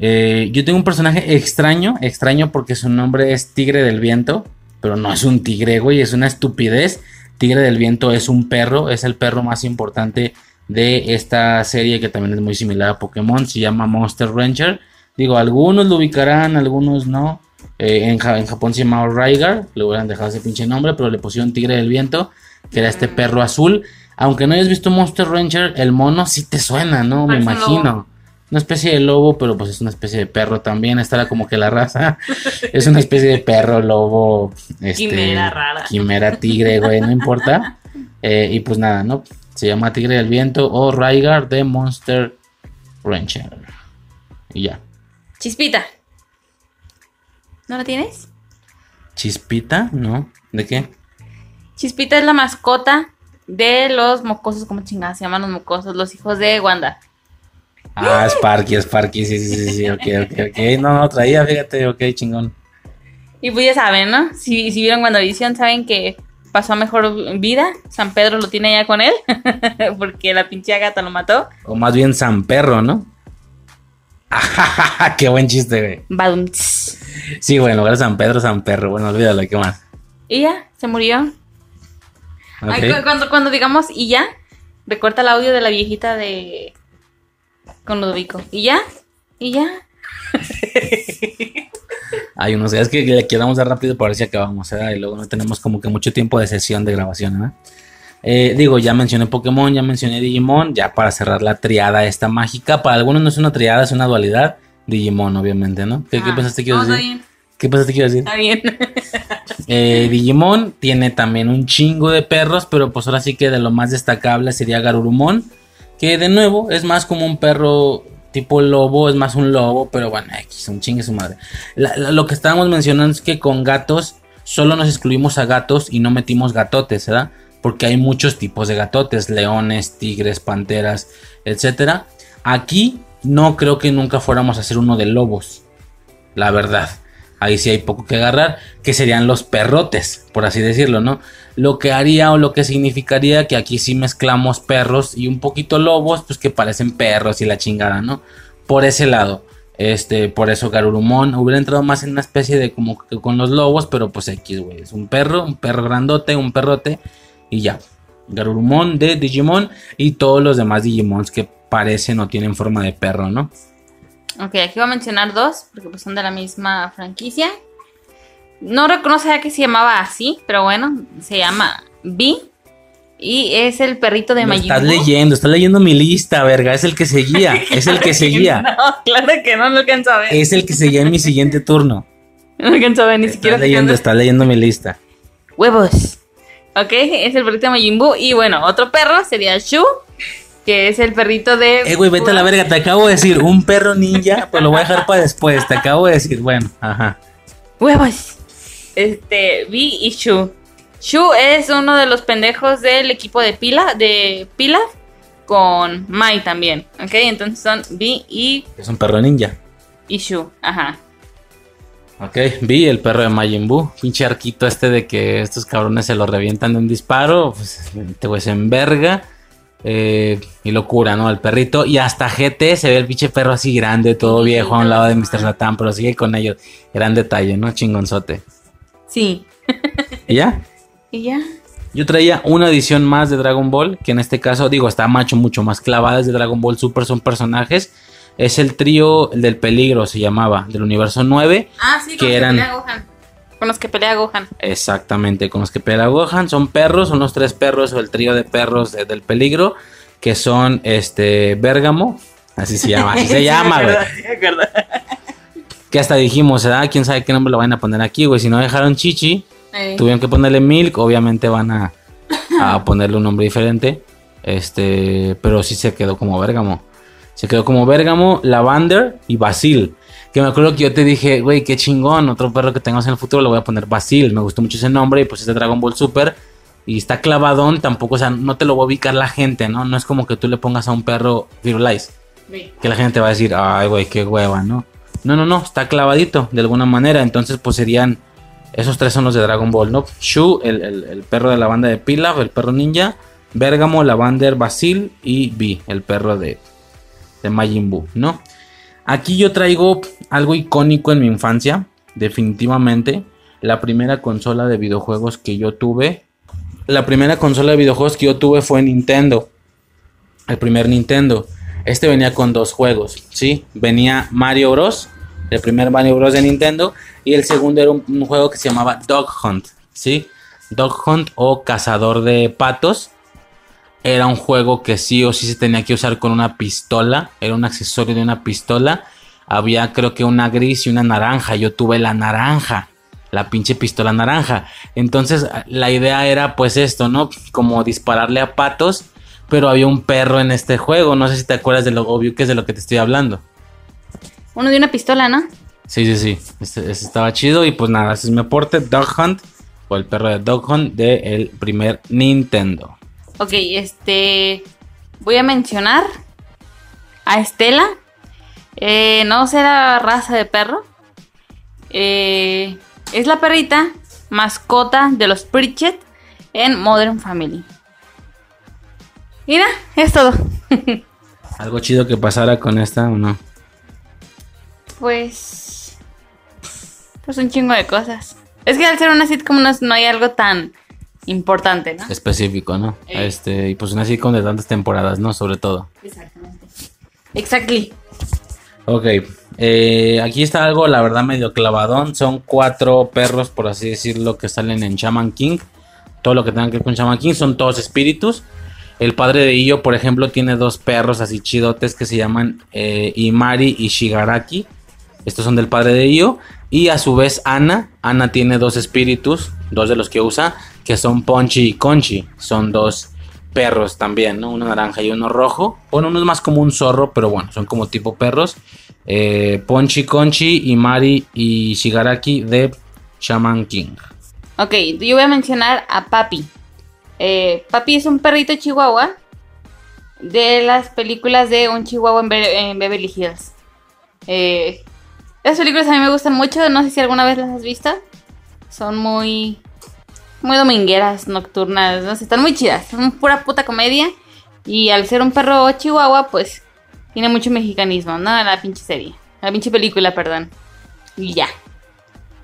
S11: Eh, yo tengo un personaje extraño, extraño porque su nombre es Tigre del Viento, pero no es un tigre, güey, es una estupidez. Tigre del Viento es un perro, es el perro más importante de esta serie que también es muy similar a Pokémon, se llama Monster Ranger. Digo, algunos lo ubicarán, algunos no. Eh, en, en, Japón se llamaba Raigar, le hubieran dejado ese pinche nombre, pero le pusieron Tigre del Viento, que era este perro azul. Aunque no hayas visto Monster Ranger, el mono sí te suena, ¿no? Me imagino. Una especie de lobo, pero pues es una especie de perro también. Esta era como que la raza. es una especie de perro, lobo. Este,
S1: quimera rara.
S11: Quimera tigre, güey, no importa. Eh, y pues nada, ¿no? Se llama Tigre del Viento o Raigar de Monster Ranger. Y ya.
S1: Chispita. ¿No la tienes?
S11: ¿Chispita? No. ¿De qué?
S1: Chispita es la mascota de los mocosos, como chingadas se llaman los mocosos, los hijos de Wanda.
S11: Ah, Sparky, Sparky, sí, sí, sí, sí, ok, ok, ok. No, no, traía, fíjate, ok, chingón.
S1: Y pues ya saben, ¿no? Si, si vieron WandaVision, saben que pasó a mejor vida. San Pedro lo tiene ya con él, porque la pinche gata lo mató.
S11: O más bien San Perro, ¿no? Qué buen chiste, güey. Sí, bueno, en lugar de San Pedro, San Perro. Bueno, olvídalo, ¿qué más?
S1: Y ya, se murió.
S11: Okay.
S1: Ay, cuando, cuando digamos y ya, recorta el audio de la viejita de. con Ludovico. Y ya, y ya.
S11: Hay unos días que le quedamos dar rápido para ver si acabamos, ¿verdad? Y luego no tenemos como que mucho tiempo de sesión de grabación, ¿verdad? Eh, digo, ya mencioné Pokémon, ya mencioné Digimon, ya para cerrar la triada esta mágica. Para algunos no es una triada, es una dualidad. Digimon, obviamente, ¿no? ¿Qué,
S1: Ah,
S11: ¿qué pensaste que iba a decir?
S1: bien.
S11: ¿Qué pensaste que iba a decir?
S1: Está bien.
S11: Eh, Digimon tiene también un chingo de perros, pero pues ahora sí que de lo más destacable sería Garurumon, que de nuevo es más como un perro tipo lobo, es más un lobo, pero bueno, X, un chingue su madre. Lo que estábamos mencionando es que con gatos solo nos excluimos a gatos y no metimos gatotes, ¿verdad? Porque hay muchos tipos de gatotes, leones, tigres, panteras, etcétera. Aquí no creo que nunca fuéramos a hacer uno de lobos, la verdad. Ahí sí hay poco que agarrar, que serían los perrotes, por así decirlo, ¿no? Lo que haría o lo que significaría que aquí sí mezclamos perros y un poquito lobos, pues que parecen perros y la chingada, ¿no? Por ese lado. Este, por eso Garurumon hubiera entrado más en una especie de como que con los lobos, pero pues X, güey. Es un perro, un perro grandote, un perrote y ya. Garurumon de Digimon y todos los demás Digimons que parecen o tienen forma de perro, ¿no?
S1: Ok, aquí voy a mencionar dos, porque pues son de la misma franquicia. No reconoce que se llamaba así, pero bueno, se llama B. Y es el perrito de Majin
S11: estás leyendo, estás leyendo mi lista, verga. Es el que seguía, es el que seguía.
S1: No, claro que no, no alcanzo a ver.
S11: Es el que seguía en mi siguiente turno.
S1: No alcanzo a ver, ni siquiera
S11: Estás
S1: qué
S11: leyendo, estás leyendo mi lista.
S1: Huevos. Ok, es el perrito de Majin Buu. Y bueno, otro perro sería Shu, que es el perrito de...
S11: Eh, güey, vete a la verga, te acabo de decir, un perro ninja, pues lo voy a dejar para después. Te acabo de decir, bueno, ajá.
S1: Huevos. Este, Vi y Shu. Shu es uno de los pendejos del equipo de Pila, de Pilaf, con Mai también. Ok, entonces son Vi y,
S11: Es un perro ninja.
S1: y Shu. Ajá.
S11: Ok, vi el perro de Majin Buu. Pinche arquito este de que estos cabrones se lo revientan de un disparo. Pues este güey se enverga. Eh, y locura, ¿no? El perrito. Y hasta GT se ve el pinche perro así grande, todo viejo a un lado de Mr. Satan. Pero sigue con ellos. Gran detalle, ¿no? Chingonzote.
S1: Sí.
S11: ¿Y ya?
S1: Y ya.
S11: Yo traía una edición más de Dragon Ball, que en este caso, digo, está macho mucho más clavada, es de Dragon Ball Super, son personajes. Es el trío del peligro, se llamaba, del universo 9.
S1: Ah, sí,
S11: que eran...
S1: Gohan. Con los que pelea Gohan.
S11: Exactamente, con los que pelea Gohan. Son perros, son los tres perros o el trío de perros de- del peligro. Que son este Bérgamo. Así se llama, así se llama, güey. Que hasta dijimos, ¿verdad? Quién sabe qué nombre lo van a poner aquí, güey. Si no dejaron Chichi, tuvieron que ponerle Milk. Obviamente van a, a ponerle un nombre diferente. Este, pero sí se quedó como Bérgamo. Se quedó como Bérgamo, Lavander y Basil. Que me acuerdo que yo te dije, güey, qué chingón. Otro perro que tengamos en el futuro lo voy a poner Basil. Me gustó mucho ese nombre y pues es de Dragon Ball Super. Y está clavadón, tampoco, o sea, no te lo va a ubicar la gente, ¿no? No es como que tú le pongas a un perro Firulais.
S1: sí.
S11: Que la gente va a decir, ay, güey, qué hueva, ¿no? No, no, no, está clavadito de alguna manera. Entonces, pues serían. Esos tres son los de Dragon Ball, ¿no? Shu, el, el- el perro de la banda de Pilaf, el perro ninja. Bergamo, Lavander, Basil y Vi, el perro de, de Majin Buu, ¿no? Aquí yo traigo algo icónico en mi infancia, definitivamente. La primera consola de videojuegos que yo tuve. La primera consola de videojuegos que yo tuve fue Nintendo. El primer Nintendo. Este venía con dos juegos, ¿sí? Venía Mario Bros. El primer Mario Bros de Nintendo. Y el segundo era un, un juego que se llamaba Dog Hunt, ¿sí? Dog Hunt o Cazador de Patos. Era un juego que sí o sí se tenía que usar con una pistola. Era un accesorio de una pistola. Había creo que una gris y una naranja. Yo tuve la naranja. La pinche pistola naranja. Entonces la idea era pues esto, ¿no? Como dispararle a patos. Pero había un perro en este juego. No sé si te acuerdas de lo obvio que es de lo que te estoy hablando.
S1: Uno de una pistola, ¿no?
S11: Sí, sí, sí. Este, este estaba chido. Y pues nada, ese es mi aporte. Dog Hunt. O el perro de Dog Hunt del primer Nintendo.
S1: Ok, este. Voy a mencionar a Estela. Eh, no será raza de perro. Eh, es la perrita mascota de los Pritchett en Modern Family. Mira, es todo.
S11: ¿Algo chido que pasara con esta o no?
S1: pues. Pues un chingo de cosas. Es que al ser una sitcom no, hay algo tan importante, ¿no?
S11: Específico, ¿no?
S1: Eh.
S11: Este, y pues una sitcom de tantas temporadas, ¿no? Sobre todo.
S1: Exactamente. Exactly.
S11: Ok, eh, aquí está algo, la verdad, medio clavadón. Son cuatro perros, por así decirlo, que salen en Shaman King. Todo lo que tenga que ver con Shaman King son todos espíritus. El padre de Iyo, por ejemplo, tiene dos perros así chidotes que se llaman eh, Imari y Shigaraki. Estos son del padre de Iyo. Y a su vez, Ana. Ana tiene dos espíritus, dos de los que usa, que son Ponchi y Conchi. Son dos perros también, ¿no? Uno naranja y uno rojo. Bueno, uno es más como un zorro, pero bueno, son como tipo perros. Eh, Ponchi, Conchi, Imari y Shigaraki de Shaman King.
S1: Ok, yo voy a mencionar a Papi. Eh, Papi es un perrito chihuahua de las películas de un chihuahua en, Be- en Beverly Hills. Eh, esas películas a mí me gustan mucho, no sé si alguna vez las has visto. Son muy, muy domingueras, nocturnas, no están muy chidas. Son pura puta comedia. Y al ser un perro chihuahua, pues tiene mucho mexicanismo, ¿no? La pinche serie, la pinche película, perdón. Y ya.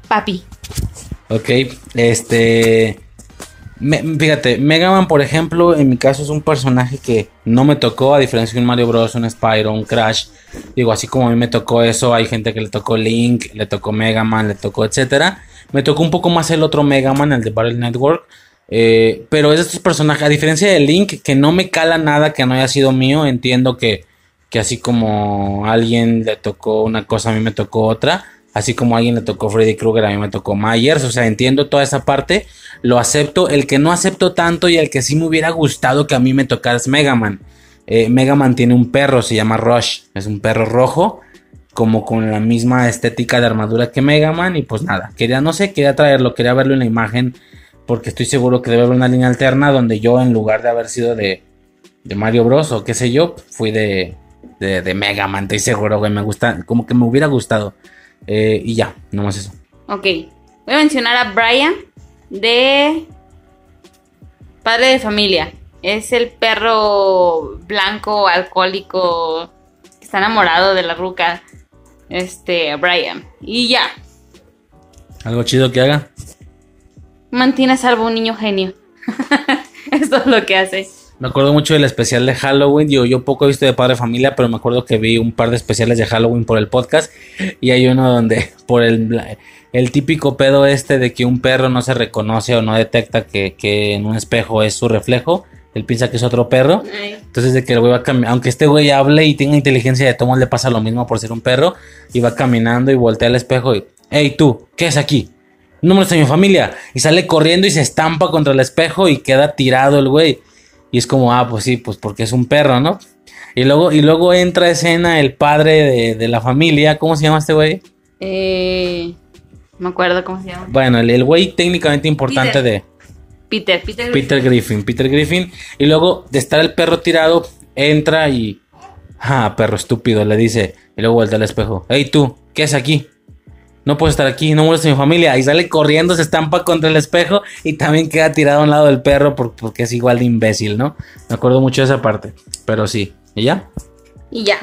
S1: Papi.
S11: Ok, este. me- fíjate, Mega Man, por ejemplo, en mi caso es un personaje que no me tocó, a diferencia de un Mario Bros, un Spyro, un Crash. Digo, así como a mí me tocó eso, hay gente que le tocó Link, le tocó Mega Man, le tocó etcétera. Me tocó un poco más el otro Mega Man, el de Battle Network. eh, pero es estos personajes, a diferencia de Link, que no me cala nada que no haya sido mío, entiendo que, que así como a alguien le tocó una cosa, a mí me tocó otra. Así como a alguien le tocó Freddy Krueger, a mí me tocó Myers. O sea, entiendo toda esa parte. Lo acepto. El que no acepto tanto y el que sí me hubiera gustado que a mí me tocara es Mega Man. Eh, Mega Man tiene un perro, se llama Rush. Es un perro rojo. Como con la misma estética de armadura que Mega Man. Y pues nada, quería, no sé, quería traerlo, quería verlo en la imagen. Porque estoy seguro que debe haber una línea alterna donde yo, en lugar de haber sido de, de Mario Bros. o qué sé yo, fui de, de, de Mega Man. Estoy seguro, güey. Me gusta, como que me hubiera gustado. Eh, y ya, nomás eso.
S1: Ok. Voy a mencionar a Brian de Padre de Familia. Es el perro blanco, alcohólico, que está enamorado de la ruca. Este, Brian. Y ya.
S11: ¿Algo chido que haga?
S1: Mantiene a salvo un niño genio. todo lo que hace.
S11: Me acuerdo mucho del especial de Halloween. Yo, yo poco he visto de Padre Familia, pero me acuerdo que vi un par de especiales de Halloween por el podcast. Y hay uno donde, por el, el típico pedo este de que un perro no se reconoce o no detecta que, que en un espejo es su reflejo. Él piensa que es otro perro. Entonces, de que el güey va caminando. Aunque este güey hable y tenga inteligencia de tomo, le pasa lo mismo por ser un perro. Y va caminando y voltea al espejo y, hey, tú, ¿qué es aquí? Número de mi familia. Y sale corriendo y se estampa contra el espejo y queda tirado el güey. Y es como, ah, pues sí, pues porque es un perro, ¿no? Y luego, y luego entra a escena el padre de, de la familia. ¿Cómo se llama este güey?
S1: Eh, me acuerdo cómo se llama.
S11: Bueno, el, el güey técnicamente importante
S1: Peter.
S11: de
S1: Peter, Peter.
S11: Peter Griffin. Peter Griffin. Y luego de estar el perro tirado, entra y. Ah, perro estúpido, le dice. Y luego vuelve al espejo. Hey, tú, ¿qué es aquí? No puedo estar aquí, no molestes a mi familia. Y sale corriendo, se estampa contra el espejo y también queda tirado a un lado del perro por- porque es igual de imbécil, ¿no? Me acuerdo mucho de esa parte. Pero sí. ¿Y ya?
S1: Y ya.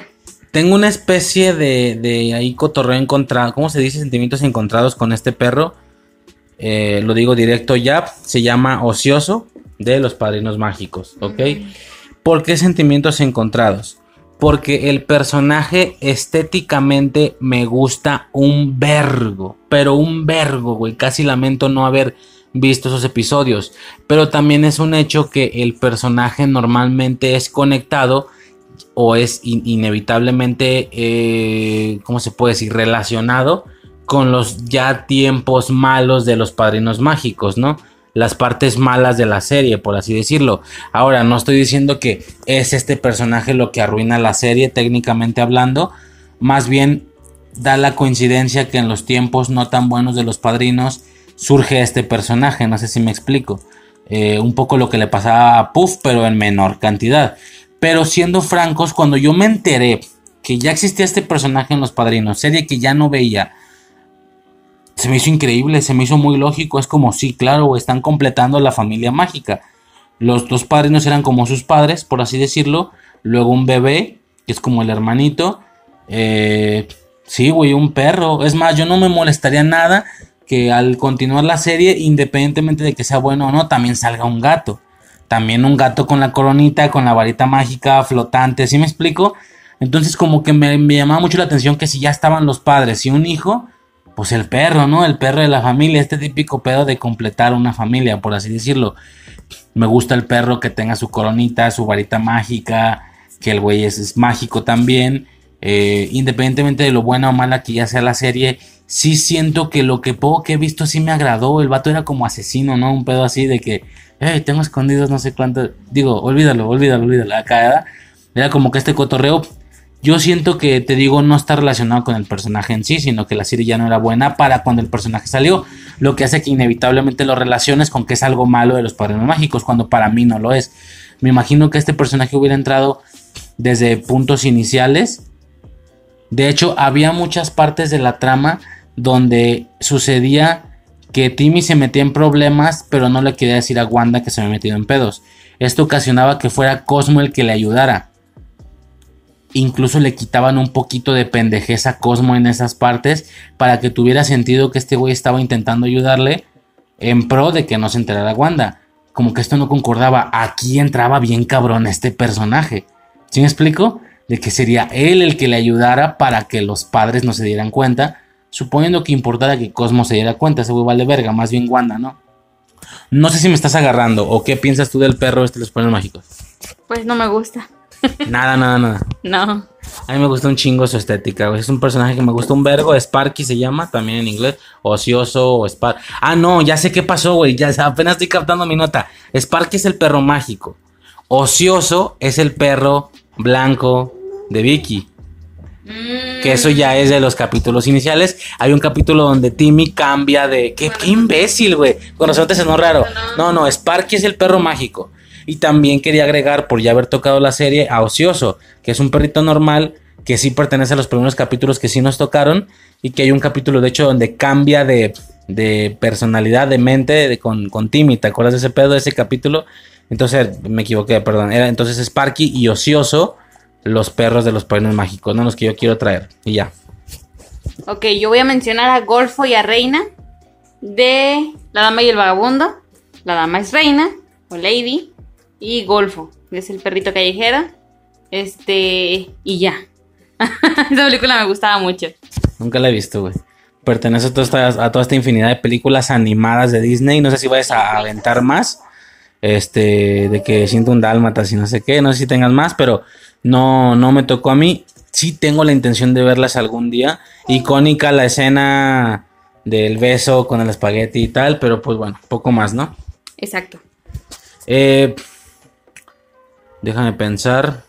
S11: Tengo una especie de, de ahí cotorreo encontrado. ¿Cómo se dice? Sentimientos encontrados con este perro. Eh, lo digo directo ya. Se llama Ocioso de los Padrinos Mágicos. ¿Ok? ¿Por qué sentimientos encontrados? Porque el personaje estéticamente me gusta un vergo. Pero un vergo, güey. Casi lamento no haber visto esos episodios. Pero también es un hecho que el personaje normalmente es conectado o es in- inevitablemente, eh, ¿cómo se puede decir? Relacionado con los ya tiempos malos de los padrinos mágicos, ¿no? Las partes malas de la serie, por así decirlo. Ahora, no estoy diciendo que es este personaje lo que arruina la serie, técnicamente hablando. Más bien da la coincidencia que en los tiempos no tan buenos de los padrinos surge este personaje, no sé si me explico. Eh, un poco lo que le pasaba a Puff, pero en menor cantidad. Pero siendo francos, cuando yo me enteré que ya existía este personaje en Los Padrinos, serie que ya no veía, se me hizo increíble, se me hizo muy lógico. Es como, sí, claro, están completando la familia mágica. Los dos padrinos eran como sus padres, por así decirlo. Luego un bebé, que es como el hermanito. Eh, sí, güey, un perro. Es más, yo no me molestaría nada que al continuar la serie, independientemente de que sea bueno o no, también salga un gato. También un gato con la coronita, con la varita mágica, flotante, ¿sí me explico? Entonces como que me, me llamaba mucho la atención que si ya estaban los padres y un hijo, pues el perro, ¿no? El perro de la familia, este típico pedo de completar una familia, por así decirlo. Me gusta el perro que tenga su coronita, su varita mágica, que el güey es, mágico también. Eh, independientemente de lo buena o mala que ya sea la serie, sí siento que lo que poco que he visto sí me agradó. El vato era como asesino, ¿no? Un pedo así de que, hey, tengo escondidos no sé cuánto. Digo, olvídalo, olvídalo, olvídalo. Acá era, era como que este cotorreo. Yo siento que, te digo, no está relacionado con el personaje en sí, sino que la serie ya no era buena para cuando el personaje salió. Lo que hace que inevitablemente lo relaciones con que es algo malo de los padrinos mágicos, cuando para mí no lo es. Me imagino que este personaje hubiera entrado desde puntos iniciales. De hecho, había muchas partes de la trama donde sucedía que Timmy se metía en problemas, pero no le quería decir a Wanda que se había metido en pedos. Esto ocasionaba que fuera Cosmo el que le ayudara. Incluso le quitaban un poquito de pendejez a Cosmo en esas partes para que tuviera sentido que este güey estaba intentando ayudarle en pro de que no se enterara Wanda. Como que esto no concordaba. Aquí entraba bien cabrón este personaje. ¿Sí me explico? De que sería él el que le ayudara para que los padres no se dieran cuenta. Suponiendo que importara que Cosmo se diera cuenta. Ese güey vale verga, más bien Wanda, ¿no? No sé si me estás agarrando o qué piensas tú del perro este de los poderes mágicos.
S1: Pues no me gusta.
S11: Nada, nada, nada.
S1: No.
S11: A mí me gusta un chingo su estética, güey. Es un personaje que me gusta un vergo. Sparky se llama también en inglés. Ocioso o Spark. Ah, no, ya sé qué pasó, güey. Ya apenas estoy captando mi nota. Sparky es el perro mágico. Ocioso es el perro blanco de Vicky. Que eso ya es de los capítulos iniciales. Hay un capítulo donde Timmy cambia de. ¡Qué, qué imbécil, güey! Con nosotros sonó raro. No, no, Sparky es el perro mágico. Y también quería agregar, por ya haber tocado la serie, a Ocioso, que es un perrito normal que sí pertenece a los primeros capítulos que sí nos tocaron. Y que hay un capítulo, de hecho, donde cambia de, de personalidad, de mente de, con, con Timmy. ¿Te acuerdas de ese pedo, de ese capítulo? Entonces, me equivoqué, perdón. Era entonces Sparky y Ocioso, los perros de los padrinos mágicos, no los que yo quiero traer. Y ya.
S1: Ok, yo voy a mencionar a Golfo y a Reina de La Dama y el Vagabundo. La Dama es Reina o Lady. Y Golfo, que es el perrito callejero. Este, y ya. Esa película me gustaba mucho.
S11: Nunca la he visto, güey. Pertenece a toda, esta, a toda esta infinidad de películas animadas de Disney. No sé si vayas a aventar más. Este, de que siento un dálmatas y no sé qué. No sé si tengas más, pero no, no me tocó a mí. Sí tengo la intención de verlas algún día. Icónica la escena del beso con el espagueti y tal, pero pues bueno, poco más, ¿no?
S1: Exacto.
S11: Eh, déjame pensar.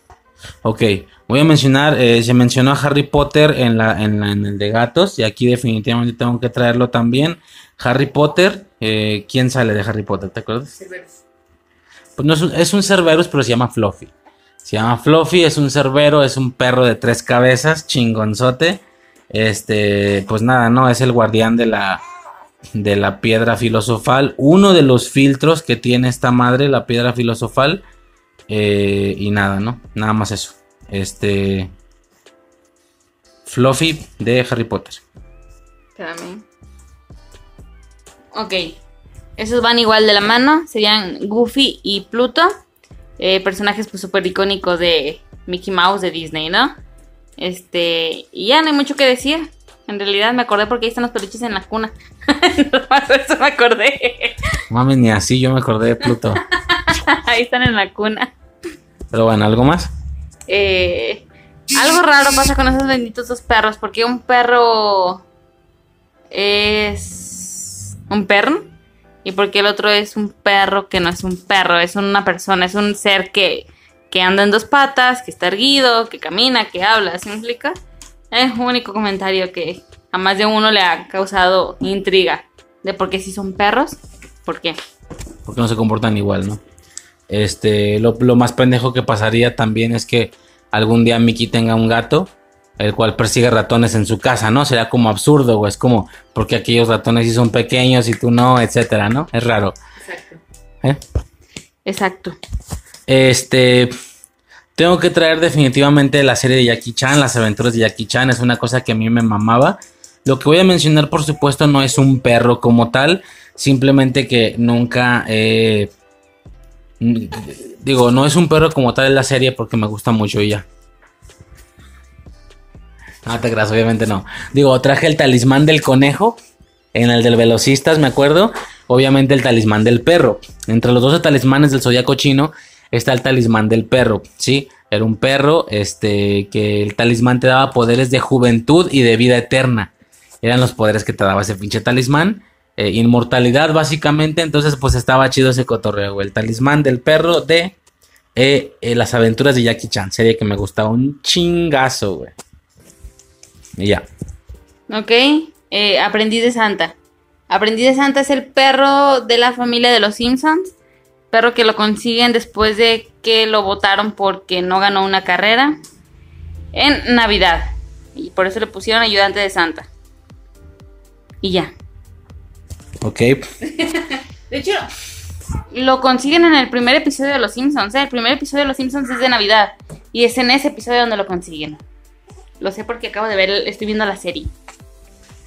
S11: Ok, voy a mencionar, eh, se mencionó a Harry Potter en, la, en, la- en el de gatos y aquí definitivamente tengo que traerlo también. Harry Potter, eh, ¿quién sale de Harry Potter? ¿Te acuerdas? Pues no es un, es un Cerberus, pero se llama Fluffy. Se llama Fluffy, es un cerbero, es un perro de tres cabezas, chingonzote. Este, pues nada, no, es el guardián de la, de la piedra filosofal. Uno de los filtros que tiene esta madre, la piedra filosofal. Eh, y nada, ¿no? Nada más eso. Este. Fluffy de Harry Potter.
S1: Espérame. Ok. Esos van igual de la mano. Serían Goofy y Pluto. Eh, personajes pues súper icónicos de Mickey Mouse de Disney, ¿no? Este. Y ya no hay mucho que decir. En realidad me acordé porque ahí están los peluches en la cuna. Nomás eso me acordé.
S11: Mames, ni así yo me acordé de Pluto.
S1: ahí están en la cuna.
S11: Pero bueno, ¿algo más?
S1: Eh, algo raro pasa con esos benditos dos perros, porque un perro es un perro y porque el otro es un perro que no es un perro, es una persona, es un ser que, que anda en dos patas, que está erguido, que camina, que habla, ¿se me explica? Es un único comentario que a más de uno le ha causado intriga de por qué si son perros, ¿por qué?
S11: Porque no se comportan igual, ¿no? Este, lo, lo más pendejo que pasaría también es que algún día Mickey tenga un gato, el cual persigue ratones en su casa, ¿no? Será como absurdo, güey. Es como, porque aquellos ratones sí son pequeños y tú no, etcétera, ¿no? Es raro.
S1: Exacto.
S11: ¿Eh?
S1: Exacto.
S11: Este. Tengo que traer definitivamente la serie de Jackie Chan, las aventuras de Jackie Chan, es una cosa que a mí me mamaba. Lo que voy a mencionar, por supuesto, no es un perro como tal, simplemente que nunca eh, Digo, no es un perro como tal en la serie porque me gusta mucho y ya. No te creas, obviamente no. Digo, traje el talismán del conejo. En el del velocistas, me acuerdo. Obviamente el talismán del perro. Entre los 12 talismanes del zodiaco chino está el talismán del perro. Sí, era un perro. Este, que el talismán te daba poderes de juventud y de vida eterna. Eran los poderes que te daba ese pinche talismán. Eh, inmortalidad, básicamente. Entonces, pues estaba chido ese cotorreo. El talismán del perro de eh, eh, las aventuras de Jackie Chan. Serie que me gustaba un chingazo, güey. Y ya.
S1: Ok. Aprendiz de Santa. Aprendiz de Santa es el perro de la familia de los Simpsons. Perro que lo consiguen después de que lo votaron porque no ganó una carrera. En Navidad. Y por eso le pusieron ayudante de Santa. Y ya.
S11: Ok.
S1: De hecho, lo consiguen en el primer episodio de Los Simpsons. ¿eh? El primer episodio de Los Simpsons es de Navidad. Y es en ese episodio donde lo consiguen. Lo sé porque acabo de ver, estoy viendo la serie.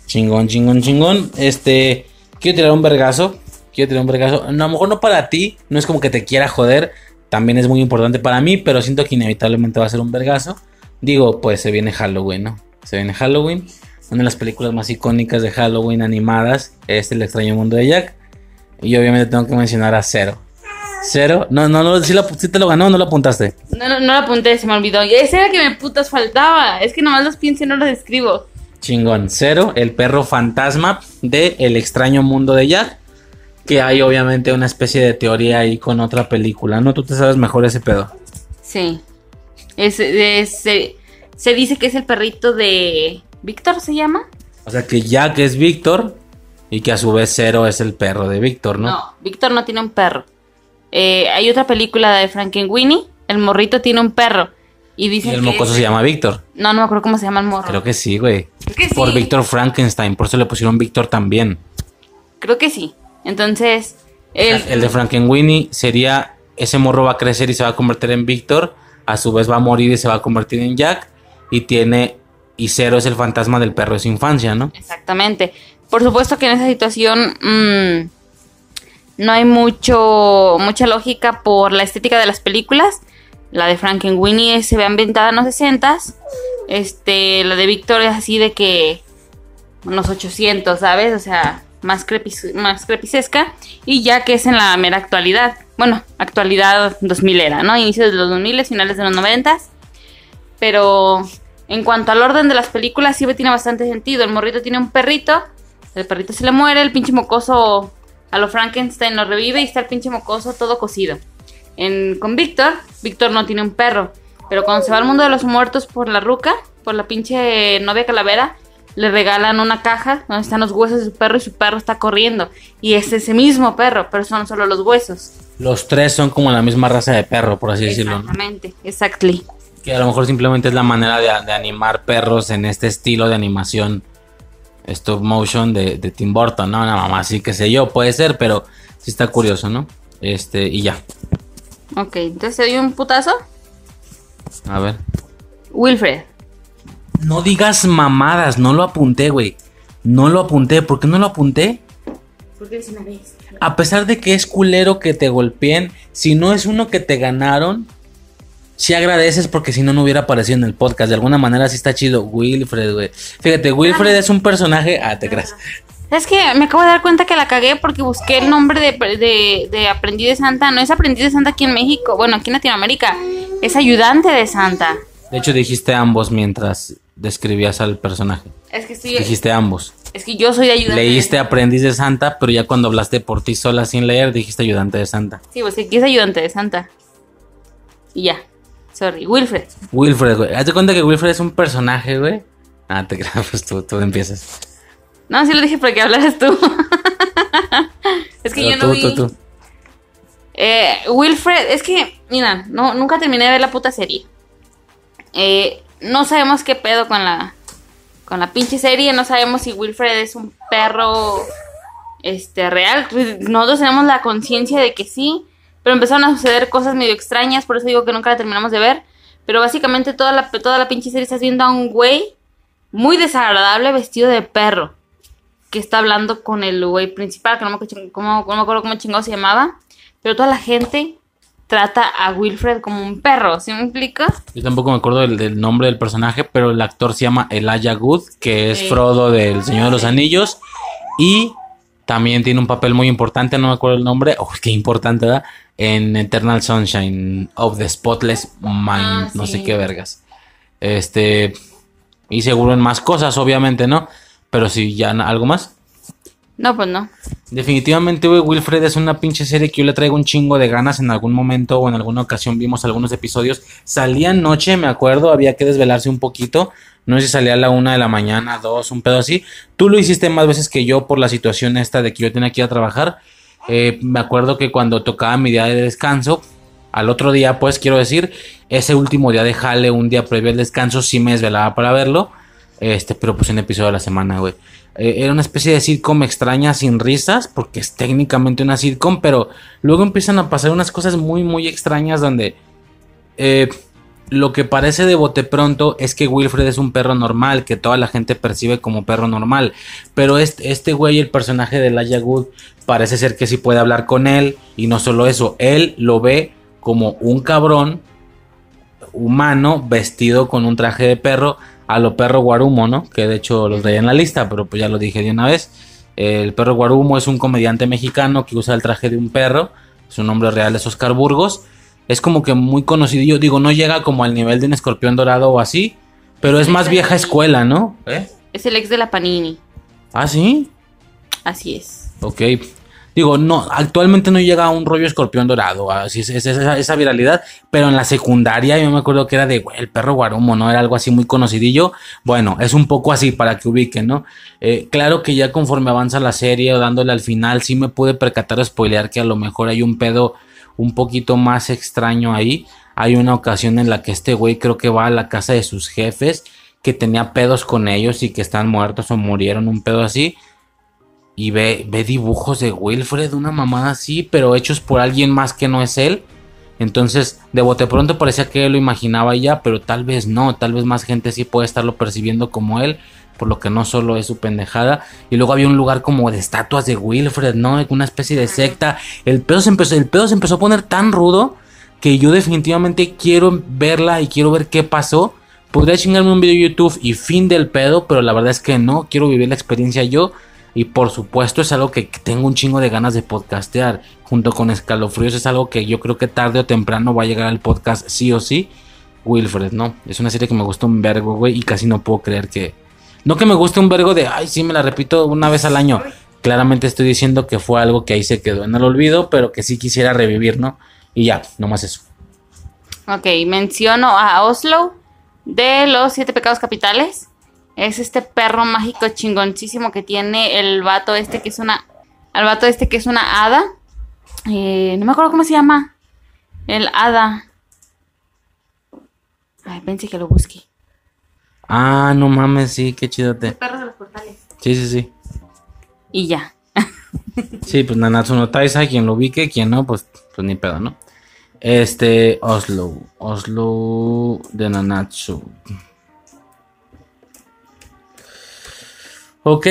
S11: Chingón, chingón, chingón. Este, quiero tirar un vergazo. Quiero tirar un vergazo. No, a lo mejor no para ti. No es como que te quiera joder. También es muy importante para mí. Pero siento que inevitablemente va a ser un vergazo. Digo, pues se viene Halloween, ¿no? Se viene Halloween. Una de las películas más icónicas de Halloween animadas es El extraño mundo de Jack. Y obviamente tengo que mencionar a Cero. Cero. No, no, no, si, te lo ganó, no lo apuntaste.
S1: No, no, no lo apunté, se me olvidó. Y ese era que me putas faltaba. Es que nomás los pienso y no los escribo.
S11: Chingón. Cero, el perro fantasma de El extraño mundo de Jack. Que hay obviamente una especie de teoría ahí con otra película, ¿no? Tú te sabes mejor ese pedo.
S1: Sí. Es, es- se, se dice que es el perrito de... ¿Víctor se llama?
S11: O sea que Jack es Víctor y que a su vez Cero es el perro de Víctor, ¿no?
S1: No, Víctor no tiene un perro. Eh, hay otra película de Frankenweenie. El morrito tiene un perro. Y
S11: Y
S1: dicen
S11: el
S1: que
S11: mocoso
S1: es-
S11: se llama Víctor.
S1: No, no me acuerdo cómo se llama el morro.
S11: Creo que sí, güey.
S1: Creo que sí.
S11: Por Víctor Frankenstein, por eso le pusieron Víctor también.
S1: Creo que sí. Entonces, el,
S11: El de Frankenweenie sería ese morro va a crecer y se va a convertir en Víctor, a su vez va a morir y se va a convertir en Jack y tiene y Cero es el fantasma del perro de su infancia, ¿no?
S1: Exactamente. Por supuesto que en esa situación mm, no hay mucho mucha lógica por la estética de las películas. La de Frankenweenie se ve ambientada en los 60 Este, la de Víctor es así de que unos 800, ¿sabes? O sea, más, crepis, más crepicesca. Y ya que es en la mera actualidad. Bueno, actualidad 2000 era, ¿no? Inicios de los 2000, finales de los 90. Pero en cuanto al orden de las películas, sí tiene bastante sentido. El morrito tiene un perrito. El perrito se le muere, el pinche mocoso a lo Frankenstein lo revive y está el pinche mocoso todo cocido. En, con Víctor, Víctor no tiene un perro. Pero cuando se va al mundo de los muertos por la ruca, por la pinche novia calavera, le regalan una caja donde están los huesos de su perro y su perro está corriendo. Y es ese mismo perro, pero son solo los huesos.
S11: Los tres son como la misma raza de perro, por así decirlo.
S1: Exactamente, exactly.
S11: Que a lo mejor simplemente es la manera de, de, animar perros en este estilo de animación stop motion de, de Tim Burton, ¿no? Una mamá así que sé yo, puede ser, pero sí está curioso, ¿no? Este, y ya.
S1: Ok, entonces te doy un putazo.
S11: A ver.
S1: Wilfred.
S11: No digas mamadas, no lo apunté, güey. No lo apunté. ¿Por qué no lo apunté?
S1: Porque es una vez.
S11: A pesar de que es culero que te golpeen, si no es uno que te ganaron, sí agradeces porque si no, no hubiera aparecido en el podcast. De alguna manera sí está chido. Wilfred, güey. Fíjate, Wilfred es un personaje. Ah, te creas.
S1: Es que me acabo de dar cuenta que la cagué porque busqué el nombre de, de, de, aprendiz de Santa. No es aprendiz de Santa aquí en México, bueno, aquí en Latinoamérica. Es ayudante de Santa.
S11: De hecho, dijiste ambos mientras describías al personaje.
S1: Es que estoy...
S11: Dijiste ambos.
S1: Es que yo soy ayudante.
S11: Leíste aprendiz de Santa, pero ya cuando hablaste por ti sola sin leer, dijiste ayudante de Santa.
S1: Sí, pues aquí es ayudante de Santa. Y ya. Sorry, Wilfred.
S11: Wilfred, güey. Hazte cuenta que Wilfred es un personaje, güey. Ah, te creas, pues tú, tú empiezas.
S1: No, sí lo dije para que hablaras tú. es que
S11: Pero
S1: yo no
S11: tú,
S1: vi.
S11: tú, tú.
S1: Eh, Wilfred, es que, mira, no, nunca terminé de ver la puta serie. Eh, no sabemos qué pedo con la con la pinche serie, no sabemos si Wilfred es un perro este real. Nosotros tenemos la conciencia de que sí, pero empezaron a suceder cosas medio extrañas, por eso digo que nunca la terminamos de ver. Pero básicamente toda la, toda la pinche serie estás viendo a un güey muy desagradable vestido de perro. Que está hablando con el güey principal, que no me, acuerdo cómo- cómo chingado se llamaba. Pero toda la gente trata a Wilfred como un perro, ¿sí me explico?
S11: Yo tampoco me acuerdo del, del nombre del personaje, pero el actor se llama Elijah Wood, que es
S1: Sí.
S11: Frodo del Señor de los Anillos. Y también tiene un papel muy importante, no me acuerdo el nombre. Oh, qué importante, ¿verdad? En Eternal Sunshine of the Spotless Mind,
S1: Ah,
S11: no
S1: sí.
S11: sé qué vergas. Este. Y seguro en más cosas, obviamente, ¿no? Pero si ya algo más.
S1: No, pues no.
S11: Definitivamente, güey, Wilfred es una pinche serie que yo le traigo un chingo de ganas. En algún momento o en alguna ocasión vimos algunos episodios. Salía anoche, me acuerdo, había que desvelarse un poquito. No sé si salía a la una de la mañana, dos, un pedo así. Tú lo hiciste más veces que yo por la situación esta de que yo tenía que ir a trabajar. Eh, me acuerdo que cuando tocaba mi día de descanso, al otro día, pues quiero decir, ese último día de jale, un día previo al descanso, sí me desvelaba para verlo. Este, pero pues un episodio a la semana, güey. Eh, era una especie de sitcom extraña sin risas, porque es técnicamente una sitcom, pero luego empiezan a pasar unas cosas muy, muy extrañas donde eh, lo que parece de bote pronto es que Wilfred es un perro normal, que toda la gente percibe como perro normal, pero este, este güey, el personaje de Elijah Wood, parece ser que sí puede hablar con él, y no solo eso, él lo ve como un cabrón humano vestido con un traje de perro a lo perro guarumo, ¿no? Que de hecho lo traía en la lista, pero pues ya lo dije de una vez. El perro guarumo es un comediante mexicano que usa el traje de un perro. Su nombre real es Oscar Burgos. Es como que muy conocido. Yo digo, no llega como al nivel de un escorpión dorado o así, pero es más vieja escuela, ¿no? ¿Eh?
S1: Es el ex de la Panini.
S11: ¿Ah, sí?
S1: Así es.
S11: Ok. Digo, no, actualmente no llega a un rollo escorpión dorado, así es, es esa, viralidad, pero en la secundaria yo me acuerdo que era de, el perro guarumo, ¿no? Era algo así muy conocidillo. Bueno, es un poco así para que ubiquen, ¿no? Eh, claro que ya conforme avanza la serie o dándole al final, sí me pude percatar o spoilear que a lo mejor hay un pedo un poquito más extraño ahí. Hay una ocasión en la que este güey creo que va a la casa de sus jefes, que tenía pedos con ellos y que están muertos o murieron, un pedo así y ve, ve dibujos de Wilfred, una mamada así, pero hechos por alguien más que no es él. Entonces, de bote pronto parecía que él lo imaginaba ya, pero tal vez no, tal vez más gente sí puede estarlo percibiendo como él, por lo que no solo es su pendejada. Y luego había un lugar como de estatuas de Wilfred, ¿no? Una especie de secta. El pedo se empezó, el pedo se empezó a poner tan rudo que yo definitivamente quiero verla y quiero ver qué pasó. Podría chingarme un video de YouTube y fin del pedo, pero la verdad es que no, quiero vivir la experiencia yo. Y por supuesto es algo que tengo un chingo de ganas de podcastear. Junto con Escalofríos es algo que yo creo que tarde o temprano va a llegar al podcast sí o sí. Wilfred, ¿no? Es una serie que me gustó un vergo, güey, y casi no puedo creer que... No que me guste un vergo de, ay, sí, me la repito una vez al año. Claramente estoy diciendo que fue algo que ahí se quedó en el olvido, pero que sí quisiera revivir, ¿no? Y ya, nomás eso.
S1: Ok, menciono a Oslo de los siete pecados capitales. Es este perro mágico chingoncísimo que tiene el vato este que es una. Al vato este que es una hada. Eh, no me acuerdo cómo se llama. El hada. Ay, pensé que lo busque.
S11: Ah, no mames, sí, qué chidote.
S1: El perro de los portales.
S11: Sí, sí, sí.
S1: Y ya.
S11: sí, pues Nanatsu no Taisa, quien lo ubique, quien no, pues, pues ni pedo, ¿no? Este, Oslo. Oslo de Nanatsu. Ok,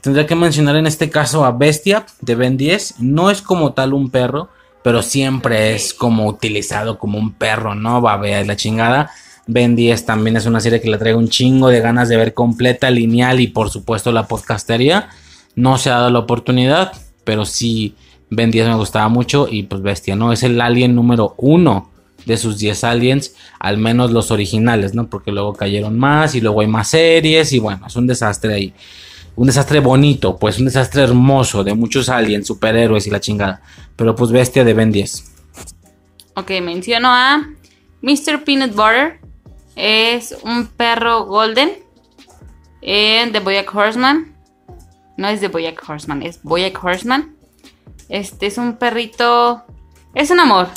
S11: tendría que mencionar en este caso a Bestia de Ben 10. No es como tal un perro, pero siempre es como utilizado como un perro, ¿no? Babea y la chingada. Ben 10 también es una serie que le traigo un chingo de ganas de ver completa, lineal y por supuesto la podcastería. No se ha dado la oportunidad, pero sí Ben 10 me gustaba mucho y pues Bestia, ¿no? Es el alien número uno de sus 10 aliens, al menos los originales, ¿no? Porque luego cayeron más y luego hay más series y bueno, es un desastre ahí. Un desastre bonito, pues un desastre hermoso de muchos aliens, superhéroes y la chingada. Pero pues bestia de Ben 10.
S1: Ok, menciono a Mr. Peanut Butter. Es un perro golden en The Boyack Horseman. No es The Boyack Horseman, es Boyack Horseman. Este es un perrito... Es un amor.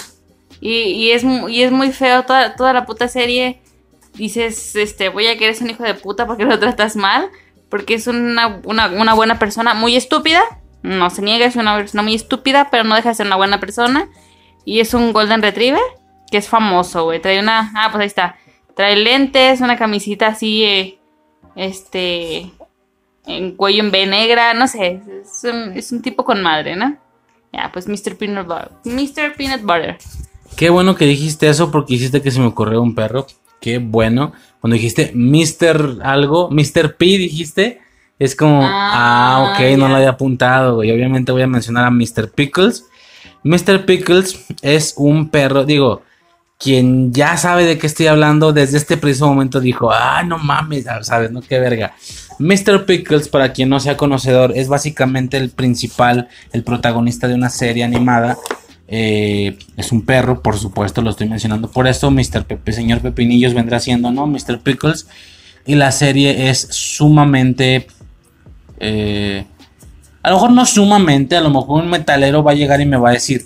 S1: Y, es, y es muy feo toda, toda la puta serie. Dices, este, voy a que eres un hijo de puta porque lo tratas mal. Porque es una, una, buena persona, muy estúpida. No se niega, es una persona muy estúpida, pero no deja de ser una buena persona. Y es un Golden Retriever, que es famoso, güey. Trae una. Ah, pues ahí está. Trae lentes, una camisita así, eh, este. En cuello en B negra, no sé. Es un, es un tipo con madre, ¿no? Ya, pues Mr. Peanut Butter. Mr. Peanut Butter.
S11: Qué bueno que dijiste eso porque hiciste que se me ocurrió un perro. Qué bueno. Cuando dijiste Mr. algo, Mr. P dijiste, es como, ah, ok, no lo había apuntado, Y Obviamente voy a mencionar a Mr. Pickles. Mr. Pickles es un perro, digo, quien ya sabe de qué estoy hablando desde este preciso momento dijo, ah, no mames, ah, sabes, no, qué verga. Mr. Pickles, para quien no sea conocedor, es básicamente el principal, el protagonista de una serie animada eh, es un perro, por supuesto, lo estoy mencionando por eso. Mr. Pepe, señor Pepinillos vendrá siendo, ¿no? Mr. Pickles. Y la serie es sumamente. Eh, a lo mejor no sumamente, a lo mejor un metalero va a llegar y me va a decir.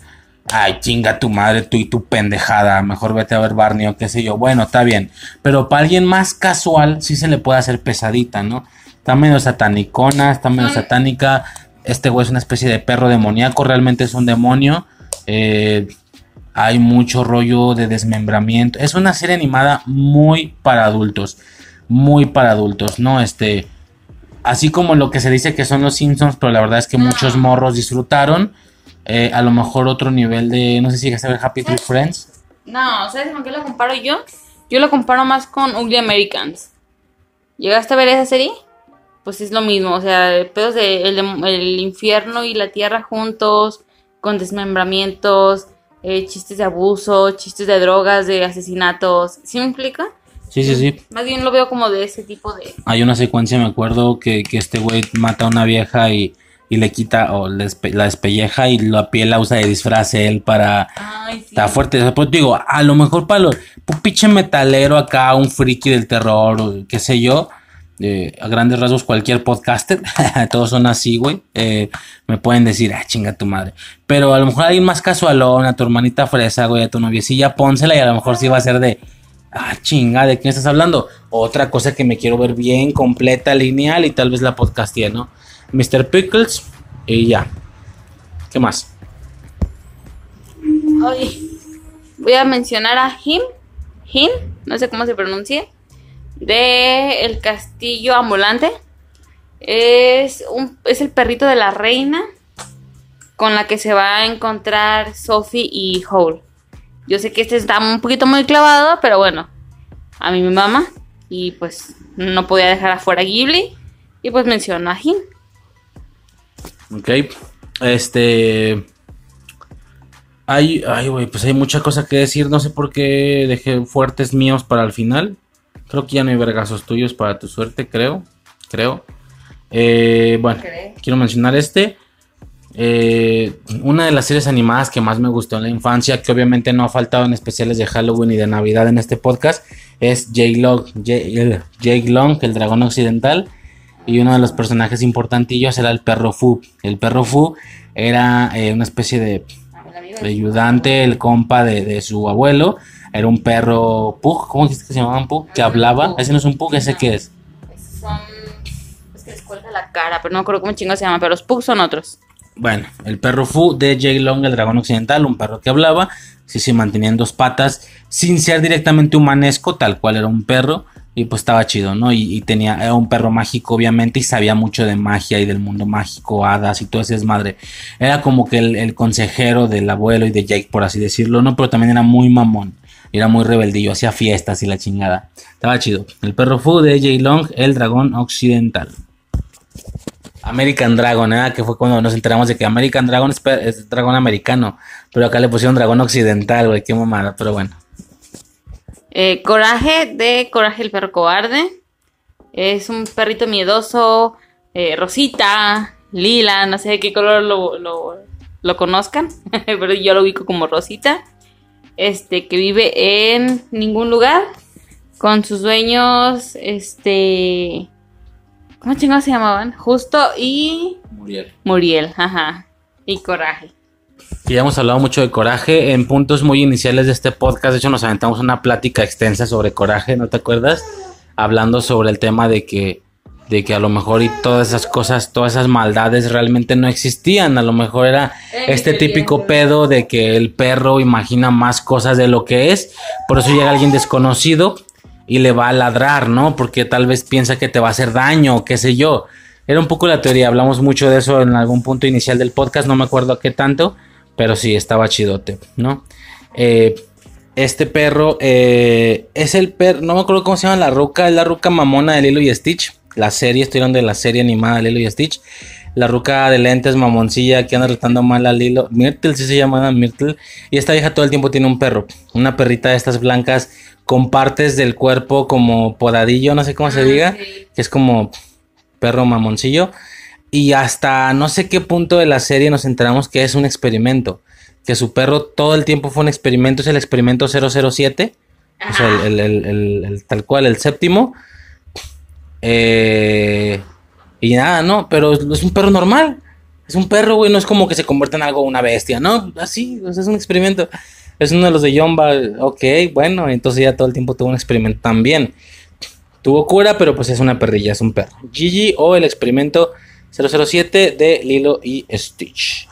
S11: Ay, chinga tu madre, tú y tu pendejada. Mejor vete a ver Barney o qué sé yo. Bueno, está bien. Pero para alguien más casual, sí se le puede hacer pesadita, ¿no? Está medio satanicona, está medio satánica. Este güey es una especie de perro demoníaco, realmente es un demonio. Eh, hay mucho rollo de desmembramiento. Es una serie animada muy para adultos. Muy para adultos, ¿no? Este. Así como lo que se dice que son los Simpsons, pero la verdad es que muchos morros disfrutaron. Eh, a lo mejor otro nivel de. No sé si llegaste a ver Happy Tree Friends.
S1: No, ¿sabes con qué lo comparo yo? Yo lo comparo más con Ugly Americans. ¿Llegaste a ver esa serie? Pues es lo mismo, o sea, pedos de el infierno y la tierra juntos con desmembramientos, eh, chistes de abuso, chistes de drogas, de asesinatos. ¿Sí me explica?
S11: Sí, sí, sí.
S1: Más bien lo veo como de ese tipo de...
S11: Hay una secuencia, me acuerdo, que, este güey mata a una vieja y, le quita o la despelleja y la piel la usa de disfraz él para... Ay, sí. Está fuerte. Pues digo, a lo mejor para los... Un pinche metalero acá, un friki del terror, qué sé yo a grandes rasgos cualquier podcaster, todos son así, güey, eh, me pueden decir, ah, chinga tu madre. Pero a lo mejor alguien más casualón, a tu hermanita fresa, güey, a tu noviecilla, pónsela y a lo mejor sí va a ser de, ah, chinga, ¿de qué estás hablando? Otra cosa que me quiero ver bien, completa, lineal y tal vez la podcastie, ¿no? Mr. Pickles y ya. ¿Qué más?
S1: voy a mencionar a Him, Him, no sé cómo se pronuncia de El Castillo Ambulante. Es, un, es el perrito de la reina con la que se va a encontrar Sophie y Hole. Yo sé que este está un poquito muy clavado, pero bueno, a mí me mama. Y pues no podía dejar afuera Ghibli. Y pues menciono a Jin.
S11: Ok. Este. Hay, ay, pues hay mucha cosa que decir. No sé por qué dejé fuertes míos para el final. Creo que ya no hay vergazos tuyos para tu suerte, creo. Creo. Eh, bueno, quiero mencionar este. Eh, una de las series animadas que más me gustó en la infancia, que obviamente no ha faltado en especiales de Halloween y de Navidad en este podcast, es Jake Long, Jake, Jake Long el dragón occidental. Y uno de los personajes importantillos era el perro Fu. El perro Fu era eh, una especie de, de, ayudante, el compa de, de, su abuelo. Era un perro Pug, ¿cómo dijiste que se llamaban Pug? Que hablaba. Ese no es un Pug, ese qué es.
S1: Son. Es que les cuelga la cara, pero no me acuerdo cómo chingo se llama, pero los Pugs son otros.
S11: Bueno, el perro Fu de Jake Long, el dragón occidental, un perro que hablaba, sí se mantenía en dos patas, sin ser directamente humanesco, tal cual era un perro, y pues estaba chido, ¿no? Y, y, tenía, era un perro mágico, obviamente, y sabía mucho de magia y del mundo mágico, hadas y todo ese desmadre. Era como que el, el consejero del abuelo y de Jake, por así decirlo, ¿no? Pero también era muy mamón, era muy rebeldillo, hacía fiestas y la chingada. Estaba chido. El perro Fu de Jake Long, el dragón occidental. American Dragon, ¿eh? que fue cuando nos enteramos de que American Dragon es, es, dragón americano, pero acá le pusieron dragón occidental, güey, qué mamada, pero bueno.
S1: Eh, coraje de Coraje el perro cobarde. Es un perrito miedoso, eh, rosita, lila, no sé de qué color lo, lo, lo conozcan, pero yo lo ubico como rosita. Este, que vive en ningún lugar, con sus dueños, este ¿Cómo chingados se llamaban? Justo y.
S11: Muriel.
S1: Muriel, ajá. Y Coraje.
S11: Y ya hemos hablado mucho de Coraje en puntos muy iniciales de este podcast. De hecho, nos aventamos una plática extensa sobre Coraje, ¿no te acuerdas? Hablando sobre el tema de que, de que a lo mejor y todas esas cosas, todas esas maldades realmente no existían. A lo mejor era este típico pedo de que el perro imagina más cosas de lo que es. Por eso llega alguien desconocido y le va a ladrar, ¿no? Porque tal vez piensa que te va a hacer daño, qué sé yo. Era un poco la teoría, hablamos mucho de eso en algún punto inicial del podcast, no me acuerdo a qué tanto, pero sí, estaba chidote, ¿no? Eh, este perro eh, es el perro, no me acuerdo cómo se llama la ruca, es la ruca mamona de Lilo y Stitch. La serie, estoy hablando de la serie animada de Lilo y Stitch. La ruca de lentes mamoncilla que anda tratando mal a Lilo. Myrtle, sí se llama Myrtle. Y esta vieja todo el tiempo tiene un perro. Una perrita de estas blancas con partes del cuerpo como podadillo, no sé cómo ah, se diga, sí. que es como perro mamoncillo. Y hasta no sé qué punto de la serie nos enteramos que es un experimento. Que su perro todo el tiempo fue un experimento, es el experimento 007. O sea, el, el, el, el, tal cual, el séptimo. Eh, y nada, no, pero es un perro normal. Es un perro, güey, no es como que se convierta en algo, una bestia, ¿no? Así, sea, es un experimento. Es uno de los de Yomba. Ok, bueno, entonces ya todo el tiempo tuvo un experimento también. Tuvo cura, pero pues es una perrilla, es un perro. Gigi o el experimento 007 de Lilo y Stitch.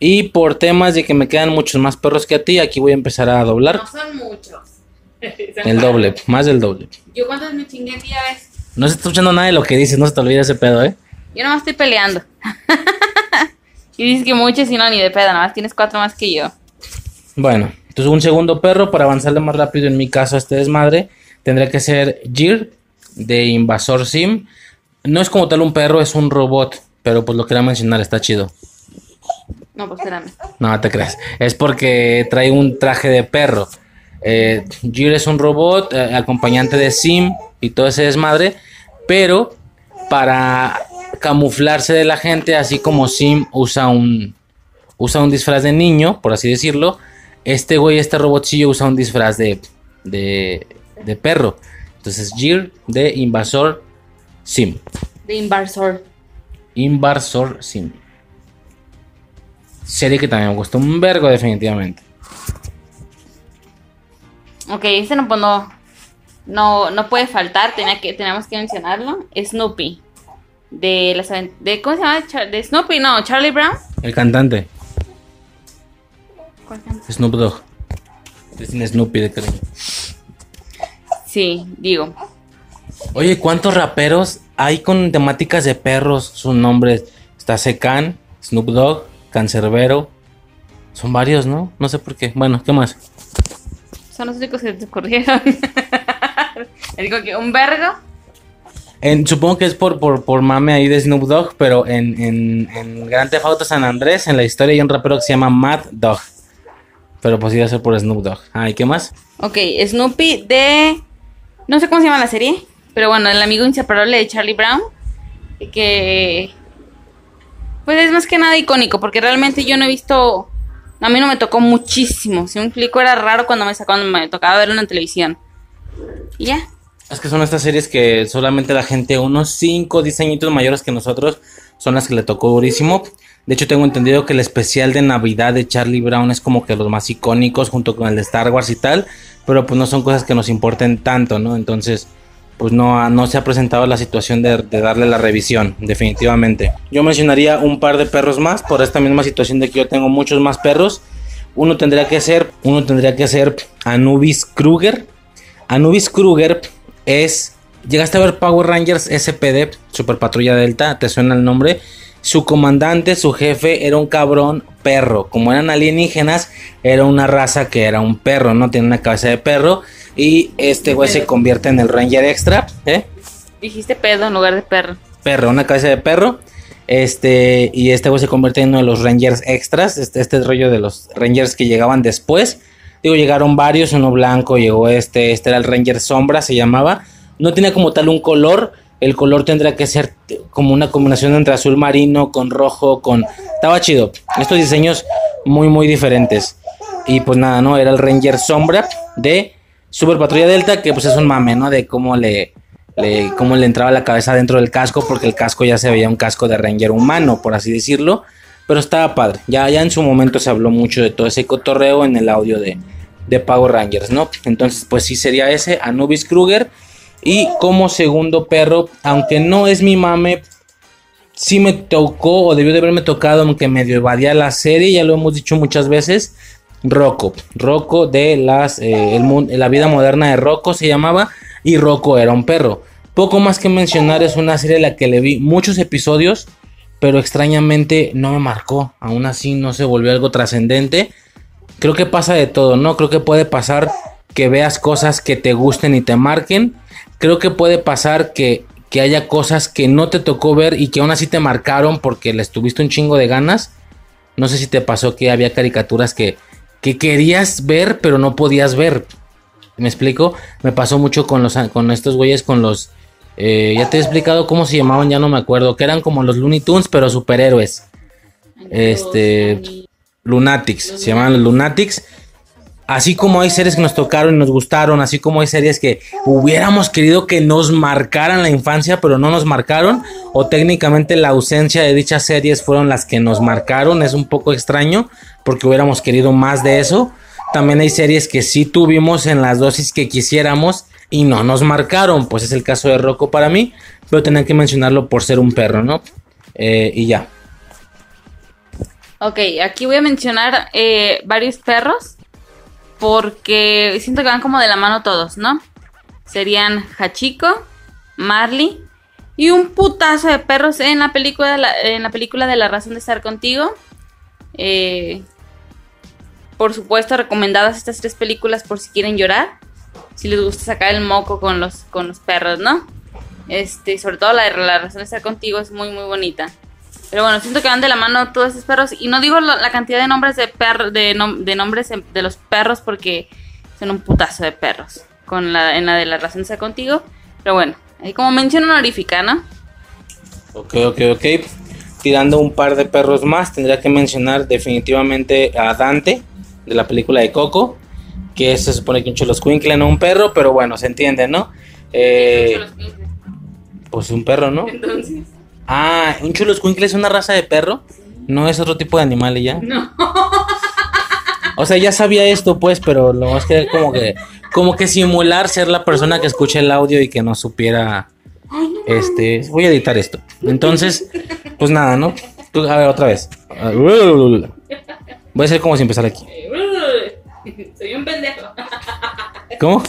S11: Y por temas de que me quedan muchos más perros que a ti, aquí voy a empezar a doblar.
S1: No son muchos.
S11: el doble, más del doble.
S1: ¿Yo cuántos me chingué día ves?
S11: No se está escuchando nada de lo que dices, no se te olvide ese pedo, ¿eh?
S1: Yo nomás estoy peleando. y dices que muchos y no, ni de pedo, nada más tienes cuatro más que yo.
S11: Bueno, entonces un segundo perro para avanzarle más rápido en mi caso a este desmadre tendría que ser Jir de Invasor Sim. No es como tal un perro, es un robot, pero pues lo quería mencionar, está chido.
S1: No, pues espérame.
S11: No, te creas. Es porque trae un traje de perro. Eh, Jir es un robot, eh, acompañante de Sim y todo ese desmadre, pero para camuflarse de la gente, así como Sim usa un usa un disfraz de niño, por así decirlo, este güey, este robotcillo usa un disfraz de, de, de perro. Entonces, Gear de Invasor Sim.
S1: De Invasor.
S11: Invasor Sim. Serie que también me gustó un vergo, definitivamente.
S1: Ok, este no, pues no, no, no puede faltar, tenía que, tenemos que mencionarlo. Snoopy. De las de ¿Cómo se llama? De Snoopy, no, Charlie Brown.
S11: El cantante. Snoop Dogg. Es un Snoopy de cariño.
S1: Sí, digo.
S11: Oye, ¿cuántos raperos hay con temáticas de perros? Sus nombres. Está Secan, Snoop Dogg, Cancerbero. Son varios, ¿no? No sé por qué. Bueno, ¿qué más?
S1: Son los únicos que te ocurrieron. Digo que un vergo.
S11: En, supongo que es por, por, por mame ahí de Snoop Dogg, pero en, en, en Grand Theft Auto San Andrés, en la historia hay un rapero que se llama Mad Dog. Pero pues iba a ser por Snoop Dogg. Ah, ¿y qué más?
S1: Ok, Snoopy de... No sé cómo se llama la serie, pero bueno, el amigo inseparable de Charlie Brown. Que... Pues es más que nada icónico, porque realmente yo no he visto... A mí no me tocó muchísimo. Si un clico era raro cuando me, cuando me tocaba verlo en televisión. Y ya.
S11: Es que son estas series que solamente la gente, unos 5, 10 añitos mayores que nosotros, son las que le tocó durísimo. De hecho, tengo entendido que el especial de Navidad de Charlie Brown es como que los más icónicos junto con el de Star Wars y tal. Pero pues no son cosas que nos importen tanto, ¿no? Entonces, pues no, no se ha presentado la situación de, de, darle la revisión, definitivamente. Yo mencionaría un par de perros más por esta misma situación de que yo tengo muchos más perros. Uno tendría que ser, uno tendría que ser Anubis Kruger. Anubis Kruger es, llegaste a ver Power Rangers SPD, Super Patrulla Delta, ¿te suena el nombre? Su comandante, su jefe, era un cabrón perro. Como eran alienígenas, era una raza que era un perro, ¿no? Tiene una cabeza de perro. Y este güey se convierte en el Ranger Extra, ¿eh?
S1: Dijiste pedo en lugar de perro.
S11: Perro, una cabeza de perro. Este, y este güey se convierte en uno de los Rangers extras. Este, este rollo de los Rangers que llegaban después. Digo, llegaron varios, uno blanco, llegó este, este era el Ranger Sombra, se llamaba. No tenía como tal un color. El color tendría que ser como una combinación entre azul marino con rojo, con... Estaba chido. Estos diseños muy, muy diferentes. Y pues nada, ¿no? Era el Ranger Sombra de Super Patrulla Delta, que pues es un mame, ¿no? De cómo le, le, cómo le entraba la cabeza dentro del casco, porque el casco ya se veía un casco de Ranger humano, por así decirlo. Pero estaba padre. Ya, ya en su momento se habló mucho de todo ese cotorreo en el audio de, de Power Rangers, ¿no? Entonces, pues sí sería ese, Anubis Kruger. Y como segundo perro, aunque no es mi mame, sí me tocó o debió de haberme tocado, aunque medio evadía la serie, ya lo hemos dicho muchas veces. Rocco, Rocco de las, eh, la vida moderna de Rocco se llamaba y Rocco era un perro. Poco más que mencionar, es una serie a la que le vi muchos episodios, pero extrañamente no me marcó. Aún así no se volvió algo trascendente. Creo que pasa de todo, ¿no? Creo que puede pasar que veas cosas que te gusten y te marquen. Creo que puede pasar que, que haya cosas que no te tocó ver y que aún así te marcaron porque les tuviste un chingo de ganas. No sé si te pasó que había caricaturas que, que querías ver pero no podías ver. ¿Me explico? Me pasó mucho con, los, con estos güeyes, con los... Eh, ya te he explicado cómo se llamaban, ya no me acuerdo. Que eran como los Looney Tunes, pero superhéroes. Este... Lunatics, se llaman Lunatics. Así como hay series que nos tocaron y nos gustaron, así como hay series que hubiéramos querido que nos marcaran la infancia, pero no nos marcaron, o técnicamente la ausencia de dichas series fueron las que nos marcaron, es un poco extraño, porque hubiéramos querido más de eso. También hay series que sí tuvimos en las dosis que quisiéramos y no nos marcaron, pues es el caso de Rocco para mí, pero tenía que mencionarlo por ser un perro, ¿no? Eh, y ya.
S1: Ok, aquí voy a mencionar eh, varios perros porque siento que van como de la mano todos, ¿no? Serían Hachiko, Marley y un putazo de perros en la película en la, película de la razón de estar contigo. Eh, por supuesto, recomendadas estas tres películas por si quieren llorar. Si les gusta sacar el moco con los, con los perros, ¿no? Este, sobre todo la de la razón de estar contigo es muy, muy bonita. Pero bueno, siento que van de la mano todos esos perros. Y no digo la, la cantidad de nombres de perros, de, nom de, nombres de los perros porque son un putazo de perros. Con la, en la de la razón estar contigo. Pero bueno, ahí como mención honorífica, ¿no?
S11: Ok, ok, ok. Tirando un par de perros más, tendría que mencionar definitivamente a Dante, de la película de Coco. Que se supone que un Choloscuincle no un perro, pero bueno, se entiende, ¿no? Eh, pues un perro, ¿no?
S1: Entonces.
S11: Ah, un Choloscuincle es una raza de perro. No es otro tipo de animal y ya.
S1: No.
S11: O sea, ya sabía esto, pues, pero lo más que como que como que simular ser la persona que escucha el audio y que no supiera este, voy a editar esto. Entonces, pues nada, ¿no? A ver, otra vez. Voy a hacer como si empezara aquí.
S1: Soy un pendejo.
S11: ¿Cómo?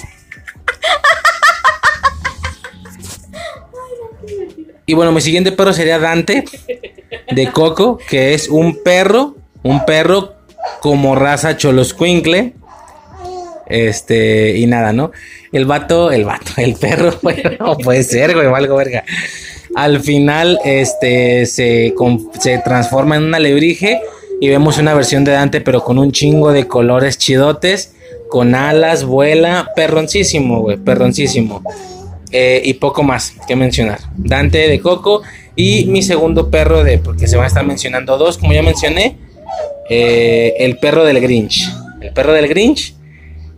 S11: Y bueno, mi siguiente perro sería Dante de Coco, que es un perro, un perro como raza choloscuincle. Este, y nada, ¿no? El vato, el vato, el perro, bueno, no puede ser, güey, algo verga. Al final, este, se, se transforma en una alebrije y vemos una versión de Dante, pero con un chingo de colores chidotes, con alas, vuela, perroncísimo, güey, perroncísimo. Eh, y poco más que mencionar. Dante de Coco y mi segundo perro de, porque se van a estar mencionando dos, como ya mencioné, eh, el perro del Grinch. El perro del Grinch,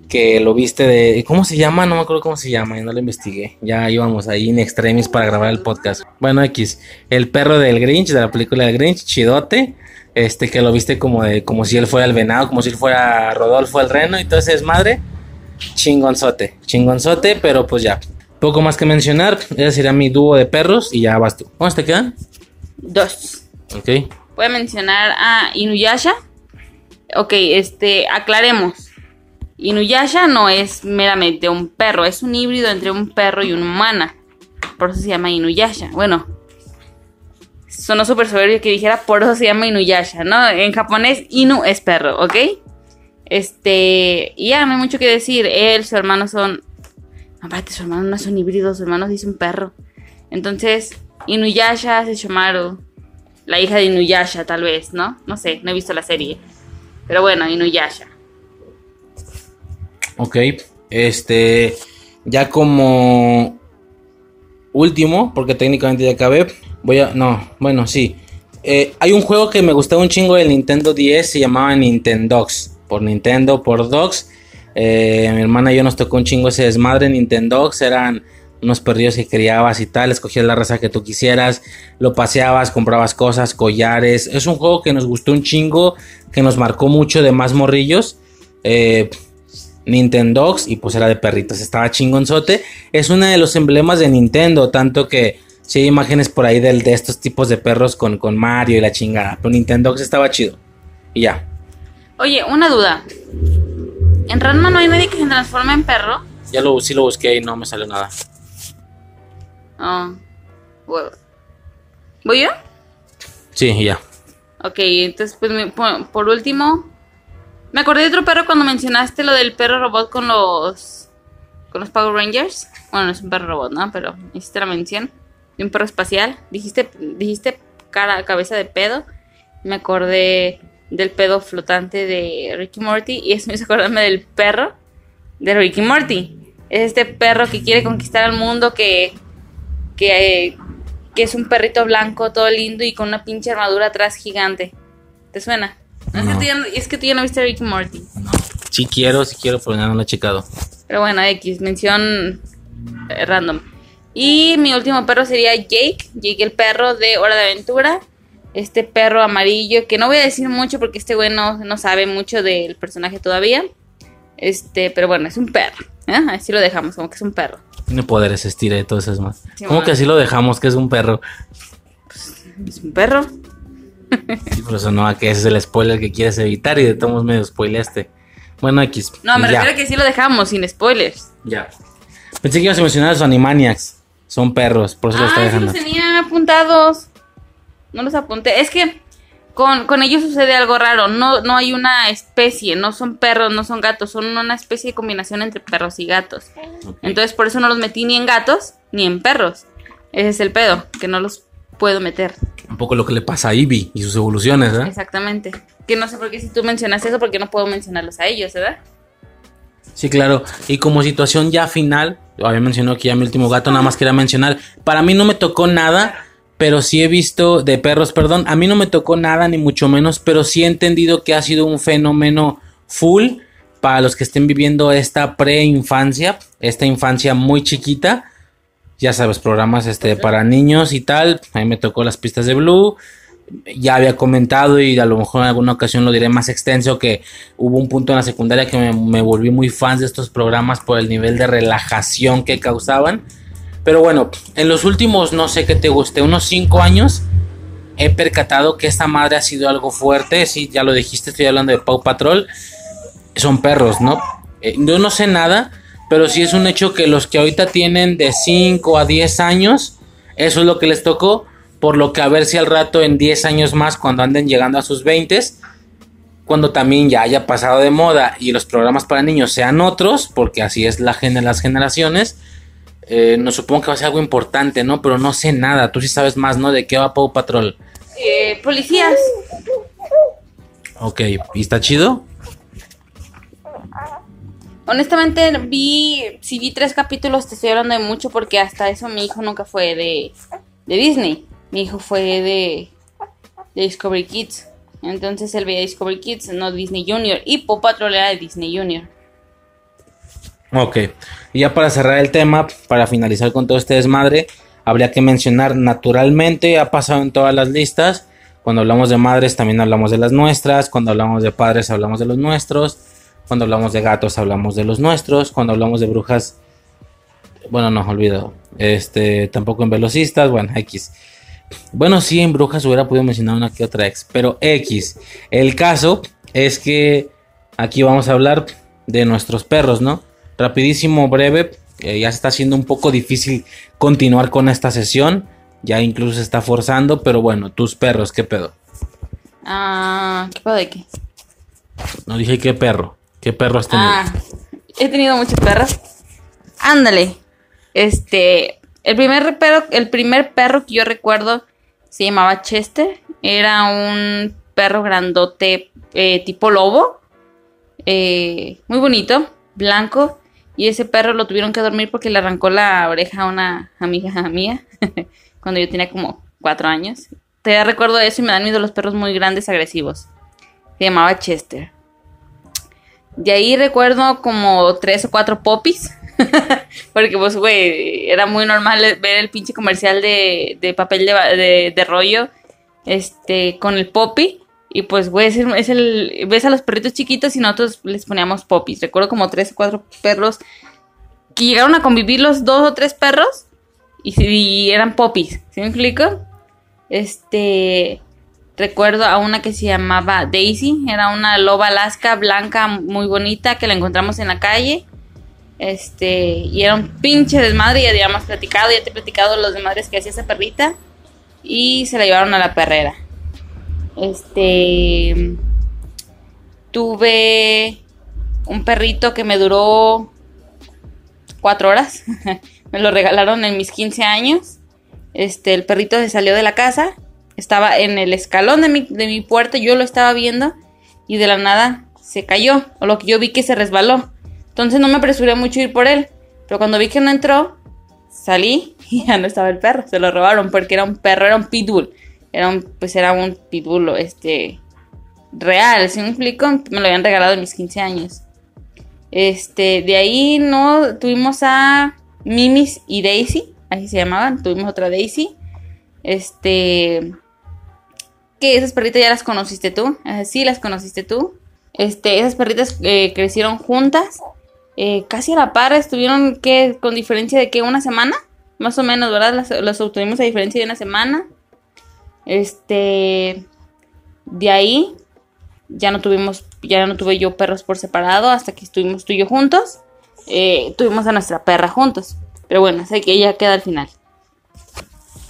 S11: que lo viste de, ¿cómo se llama? No me acuerdo cómo se llama, no lo investigué. Ya íbamos ahí en extremis para grabar el podcast. Bueno, X, el perro del Grinch, de la película del Grinch, chidote. Este que lo viste como de, como si él fuera el venado, como si él fuera Rodolfo el reno y todo ese. Chingonzote, chingonzote, pero pues ya, poco más que mencionar. Ese sería mi dúo de perros y ya vas tú. ¿Cuántos te quedan?
S1: Dos.
S11: Ok.
S1: Voy a mencionar a Inuyasha. Ok, este, aclaremos. Inuyasha no es meramente un perro, es un híbrido entre un perro y una humana. Por eso se llama Inuyasha. Bueno, sonó súper soberbio que dijera por eso se llama Inuyasha, ¿no? En japonés, Inu es perro, ¿ok? Este, y ya no hay mucho que decir. Él, su hermano son Aparte, su hermano no son híbridos, su hermano dice un perro. Entonces, Inuyasha Sesshomaru. La hija de Inuyasha, tal vez, ¿no? No sé, no he visto la serie. Pero bueno, Inuyasha.
S11: Ok, este. Ya como último, porque técnicamente ya acabé. Voy a. No, bueno, sí. Eh, hay un juego que me gustaba un chingo del Nintendo 10, se llamaba Nintendogs. Por Nintendo, por Dogs. Eh, mi hermana y yo nos tocó un chingo ese desmadre. Nintendo eran unos perrillos que criabas y tal. Escogías la raza que tú quisieras, lo paseabas, comprabas cosas, collares. Es un juego que nos gustó un chingo, que nos marcó mucho de más morrillos. Eh, Nintendo y pues era de perritos, estaba chingonzote. Es uno de los emblemas de Nintendo, tanto que si hay imágenes por ahí de, de estos tipos de perros con, con Mario y la chingada. Pero Nintendo estaba chido. Y ya.
S1: Oye, una duda. ¿En Ranma no hay nadie que se transforme en perro?
S11: Ya lo, sí lo busqué y no me salió nada.
S1: Oh, ¿Voy yo?
S11: Sí, ya.
S1: Ok, entonces, pues, por, último, me acordé de otro perro cuando mencionaste lo del perro robot con los con los Power Rangers. Bueno, no es un perro robot, ¿no? Pero hiciste la mención de un perro espacial. Dijiste, dijiste cara, cabeza de pedo. Me acordé del pedo flotante de Ricky Morty y eso me hizo acordarme del perro de Ricky Morty. Es este perro que quiere conquistar al mundo, que, que, que es un perrito blanco todo lindo y con una pinche armadura atrás gigante. ¿Te suena? Es, que tú ya no viste Ricky Morty.
S11: Sí quiero, sí quiero, pero no lo he checado.
S1: Pero bueno, X, mención eh, random. Y mi último perro sería Jake, Jake el perro de Hora de Aventura este perro amarillo, que no voy a decir mucho porque este güey no, sabe mucho del personaje todavía. Este, pero bueno, es un perro. ¿eh? Así lo dejamos, como que es un perro.
S11: Tiene poderes, estira y todo eso es más. ¿Cómo que así lo dejamos, que es un perro?
S1: Pues, es un perro.
S11: sí, por eso no, que ese es el spoiler que quieres evitar y de todos medio spoileaste. Bueno, X.
S1: No, me refiero a que sí lo dejamos, sin spoilers.
S11: Ya. Pensé que ibas a mencionar a los Animaniacs. Son perros, por eso lo estoy dejando.
S1: Sí los tenía apuntados no los apunté. Es que con, ellos sucede algo raro. No, no hay una especie, no son perros, no son gatos, son una especie de combinación entre perros y gatos. Entonces por eso no los metí ni en gatos ni en perros. Ese es el pedo, que no los puedo meter.
S11: Un poco lo que le pasa a Ivy y sus evoluciones, ¿eh?
S1: Exactamente. Que no sé por qué si tú mencionas eso, porque no puedo mencionarlos a ellos, ¿verdad?
S11: Sí, claro. Y como situación ya final, había mencionado que ya mi último gato, nada más quería mencionar. Para mí no me tocó nada pero sí he visto de perros, perdón, a mí no me tocó nada ni mucho menos, pero sí he entendido que ha sido un fenómeno full para los que estén viviendo esta preinfancia, esta infancia muy chiquita. Ya sabes, programas este para niños y tal. A mí me tocó las pistas de Blue. Ya había comentado y a lo mejor en alguna ocasión lo diré más extenso que hubo un punto en la secundaria que me, me volví muy fan de estos programas por el nivel de relajación que causaban pero bueno, en los últimos, no sé qué te guste, unos 5 años, he percatado que esta madre ha sido algo fuerte. Sí, ya lo dijiste, estoy hablando de Pau Patrol. Son perros, ¿no? Eh, yo no sé nada, pero sí es un hecho que los que ahorita tienen de 5 a 10 años Eso es lo que les tocó, por lo que a ver si al rato en 10 años más, cuando anden llegando a sus 20, cuando también ya haya pasado de moda y los programas para niños sean otros, porque así es la las generaciones, eh, no supongo que va a ser algo importante, ¿no? Pero no sé nada, tú sí sabes más, ¿no? ¿De qué va Paw Patrol?
S1: Eh, policías.
S11: Ok, ¿y está chido?
S1: Honestamente, vi, si vi tres capítulos, te estoy hablando de mucho porque hasta eso mi hijo nunca fue de, de Disney. Mi hijo fue de, de Discovery Kids. Entonces él veía Discovery Kids, no Disney Junior. Y Paw Patrol era de Disney Junior.
S11: Ok, y ya para cerrar el tema, para finalizar con todo este desmadre, habría que mencionar naturalmente, ha pasado en todas las listas, cuando hablamos de madres también hablamos de las nuestras, cuando hablamos de padres hablamos de los nuestros, cuando hablamos de gatos hablamos de los nuestros, cuando hablamos de brujas, bueno, no, olvido, este, tampoco en velocistas, bueno, X. Bueno, sí, en brujas hubiera podido mencionar una que otra ex, pero X. El caso es que aquí vamos a hablar de nuestros perros, ¿no? Rapidísimo, breve, eh, ya se está haciendo un poco difícil continuar con esta sesión. Ya incluso se está forzando, pero bueno, tus perros, ¿qué pedo?
S1: Ah, ¿qué pedo de qué?
S11: No dije qué perro. ¿Qué perro has tenido?
S1: Ah, he tenido muchos perros. Ándale. Este, el primer perro, el primer perro que yo recuerdo se llamaba Chester. Era un perro grandote eh, tipo lobo. Eh, muy bonito, blanco. Y ese perro lo tuvieron que dormir porque le arrancó la oreja a una amiga mía cuando yo tenía como cuatro años. Te recuerdo eso y me dan miedo los perros muy grandes, agresivos. Se llamaba Chester. De ahí recuerdo como tres o cuatro popis. porque pues, güey, era muy normal ver el pinche comercial de, de papel de, de, rollo este, con el poppy. Y pues, güey, es, el, es el, ves a los perritos chiquitos y nosotros les poníamos popis. Recuerdo como tres o cuatro perros que llegaron a convivir los dos o tres perros y, y eran popis. ¿Sí me explico? Este. Recuerdo a una que se llamaba Daisy. Era una loba alaska blanca muy bonita que la encontramos en la calle. Este. Y era un pinche desmadre. Ya habíamos platicado. Ya te he platicado los desmadres que hacía esa perrita. Y se la llevaron a la perrera. Este. Tuve un perrito que me duró cuatro horas. me lo regalaron en mis 15 años. Este, el perrito se salió de la casa. Estaba en el escalón de mi, de mi puerta. Yo lo estaba viendo. Y de la nada se cayó. O lo que yo vi que se resbaló. Entonces no me apresuré mucho a ir por él. Pero cuando vi que no entró, salí y ya no estaba el perro. Se lo robaron porque era un perro, era un pitbull. Era un, pues era un pitbull, este, real, ¿sí me explico? Me lo habían regalado en mis 15 años. Este, de ahí no tuvimos a Mimis y Daisy, así se llamaban, tuvimos otra Daisy. Este, que esas perritas ya las conociste tú, sí las conociste tú. Este, esas perritas eh, crecieron juntas, eh, casi a la par, estuvieron que con diferencia de que una semana, más o menos, ¿verdad? Las obtuvimos a diferencia de una semana. Este, de ahí ya no tuvimos, ya no tuve yo perros por separado hasta que estuvimos tú y yo juntos. Eh, tuvimos a nuestra perra juntos. Pero bueno, sé que ella queda al final.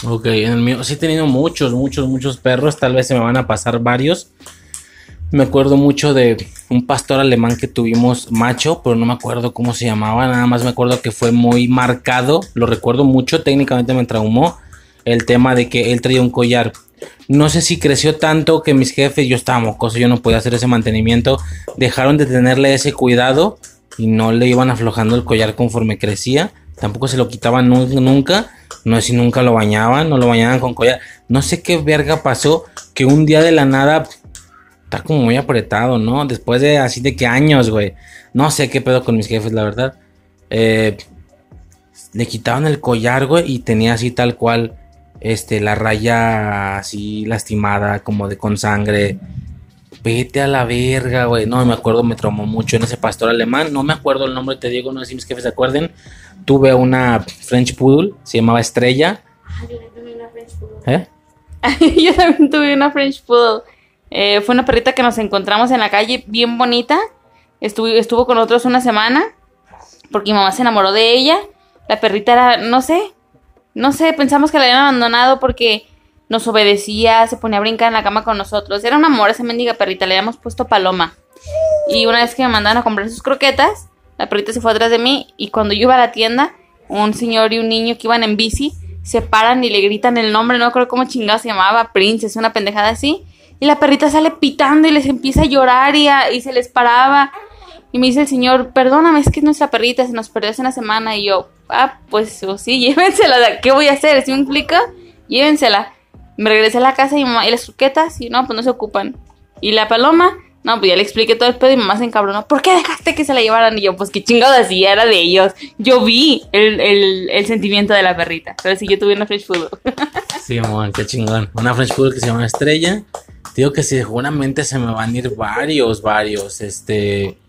S11: Ok, en el mío sí he tenido muchos, muchos, muchos perros. Tal vez se me van a pasar varios. Me acuerdo mucho de un pastor alemán que tuvimos macho, pero no me acuerdo cómo se llamaba. Nada más me acuerdo que fue muy marcado. Lo recuerdo mucho. Técnicamente me traumó el tema de que él traía un collar. No sé si creció tanto que mis jefes, yo estaba mocoso, yo no podía hacer ese mantenimiento, dejaron de tenerle ese cuidado y no le iban aflojando el collar conforme crecía. Tampoco se lo quitaban nunca. No sé si nunca lo bañaban, no lo bañaban con collar. No sé qué verga pasó que un día de la nada está como muy apretado, ¿no? Después de así de que años, güey. No sé qué pedo con mis jefes, la verdad. Eh, le quitaban el collar, güey, y tenía así tal cual este, la raya así lastimada, como de con sangre. Vete a la verga, güey. No me acuerdo, me traumó mucho en ese pastor alemán. No me acuerdo el nombre, te digo, no sé si mis jefes se acuerden. Tuve una French Poodle, se llamaba Estrella.
S1: yo también tuve una French Poodle. ¿Eh? yo también tuve una French Poodle. Eh, fue una perrita que nos encontramos en la calle, bien bonita. Estuvo, estuvo con nosotros una semana, porque mi mamá se enamoró de ella. La perrita era, no sé, no sé, pensamos que la habían abandonado porque nos obedecía, se ponía a brincar en la cama con nosotros. Era un amor esa mendiga perrita, le habíamos puesto paloma. Y una vez que me mandaron a comprar sus croquetas, la perrita se fue atrás de mí y cuando yo iba a la tienda, un señor y un niño que iban en bici se paran y le gritan el nombre, no creo cómo chingado se llamaba, Princess, una pendejada así. Y la perrita sale pitando y les empieza a llorar y, y se les paraba. Y me dice el señor, perdóname, es que es nuestra perrita, se nos perdió hace una semana. Y yo, ah, pues sí, llévensela, ¿qué voy a hacer? ¿Sí me explica? Llévensela. Me regresé a la casa y, mamá, y las croquetas, y no, pues no se ocupan. Y la paloma, no, pues ya le expliqué todo el pedo y mamá se encabronó. ¿Por qué dejaste que se la llevaran? Y yo, pues qué chingado así, era de ellos. Yo vi el, el, el sentimiento de la perrita. Pero sí, yo tuve una French Food.
S11: sí, mamá, qué chingón. Una French Food que se llama Estrella. Digo que seguramente se me van a ir varios, varios. Este.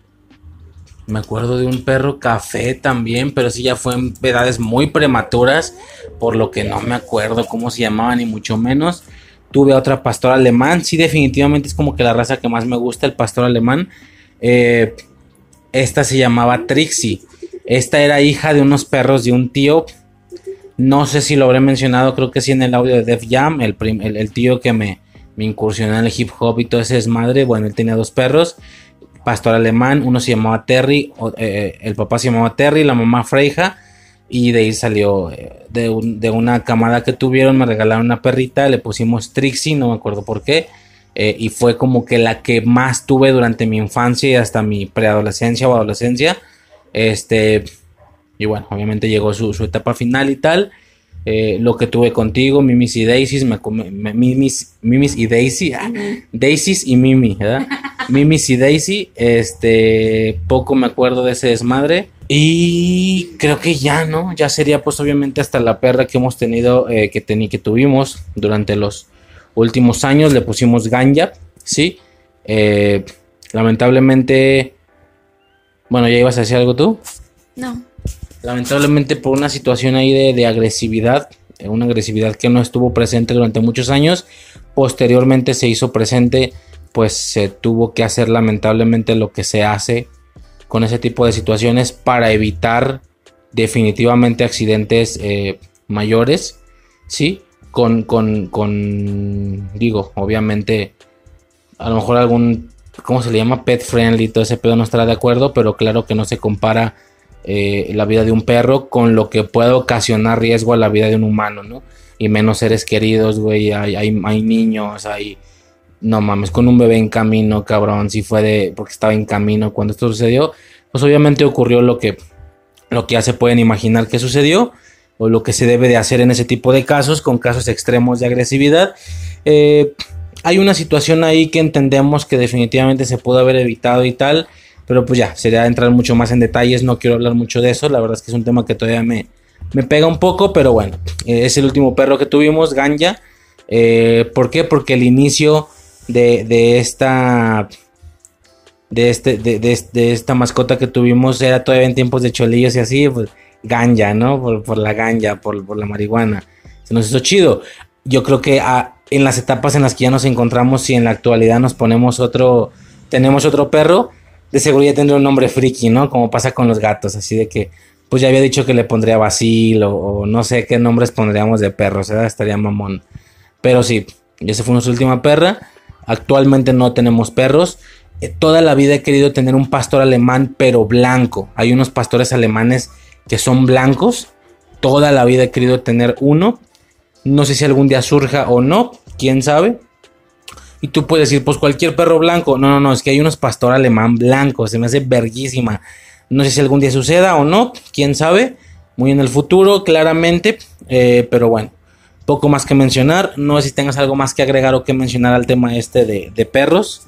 S11: Me acuerdo de un perro café también, pero sí ya fue en edades muy prematuras, por lo que no me acuerdo cómo se llamaba ni mucho menos. Tuve otra pastor alemán, sí definitivamente es como que la raza que más me gusta, el pastor alemán. Eh, esta se llamaba Trixie. Esta era hija de unos perros de un tío. No sé si lo habré mencionado, creo que sí en el audio de Def Jam, el, tío que me, me incursionó en el hip hop y todo ese es madre. Bueno, él tenía dos perros pastor alemán, uno se llamaba Terry, eh, el papá se llamaba Terry, la mamá Freija, y de ahí salió eh, de, una camada que tuvieron, me regalaron una perrita, le pusimos Trixie, no me acuerdo por qué, eh, y fue como que la que más tuve durante mi infancia y hasta mi preadolescencia o adolescencia, este, y bueno, obviamente llegó su, etapa final y tal. Lo que tuve contigo, Mimis y Daisy, me, Mimis, Mimis y Daisy, ah, Daisy y Mimi, ¿verdad? Mimis y Daisy. Este, poco me acuerdo de ese desmadre. Y creo que ya, ¿no? Ya sería pues obviamente hasta la perra que hemos tenido, eh, que, que tuvimos durante los últimos años. Le pusimos ganja, ¿sí? Eh, lamentablemente... Bueno, ¿ya ibas a decir algo tú?
S1: No.
S11: Lamentablemente por una situación ahí de, de agresividad, eh, una agresividad que no estuvo presente durante muchos años, posteriormente se hizo presente pues se tuvo que hacer lamentablemente lo que se hace con ese tipo de situaciones para evitar definitivamente accidentes eh, mayores, ¿sí? Con, con, con, digo, obviamente, a lo mejor algún, ¿cómo se le llama? Pet friendly, todo ese pedo no estará de acuerdo, pero claro que no se compara eh, la vida de un perro con lo que puede ocasionar riesgo a la vida de un humano, ¿no? Y menos seres queridos, güey, hay, hay, niños, hay no mames, con un bebé en camino, cabrón, si fue de, porque estaba en camino cuando esto sucedió, pues obviamente ocurrió lo que, lo que ya se pueden imaginar que sucedió, o lo que se debe de hacer en ese tipo de casos, con casos extremos de agresividad. Eh, hay una situación ahí que entendemos que definitivamente se pudo haber evitado y tal, pero pues ya, sería entrar mucho más en detalles, no quiero hablar mucho de eso, la verdad es que es un tema que todavía me, me pega un poco, pero bueno, eh, es el último perro que tuvimos, Ganja. Eh, ¿Por qué? Porque el inicio de, esta de este de, esta mascota que tuvimos era todavía en tiempos de cholillos y así pues ganja no por, la ganja por, la marihuana se nos hizo chido yo creo que ah, en las etapas en las que ya nos encontramos si en la actualidad nos ponemos otro tenemos otro perro de seguridad tendría un nombre friki no como pasa con los gatos así de que pues ya había dicho que le pondría Basil o, no sé qué nombres pondríamos de perros estaría mamón pero sí esa fue nuestra última perra Actualmente no tenemos perros. Eh, toda la vida he querido tener un pastor alemán, pero blanco. Hay unos pastores alemanes que son blancos. Toda la vida he querido tener uno. No sé si algún día surja o no, quién sabe. Y tú puedes decir, pues cualquier perro blanco. No, no, no, es que hay unos pastor alemán blancos. Se me hace verguísima. No sé si algún día suceda o no, quién sabe. Muy en el futuro, claramente. Eh, pero bueno, poco más que mencionar. No sé si tengas algo más que agregar o que mencionar al tema este de, perros.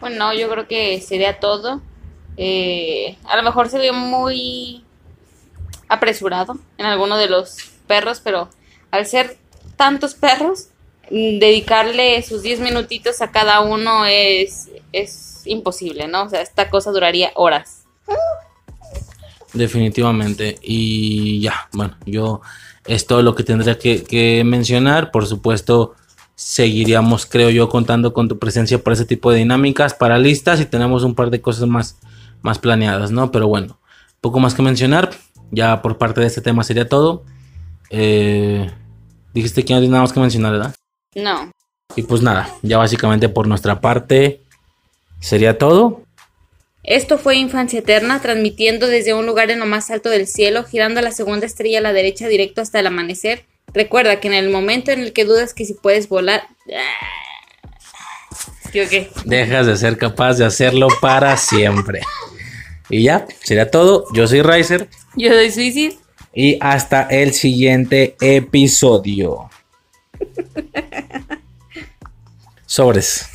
S1: Bueno, yo creo que sería todo. Eh, a lo mejor se vio muy apresurado en alguno de los perros, pero al ser tantos perros, dedicarle sus 10 minutitos a cada uno es, es imposible, ¿no? O sea, esta cosa duraría horas.
S11: Definitivamente. Y ya, bueno, yo es todo lo que tendría que, mencionar. Por supuesto, seguiríamos, creo yo, contando con tu presencia para ese tipo de dinámicas, para listas y tenemos un par de cosas más, más planeadas, ¿no? Pero bueno, poco más que mencionar. Ya por parte de este tema sería todo. Eh, dijiste que no tienes nada más que mencionar, ¿verdad?
S1: No.
S11: Y pues nada, ya básicamente por nuestra parte sería todo.
S1: Esto fue Infancia Eterna, transmitiendo desde un lugar en lo más alto del cielo, girando la segunda estrella a la derecha directo hasta el amanecer. Recuerda que en el momento en el que dudas que si puedes volar... ¿Qué o qué?
S11: Dejas de ser capaz de hacerlo para siempre. Y ya, sería todo. Yo soy Riser.
S1: Yo soy Suicid.
S11: Y hasta el siguiente episodio. Sobres.